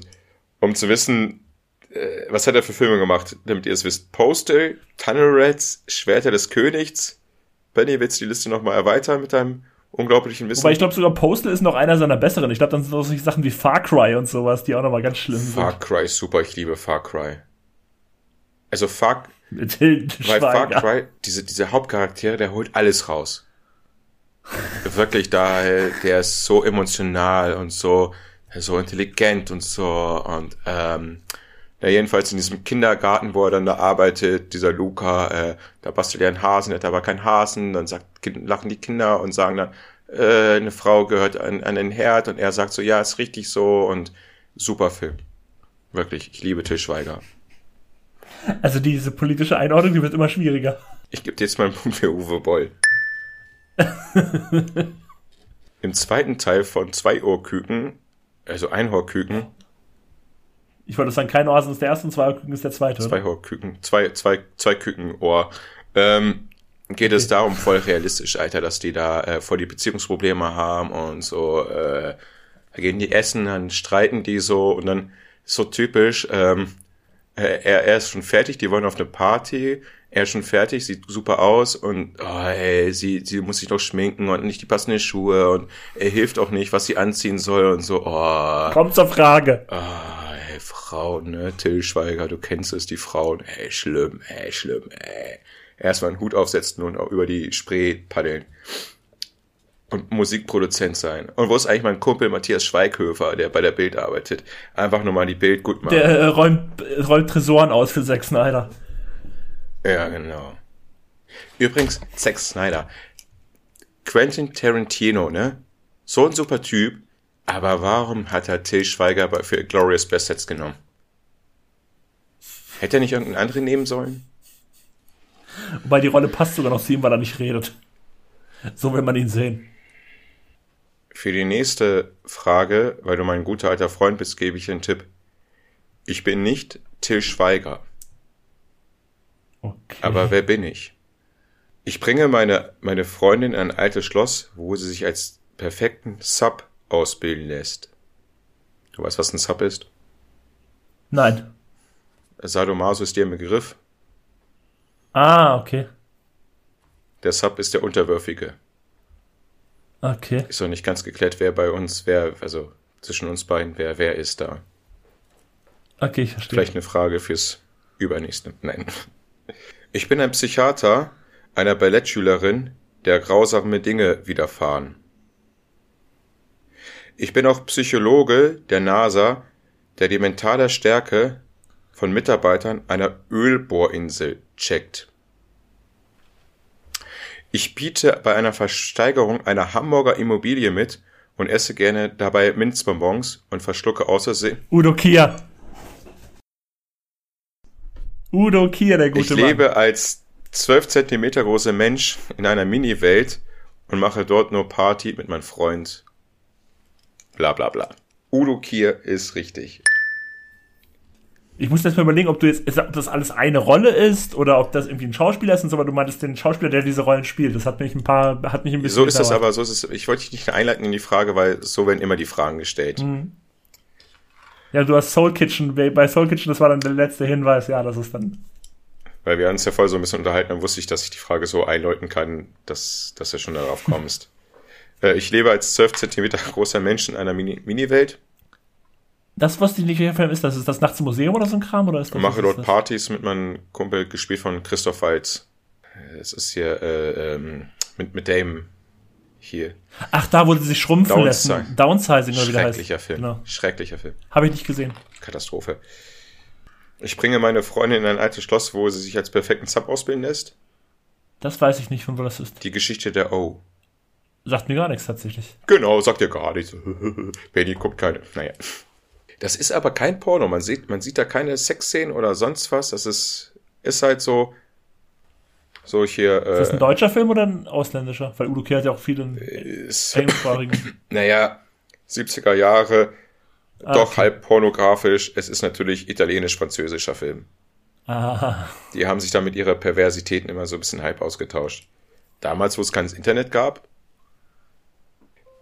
S1: um zu wissen, äh, was hat er für Filme gemacht, damit ihr es wisst. Postal, Tunnel Rats, Schwerter des Königs. Benny, willst du die Liste nochmal erweitern mit deinem unglaublichen Wissen?
S2: Wobei ich glaube sogar Postal ist noch einer seiner besseren. Ich glaube, dann sind auch solche Sachen wie Far Cry und sowas, die auch nochmal ganz schlimm
S1: Far Cry ist super, ich liebe Far Cry. Also Far,
S2: sind.
S1: Weil Far. Cry, diese, diese Hauptcharaktere, der holt alles raus. Wirklich, da, der ist so emotional und so, so intelligent und so und, ähm, ja, jedenfalls in diesem Kindergarten, wo er dann da arbeitet, dieser Luca, äh, da bastelt er einen Hasen, er hat aber keinen Hasen, dann sagt, lachen die Kinder und sagen dann, äh, eine Frau gehört an, an den Herd und er sagt so, ja, ist richtig so und super Film. Wirklich, ich liebe Til Schweiger.
S2: Also diese politische Einordnung, die wird immer schwieriger.
S1: Ich gebe dir jetzt mal einen Punkt für Uwe Boll. Im zweiten Teil von zwei Ohrküken, also Einhorküken,
S2: Ich wollte sagen, kein Ohrhasen ist der erste und zwei Küken ist der zweite.
S1: zwei Ohrküken, zwei, zwei, zwei Kükenohr, ähm, geht es darum, voll realistisch, Alter, dass die da äh, voll die Beziehungsprobleme haben und so, äh, da gehen die essen, dann streiten die so und dann so typisch, ähm, äh, er, er ist schon fertig, die wollen auf eine Party, er ist schon fertig, sieht super aus und oh, ey, sie, sie muss sich noch schminken und nicht die passenden Schuhe und er hilft auch nicht, was sie anziehen soll und so, oh.
S2: Kommt zur Frage.
S1: Ah, ey, Frauen, ne? Till Schweiger, du kennst es, die Frauen. Ey, schlimm, ey, schlimm, ey. Erstmal einen Hut aufsetzen und auch über die Spree paddeln. Und Musikproduzent sein. Und wo ist eigentlich mein Kumpel Matthias Schweighöfer, der bei der Bild arbeitet? Einfach nur mal die Bild gut machen.
S2: Der äh, räumt, äh, räumt Tresoren aus für Zack Snyder.
S1: Ja, genau. Übrigens, Zack Snyder. Quentin Tarantino, ne? So ein super Typ. Aber warum hat er Till Schweiger für Glorious Bastards genommen? Hätte er nicht irgendeinen anderen nehmen sollen?
S2: Wobei die Rolle passt sogar noch zu ihm, weil er nicht redet. So will man ihn sehen.
S1: Für die nächste Frage, weil du mein guter alter Freund bist, gebe ich einen Tipp. Ich bin nicht Till Schweiger,
S2: Okay.
S1: aber wer bin ich? Ich bringe meine, meine Freundin in ein altes Schloss, wo sie sich als perfekten Sub ausbilden lässt. Du weißt, was ein Sub ist?
S2: Nein.
S1: Sadomaso ist dir im Begriff.
S2: Ah, okay.
S1: Der Sub ist der Unterwürfige.
S2: Okay.
S1: Ist noch nicht ganz geklärt, wer bei uns, wer, also zwischen uns beiden, wer, wer ist da.
S2: Okay, ich verstehe.
S1: Vielleicht eine Frage fürs Übernächste. Nein. Ich bin ein Psychiater einer Ballettschülerin, der grausame Dinge widerfahren. Ich bin auch Psychologe der NASA, der die mentale Stärke von Mitarbeitern einer Ölbohrinsel checkt. Ich biete bei einer Versteigerung einer Hamburger Immobilie mit und esse gerne dabei Minzbonbons und verschlucke außersehen.
S2: Udo Kier. Udo Kier, der gute
S1: Ich
S2: Mann.
S1: lebe als 12 Zentimeter großer Mensch in einer Mini-Welt und mache dort nur Party mit meinem Freund. Bla bla bla. Udo Kier ist richtig.
S2: Ich muss jetzt mal überlegen, ob du jetzt, ob das alles eine Rolle ist oder ob das irgendwie ein Schauspieler ist, und so, aber du meintest den Schauspieler, der diese Rollen spielt. Das hat mich ein paar, hat mich ein bisschen.
S1: So ist es
S2: gedauert.
S1: aber, so ist es. Ich wollte dich nicht einleiten in die Frage, weil so werden immer die Fragen gestellt.
S2: Mhm. Ja, du hast Soul Kitchen, bei Soul Kitchen, das war dann der letzte Hinweis, ja, das ist dann.
S1: Weil wir uns ja voll so ein bisschen unterhalten, dann wusste ich, dass ich die Frage so einläuten kann, dass, dass du schon darauf kommst. Äh, ich lebe als 12 Zentimeter großer Mensch in einer Mini- Mini-Welt
S2: Das, was die nicht Film ist, das ist das Nachts im Museum oder so ein Kram? Oder ist das,
S1: mache dort? Partys mit meinem Kumpel, gespielt von Christoph Waltz. Äh, Es ist hier äh, ähm, mit, mit dem hier.
S2: Ach, da, wo sie sich schrumpfen
S1: Downsi-
S2: lassen. Downsizing oder wie der heißt.
S1: Schrecklicher Film.
S2: Genau.
S1: Schrecklicher Film.
S2: Habe ich nicht gesehen.
S1: Katastrophe. Ich bringe meine Freundin in ein altes Schloss, wo sie sich als perfekten Sub ausbilden lässt.
S2: Das weiß ich nicht, von wo das ist.
S1: Die Geschichte der O.
S2: Sagt mir gar nichts tatsächlich.
S1: Genau, sagt ihr gar nichts. Benny guckt keine. Naja. Das ist aber kein Porno. Man sieht, man sieht da keine Sexszenen oder sonst was. Das ist, ist halt so, so hier,
S2: Ist das ein
S1: äh,
S2: deutscher Film oder ein ausländischer? Weil Udo Kier hat ja auch viele
S1: ist,
S2: englischsprachigen.
S1: naja, 70er Jahre,
S2: Ah,
S1: doch
S2: okay.
S1: halb pornografisch. Es ist natürlich italienisch-französischer Film.
S2: Ah,
S1: Die haben sich da mit ihrer Perversitäten immer so ein bisschen halb ausgetauscht. Damals, wo es kein Internet gab.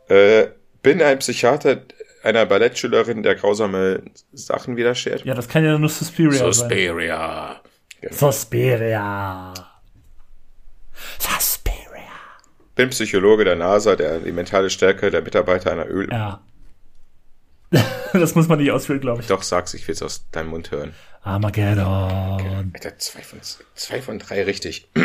S1: Äh, bin ein Psychiater einer Ballettschülerin, der grausame Sachen widersteht.
S2: ja, das kann ja nur Suspiria sein.
S1: Suspiria. Genau.
S2: Suspiria. Suspiria.
S1: Bin Psychologe der NASA, der die mentale Stärke der Mitarbeiter einer Öl...
S2: Ja. das muss man nicht ausführen, glaube ich.
S1: Doch, sag's, ich will's aus deinem Mund hören.
S2: Armageddon.
S1: Alter, zwei von, zwei von drei richtig.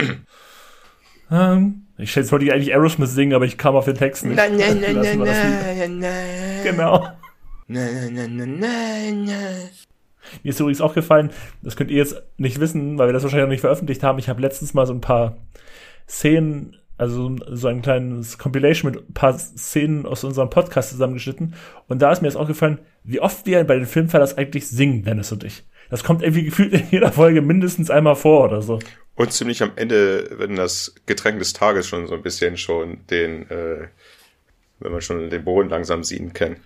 S2: Ähm, ich jetzt wollte ich eigentlich Aerosmith singen, aber ich kam auf den Text nicht.
S1: nein, nein,
S2: wir das lieber.
S1: nein.
S2: Genau.
S1: Nein, nein, nein, nein, nein.
S2: Mir ist übrigens aufgefallen, das könnt ihr jetzt nicht wissen, weil wir das wahrscheinlich noch nicht veröffentlicht haben. Ich habe letztens mal so ein paar Szenen, also so ein kleines Compilation mit ein paar Szenen aus unserem Podcast zusammengeschnitten. Und da ist mir jetzt aufgefallen, wie oft wir bei den Filmverlass eigentlich singen, Dennis und ich. Das kommt irgendwie gefühlt in jeder Folge mindestens einmal vor oder so.
S1: Und ziemlich am Ende, wenn das Getränk des Tages schon so ein bisschen schon den, äh, wenn man schon den Boden langsam sehen kann.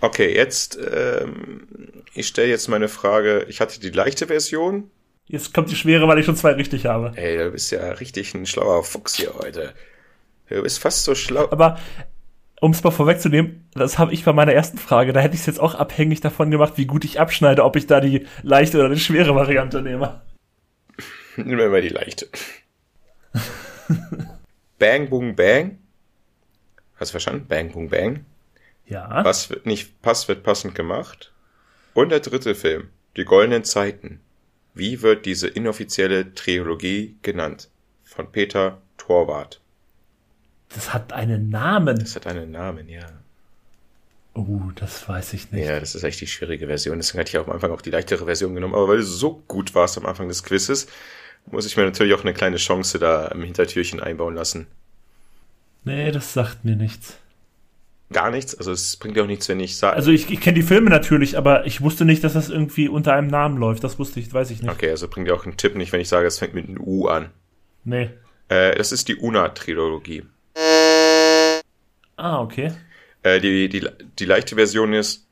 S1: Okay, jetzt, ähm, ich stelle jetzt meine Frage. Ich hatte die leichte Version.
S2: Jetzt kommt die schwere, weil ich schon zwei richtig habe.
S1: Ey, du bist ja richtig ein schlauer Fuchs hier heute. Du bist fast so schlau.
S2: Aber um es mal vorwegzunehmen, das habe ich bei meiner ersten Frage. Da hätte ich es jetzt auch abhängig davon gemacht, wie gut ich abschneide, ob ich da die leichte oder die schwere Variante nehme.
S1: Nimm mir mal die leichte. Bang, boom, bang. Hast du verstanden? Bang, boom, bang.
S2: Ja.
S1: Was wird nicht passt, wird passend gemacht. Und der dritte Film, Die goldenen Zeiten. Wie wird diese inoffizielle Trilogie genannt? Von Peter Torwart.
S2: Das hat einen Namen.
S1: Das hat einen Namen, ja.
S2: Oh, das weiß ich nicht.
S1: Ja, das ist echt die schwierige Version. Deswegen hatte ich auch am Anfang auch die leichtere Version genommen. Aber weil du so gut warst am Anfang des Quizzes, muss ich mir natürlich auch eine kleine Chance da im Hintertürchen einbauen lassen.
S2: Nee, das sagt mir nichts.
S1: Gar nichts. Also es bringt dir auch nichts, wenn ich sage.
S2: Also ich, ich kenne die Filme natürlich, aber ich wusste nicht, dass das irgendwie unter einem Namen läuft. Das wusste ich, weiß ich nicht.
S1: okay, also bringt dir auch einen Tipp nicht, wenn ich sage, es fängt mit einem U an.
S2: Nee.
S1: Äh, das ist die Una-Trilogie.
S2: Ah, okay.
S1: Äh, die, die, die leichte Version ist,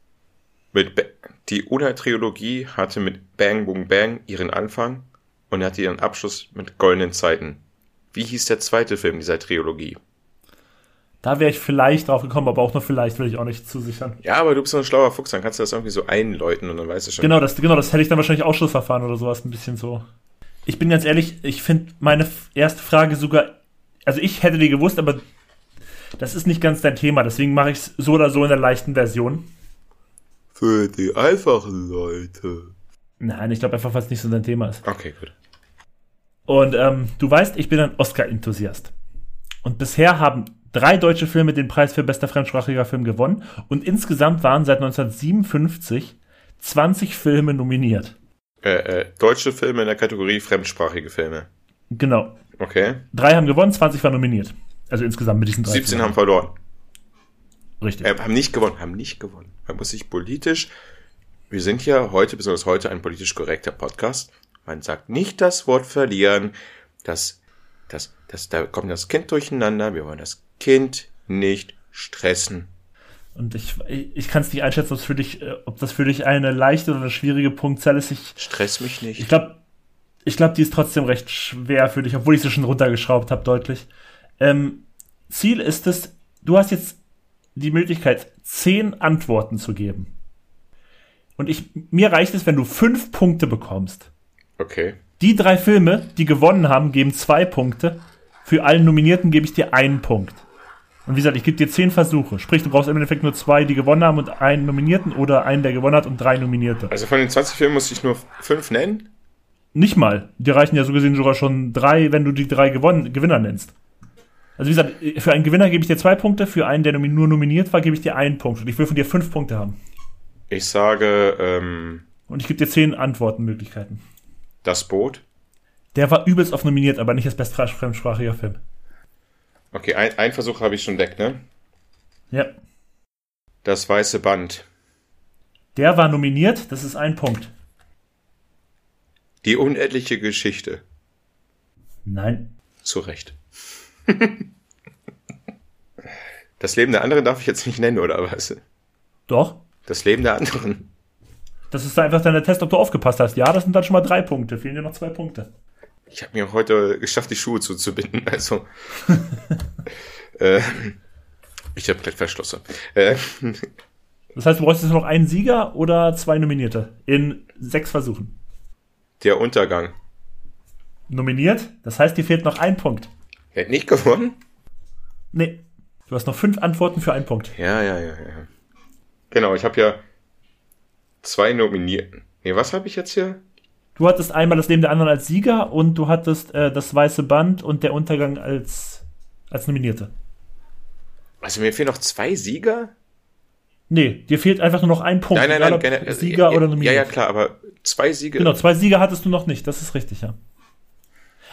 S1: mit Ba- die Una-Trilogie hatte mit Bang Boom Bang ihren Anfang und hatte ihren Abschluss mit Goldenen Zeiten. Wie hieß der zweite Film dieser Trilogie?
S2: Da wäre ich vielleicht drauf gekommen, aber auch nur vielleicht, will ich auch nicht zusichern.
S1: Ja, aber du bist so ein schlauer Fuchs, dann kannst du das irgendwie so einläuten und dann weißt du schon.
S2: Genau, das, genau, das hätte ich dann wahrscheinlich Ausschussverfahren oder sowas ein bisschen so. Ich bin ganz ehrlich, ich finde meine erste Frage sogar, also ich hätte die gewusst, aber das ist nicht ganz dein Thema, deswegen mache ich es so oder so in der leichten Version.
S1: Für die einfachen Leute.
S2: Nein, ich glaube einfach, weil es nicht so dein Thema ist.
S1: Okay, gut.
S2: Und ähm, du weißt, ich bin ein Oscar-Enthusiast. Und bisher haben drei deutsche Filme den Preis für bester fremdsprachiger Film gewonnen. Und insgesamt waren seit 1957 20 Filme nominiert.
S1: Äh, äh, deutsche Filme in der Kategorie fremdsprachige Filme.
S2: Genau.
S1: Okay.
S2: Drei haben gewonnen, 20 waren nominiert. Also insgesamt mit diesen drei
S1: 17
S2: Filmen.
S1: haben verloren.
S2: Richtig.
S1: Äh, haben nicht gewonnen, haben nicht gewonnen. Man muss sich politisch, wir sind ja heute, besonders heute, ein politisch korrekter Podcast. Man sagt nicht das Wort verlieren, das, das, das, da kommt das Kind durcheinander. Wir wollen das Kind nicht stressen.
S2: Und ich, ich kann es nicht einschätzen, ob, für dich, äh, ob das für dich eine leichte oder eine schwierige Punktzahl ist. Ich,
S1: Stress mich nicht.
S2: ich glaube, ich glaub, die ist trotzdem recht schwer für dich, obwohl ich sie schon runtergeschraubt habe, deutlich. Ähm, Ziel ist es, du hast jetzt die Möglichkeit, zehn Antworten zu geben. Und ich, mir reicht es, wenn du fünf Punkte bekommst.
S1: Okay.
S2: Die drei Filme, die gewonnen haben, geben zwei Punkte. Für allen Nominierten gebe ich dir einen Punkt. Und wie gesagt, ich gebe dir zehn Versuche. Sprich, du brauchst im Endeffekt nur zwei, die gewonnen haben und einen Nominierten oder einen, der gewonnen hat und drei Nominierte.
S1: Also von den 20 Filmen muss ich nur fünf nennen?
S2: Nicht mal. Die reichen ja so gesehen sogar schon drei, wenn du die drei gewonnen, Gewinner nennst. Also wie gesagt, für einen Gewinner gebe ich dir zwei Punkte, für einen, der nur nominiert war, gebe ich dir einen Punkt. Und ich will von dir fünf Punkte haben.
S1: Ich sage, ähm,
S2: Und ich gebe dir zehn Antwortenmöglichkeiten.
S1: das Boot.
S2: Der war übelst oft nominiert, aber nicht als best fremdsprachiger Film.
S1: Okay, ein, ein Versuch habe ich schon weg, ne?
S2: Ja.
S1: Das weiße Band.
S2: Der war nominiert, das ist ein Punkt.
S1: Die unendliche Geschichte.
S2: Nein.
S1: Zu Recht. das Leben der anderen darf ich jetzt nicht nennen, oder was?
S2: Doch.
S1: Das Leben der anderen.
S2: Das ist einfach dann der Test, ob du aufgepasst hast. Ja, das sind dann schon mal drei Punkte. Fehlen dir noch zwei Punkte.
S1: Ich habe mir heute geschafft, die Schuhe zuzubinden. Also. äh, ich habe Klettverschlosser. Äh,
S2: Das heißt, du bräuchtest noch einen Sieger oder zwei Nominierte in sechs Versuchen.
S1: der Untergang.
S2: Nominiert, das heißt, dir fehlt noch ein Punkt.
S1: Er hat nicht gewonnen?
S2: Nee. Du hast noch fünf Antworten für einen Punkt.
S1: Ja, ja, ja, ja. Genau, ich habe ja zwei Nominierten. Nee, was habe ich jetzt hier?
S2: Du hattest einmal das Leben der anderen als Sieger und du hattest äh, das weiße Band und der Untergang als, als Nominierte.
S1: Also mir fehlen noch zwei Sieger?
S2: Nee, dir fehlt einfach nur noch ein Punkt.
S1: Nein, nein, nein. generell-
S2: Sieger
S1: ja,
S2: oder nominiert.
S1: Ja, ja, klar, aber zwei Siege.
S2: Genau, zwei Sieger hattest du noch nicht, das ist richtig, ja.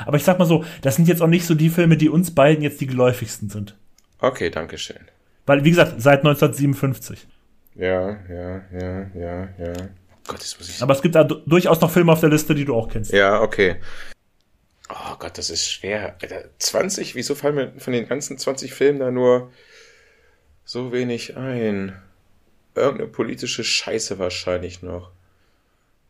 S2: Aber ich sag mal so, das sind jetzt auch nicht so die Filme, die uns beiden jetzt die geläufigsten sind.
S1: Okay, danke schön.
S2: Weil, wie gesagt, seit 1957.
S1: Ja, ja, ja, ja, ja. Oh Gott, jetzt muss ich.
S2: Aber es gibt da du- durchaus noch Filme auf der Liste, die du auch kennst.
S1: Ja, okay. Oh Gott, das ist schwer. Alter, 20? Wieso fallen mir von den ganzen 20 Filmen da nur so wenig ein? Irgendeine politische Scheiße wahrscheinlich noch.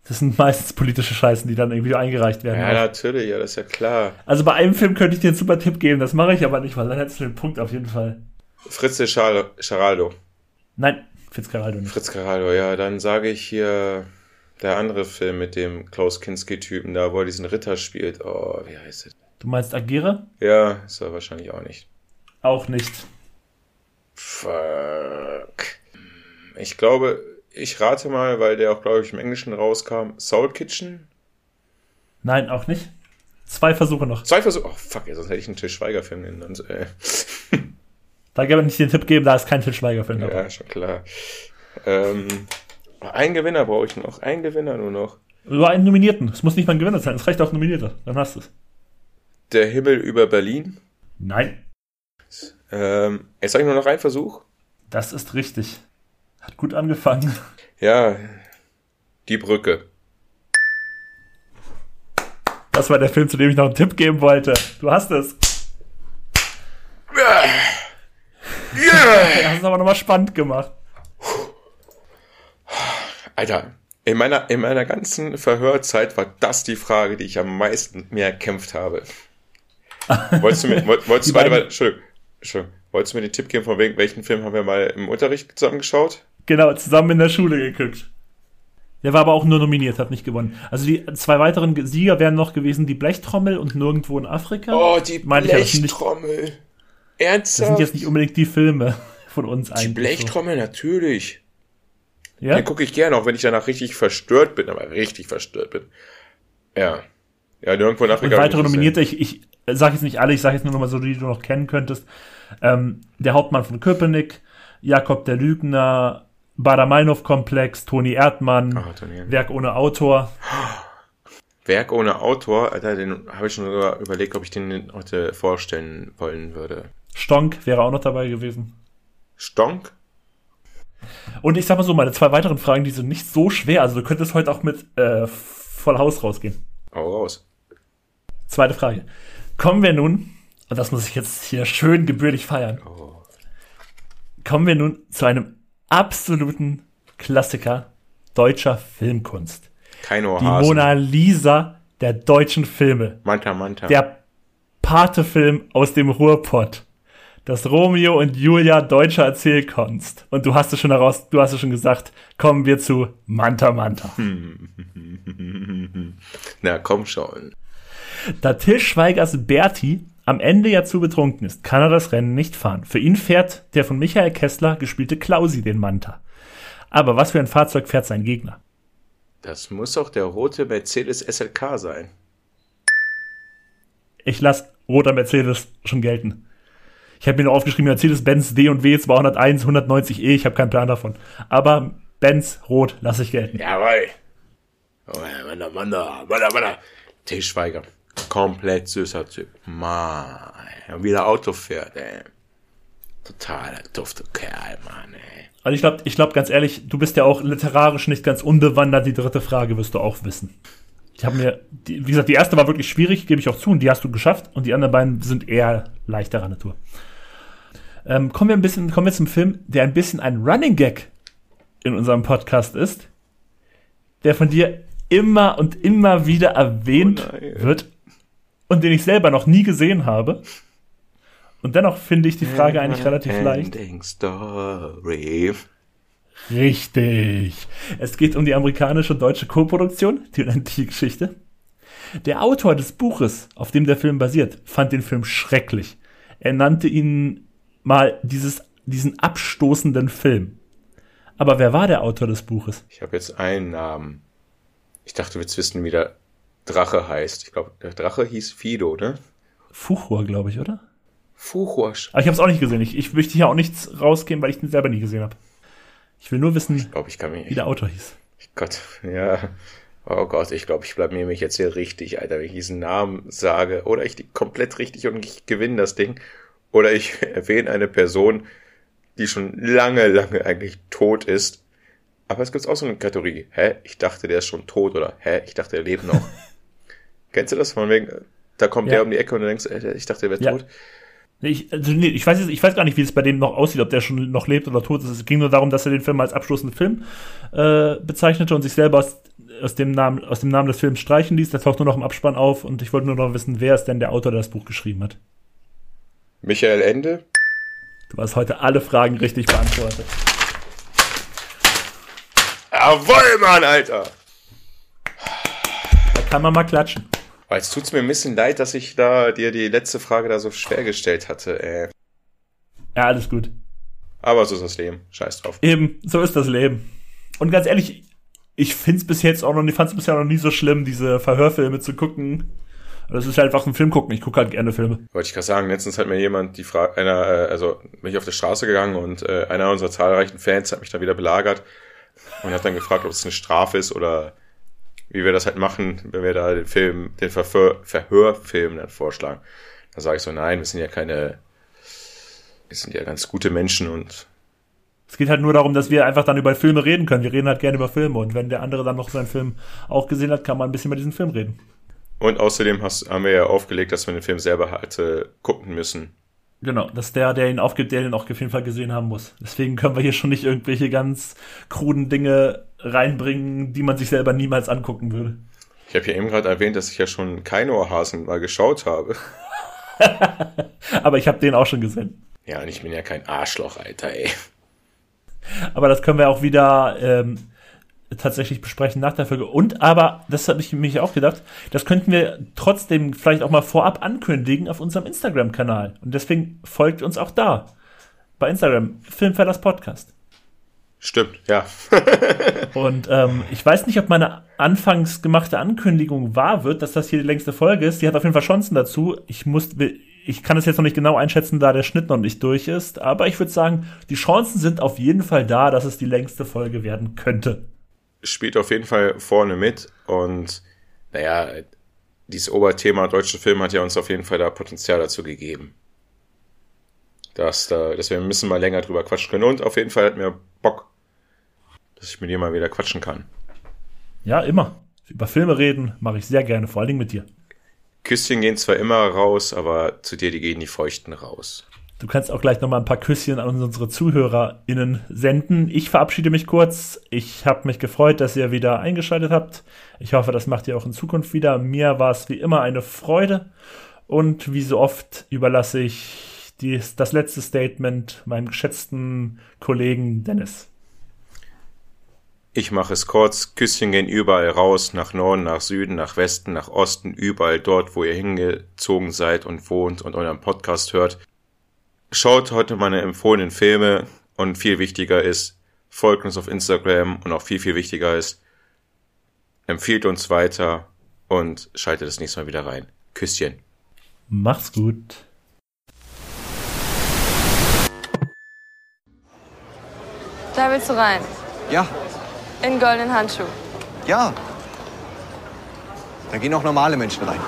S2: Das sind meistens politische Scheißen, die dann irgendwie eingereicht werden.
S1: Ja, natürlich, ja, das ist ja klar.
S2: Also bei einem Film könnte ich dir einen super Tipp geben, das mache ich aber nicht, weil dann hättest du den Punkt auf jeden Fall.
S1: Fritze Schal Scharaldo.
S2: Nein, Fitzcarraldo nicht.
S1: Fritz Caraldo, ja, dann sage ich hier der andere Film mit dem Klaus Kinski-Typen da, wo er diesen Ritter spielt. Oh, wie heißt er?
S2: Du meinst Agere?
S1: Ja, ist er wahrscheinlich auch nicht.
S2: Auch nicht.
S1: Fuck. Ich glaube, ich rate mal, weil der auch, glaube ich, im Englischen rauskam. Soul Kitchen?
S2: Nein, auch nicht. Zwei Versuche noch.
S1: Zwei Versuche. Oh, fuck, ey, sonst hätte ich einen Til Schweiger-Film nennen. Und, äh,
S2: Da kann man nicht den Tipp geben, da ist kein Til Schweiger-Film dabei.
S1: ja, schon klar. Ähm, ein Gewinner brauche ich noch. Ein Gewinner nur noch.
S2: Nur einen Nominierten. Es muss nicht mal ein Gewinner sein, es reicht auch Nominierte. Dann hast du es.
S1: Der Himmel über Berlin.
S2: Nein,
S1: Ähm, jetzt habe ich nur noch einen Versuch.
S2: das ist richtig. Hat gut angefangen.
S1: Ja, die Brücke.
S2: Das war der Film, zu dem ich noch einen Tipp geben wollte. Du hast es.
S1: Ja!
S2: Du hast es aber nochmal spannend gemacht.
S1: Alter, in meiner, in meiner ganzen Verhörzeit war das die Frage, die ich am meisten mir erkämpft habe. Wolltest du mir, woll- wolltest warte, warte, Entschuldigung, Entschuldigung. Wolltest du mir den Tipp geben, von wegen, welchen Film haben wir mal im Unterricht zusammengeschaut?
S2: Genau, zusammen in der Schule geguckt. Der war aber auch nur nominiert, hat nicht gewonnen. Also die zwei weiteren Sieger wären noch gewesen die Blechtrommel und Nirgendwo in Afrika.
S1: Oh, die
S2: Meine ich, das sind nicht-
S1: Blechtrommel.
S2: Das
S1: Ernsthaft?
S2: sind jetzt nicht unbedingt die Filme von uns
S1: die
S2: eigentlich.
S1: Blechtrommel, natürlich.
S2: So. Ja?
S1: Den gucke ich gerne, auch wenn ich danach richtig verstört bin, aber richtig verstört bin. Ja. Ja, nirgendwo in
S2: Und
S1: Afrika. ich
S2: weitere Nominierte, ich, ich sage jetzt nicht alle, ich sage jetzt nur noch mal so, die du noch kennen könntest. Ähm, der Hauptmann von Köpenick, Jakob der Lügner, Bader-Meinhof-Komplex, Toni Erdmann,
S1: Ah, Toni Erdmann.
S2: Werk ohne Autor.
S1: Werk ohne Autor, Alter, den habe ich schon sogar überlegt, ob ich den heute vorstellen wollen würde.
S2: Stonk wäre auch noch dabei gewesen.
S1: Stonk?
S2: Und ich sag mal so, meine zwei weiteren Fragen, die sind nicht so schwer. Also du könntest heute auch mit äh, voll Haus rausgehen.
S1: Hau raus.
S2: Zweite Frage. Kommen wir nun, und das muss ich jetzt hier schön gebührlich feiern,
S1: Oh.
S2: kommen wir nun zu einem absoluten Klassiker deutscher Filmkunst.
S1: Kein
S2: Die
S1: Ohrhasen.
S2: Mona Lisa der deutschen Filme.
S1: Manta, Manta.
S2: Der Pate-Film aus dem Ruhrpott. Das Romeo und Julia deutscher Erzählkunst. Und du hast es schon heraus, du hast es schon gesagt, kommen wir zu Manta Manta.
S1: Na, komm schon.
S2: Da Till Schweigers Berti am Ende ja zu betrunken ist, kann er das Rennen nicht fahren. Für ihn fährt der von Michael Kessler gespielte Klausi den Manta. Aber was für ein Fahrzeug fährt sein Gegner?
S1: Das muss auch der rote Mercedes SLK sein.
S2: Ich lasse roter Mercedes schon gelten. Ich habe mir nur aufgeschrieben, Mercedes-Benz D und W 201 190e, ich habe keinen Plan davon. Aber Benz rot lasse ich gelten.
S1: Jawohl. Oh, Manda, Manda, Manda, Manda. Til Schweiger. Komplett süßer Typ. Mann. Und wie der Auto fährt, ey. Totaler dufte Kerl, Mann, ey.
S2: Also ich glaube, ich glaub, ganz ehrlich, du bist ja auch literarisch nicht ganz unbewandert. Die dritte Frage wirst du auch wissen. Ich habe mir, die, wie gesagt, die erste war wirklich schwierig, gebe ich auch zu, und die hast du geschafft. Und die anderen beiden sind eher leichterer Natur. Ähm, kommen wir ein bisschen, kommen wir zum Film, der ein bisschen ein Running Gag in unserem Podcast ist, der von dir immer und immer wieder erwähnt
S1: Oh
S2: wird und den ich selber noch nie gesehen habe. Und dennoch finde ich die Frage eigentlich relativ leicht.
S1: Story.
S2: Richtig. Es geht um die amerikanische und deutsche Koproduktion, die unendliche Geschichte. Der Autor des Buches, auf dem der Film basiert, fand den Film schrecklich. Er nannte ihn mal dieses, diesen abstoßenden Film. Aber wer war der Autor des Buches?
S1: Ich habe jetzt einen Namen. Ich dachte, du willst wissen, wie der Drache heißt. Ich glaube, der Drache hieß Fido, ne?
S2: Fuchur, glaube ich, oder?
S1: Fuchwasch.
S2: Aber ich habe es auch nicht gesehen. Ich, ich möchte hier auch nichts rausgeben, weil ich den selber nie gesehen habe. Ich will nur wissen,
S1: Ich glaube, ich mich
S2: wie der Autor hieß.
S1: Gott, ja. Oh Gott, ich glaube, ich blamier mich jetzt hier richtig, Alter, wenn ich diesen Namen sage. Oder ich die komplett richtig und ich gewinne das Ding. Oder ich erwähne eine Person, die schon lange, lange eigentlich tot ist. Aber es gibt auch so eine Kategorie. Hä? Ich dachte, der ist schon tot. Oder hä? Ich dachte, er lebt noch. Kennst du das? Von wegen, da kommt
S2: Ja.
S1: der um die Ecke und du denkst, ich dachte, der wäre
S2: Ja.
S1: tot.
S2: Ich, also nee, ich, weiß, jetzt- ich weiß gar nicht, wie es bei dem noch aussieht, ob der schon noch lebt oder tot ist. Es ging nur darum, dass er den Film als abschließenden Film äh, bezeichnete und sich selber aus, aus, dem Namen, aus dem Namen des Films streichen ließ. Der taucht nur noch im Abspann auf und ich wollte nur noch wissen, wer ist denn der Autor, der das Buch geschrieben hat.
S1: Michael Ende?
S2: Du hast heute alle Fragen richtig beantwortet.
S1: Jawoll, Mann, Alter!
S2: Da kann man mal klatschen.
S1: Oh, jetzt tut's mir ein bisschen leid, dass ich da dir die letzte Frage da so schwer gestellt hatte, ey.
S2: Ja, alles gut.
S1: Aber so ist das Leben. Scheiß drauf.
S2: Eben, so ist das Leben. Und ganz ehrlich, ich find's bis jetzt auch noch, ich fand's bisher noch nie so schlimm, diese Verhörfilme zu gucken. Das ist halt einfach ein Film gucken. Ich gucke halt gerne Filme.
S1: Wollte ich gerade sagen, letztens hat mir jemand die Frage, einer, äh, also bin ich auf der Straße gegangen und äh, einer unserer zahlreichen Fans hat mich da wieder belagert und hat dann gefragt, ob es eine Strafe ist oder wie wir das halt machen, wenn wir da den Film, den Verhör, Verhörfilm dann vorschlagen. Da sage ich so, nein, wir sind ja keine, wir sind ja ganz gute Menschen und
S2: Es geht halt nur darum, dass wir einfach dann über Filme reden können. Wir reden halt gerne über Filme und wenn der andere dann noch seinen Film auch gesehen hat, kann man ein bisschen über diesen Film reden.
S1: und außerdem hast, haben wir ja aufgelegt, dass wir den Film selber halt äh, gucken müssen.
S2: Genau, dass der, der ihn aufgibt, der den auch auf jeden Fall gesehen haben muss. Deswegen können wir hier schon nicht irgendwelche ganz kruden Dinge reinbringen, die man sich selber niemals angucken würde.
S1: Ich habe ja eben gerade erwähnt, dass ich ja schon Keinohrhasen mal geschaut habe.
S2: Aber ich habe den auch schon gesehen.
S1: Ja, und ich bin ja kein Arschloch, Alter, ey.
S2: Aber das können wir auch wieder ähm, tatsächlich besprechen nach der Folge. Und aber, das habe ich mich auch gedacht, das könnten wir trotzdem vielleicht auch mal vorab ankündigen auf unserem Instagram-Kanal. Und deswegen folgt uns auch da. Bei Instagram, Filmfellers Podcast.
S1: Stimmt, ja.
S2: Und ähm, ich weiß nicht, ob meine anfangs gemachte Ankündigung wahr wird, dass das hier die längste Folge ist. Die hat auf jeden Fall Chancen dazu. Ich muss, ich kann es jetzt noch nicht genau einschätzen, da der Schnitt noch nicht durch ist. Aber ich würde sagen, die Chancen sind auf jeden Fall da, dass es die längste Folge werden könnte.
S1: Spielt auf jeden Fall vorne mit. Und naja, dieses Oberthema deutsche Film hat ja uns auf jeden Fall da Potenzial dazu gegeben. Dass, da, dass wir ein bisschen mal länger drüber quatschen können. Und auf jeden Fall hat mir Bock, dass ich mit dir mal wieder quatschen kann.
S2: Ja, immer. Über Filme reden mache ich sehr gerne, vor allen Dingen mit dir.
S1: Küsschen gehen zwar immer raus, aber zu dir, die gehen die Feuchten raus.
S2: Du kannst auch gleich nochmal ein paar Küsschen an unsere ZuhörerInnen senden. Ich verabschiede mich kurz. Ich habe mich gefreut, dass ihr wieder eingeschaltet habt. Ich hoffe, das macht ihr auch in Zukunft wieder. Mir war es wie immer eine Freude. Und wie so oft überlasse ich dies, das letzte Statement meinem geschätzten Kollegen Dennis.
S1: Ich mache es kurz. Küsschen gehen überall raus, nach Norden, nach Süden, nach Westen, nach Osten, überall dort, wo ihr hingezogen seid und wohnt und euren Podcast hört. Schaut heute meine empfohlenen Filme und viel wichtiger ist, folgt uns auf Instagram und auch viel, viel wichtiger ist, empfiehlt uns weiter und schaltet das nächste Mal wieder rein. Küsschen.
S2: Macht's gut.
S5: Da willst du rein.
S6: Ja,
S5: In goldenen Handschuh.
S6: ja. Da gehen auch normale Menschen rein.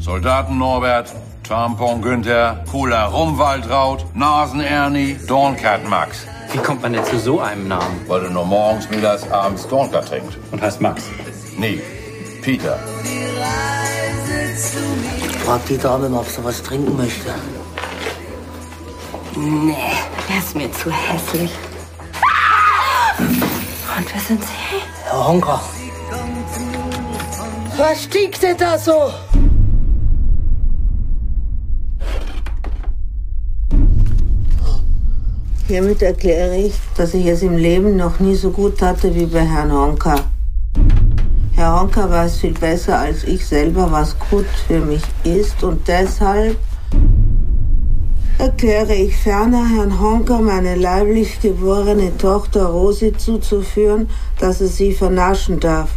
S7: Soldaten Norbert, Tampon Günther, Cooler Rumwaldraut, Nasen Ernie, Dornkat Max.
S8: Wie kommt man denn zu so einem Namen?
S7: Weil du nur morgens, mittags, abends Dornkat trinkt.
S8: Und heißt Max.
S7: Nee, Peter.
S9: Frag die Dame mal, ob sie was trinken möchte.
S3: Nee, der ist mir zu hässlich. Und wer sind Sie?
S9: Herr Honker. Was stinkt denn da so?
S10: Hiermit erkläre ich, dass ich es im Leben noch nie so gut hatte wie bei Herrn Honka. Herr Honka weiß viel besser als ich selber, was gut für mich ist und deshalb erkläre ich ferner Herrn Honka meine leiblich geborene Tochter Rosi zuzuführen, dass er sie vernaschen darf.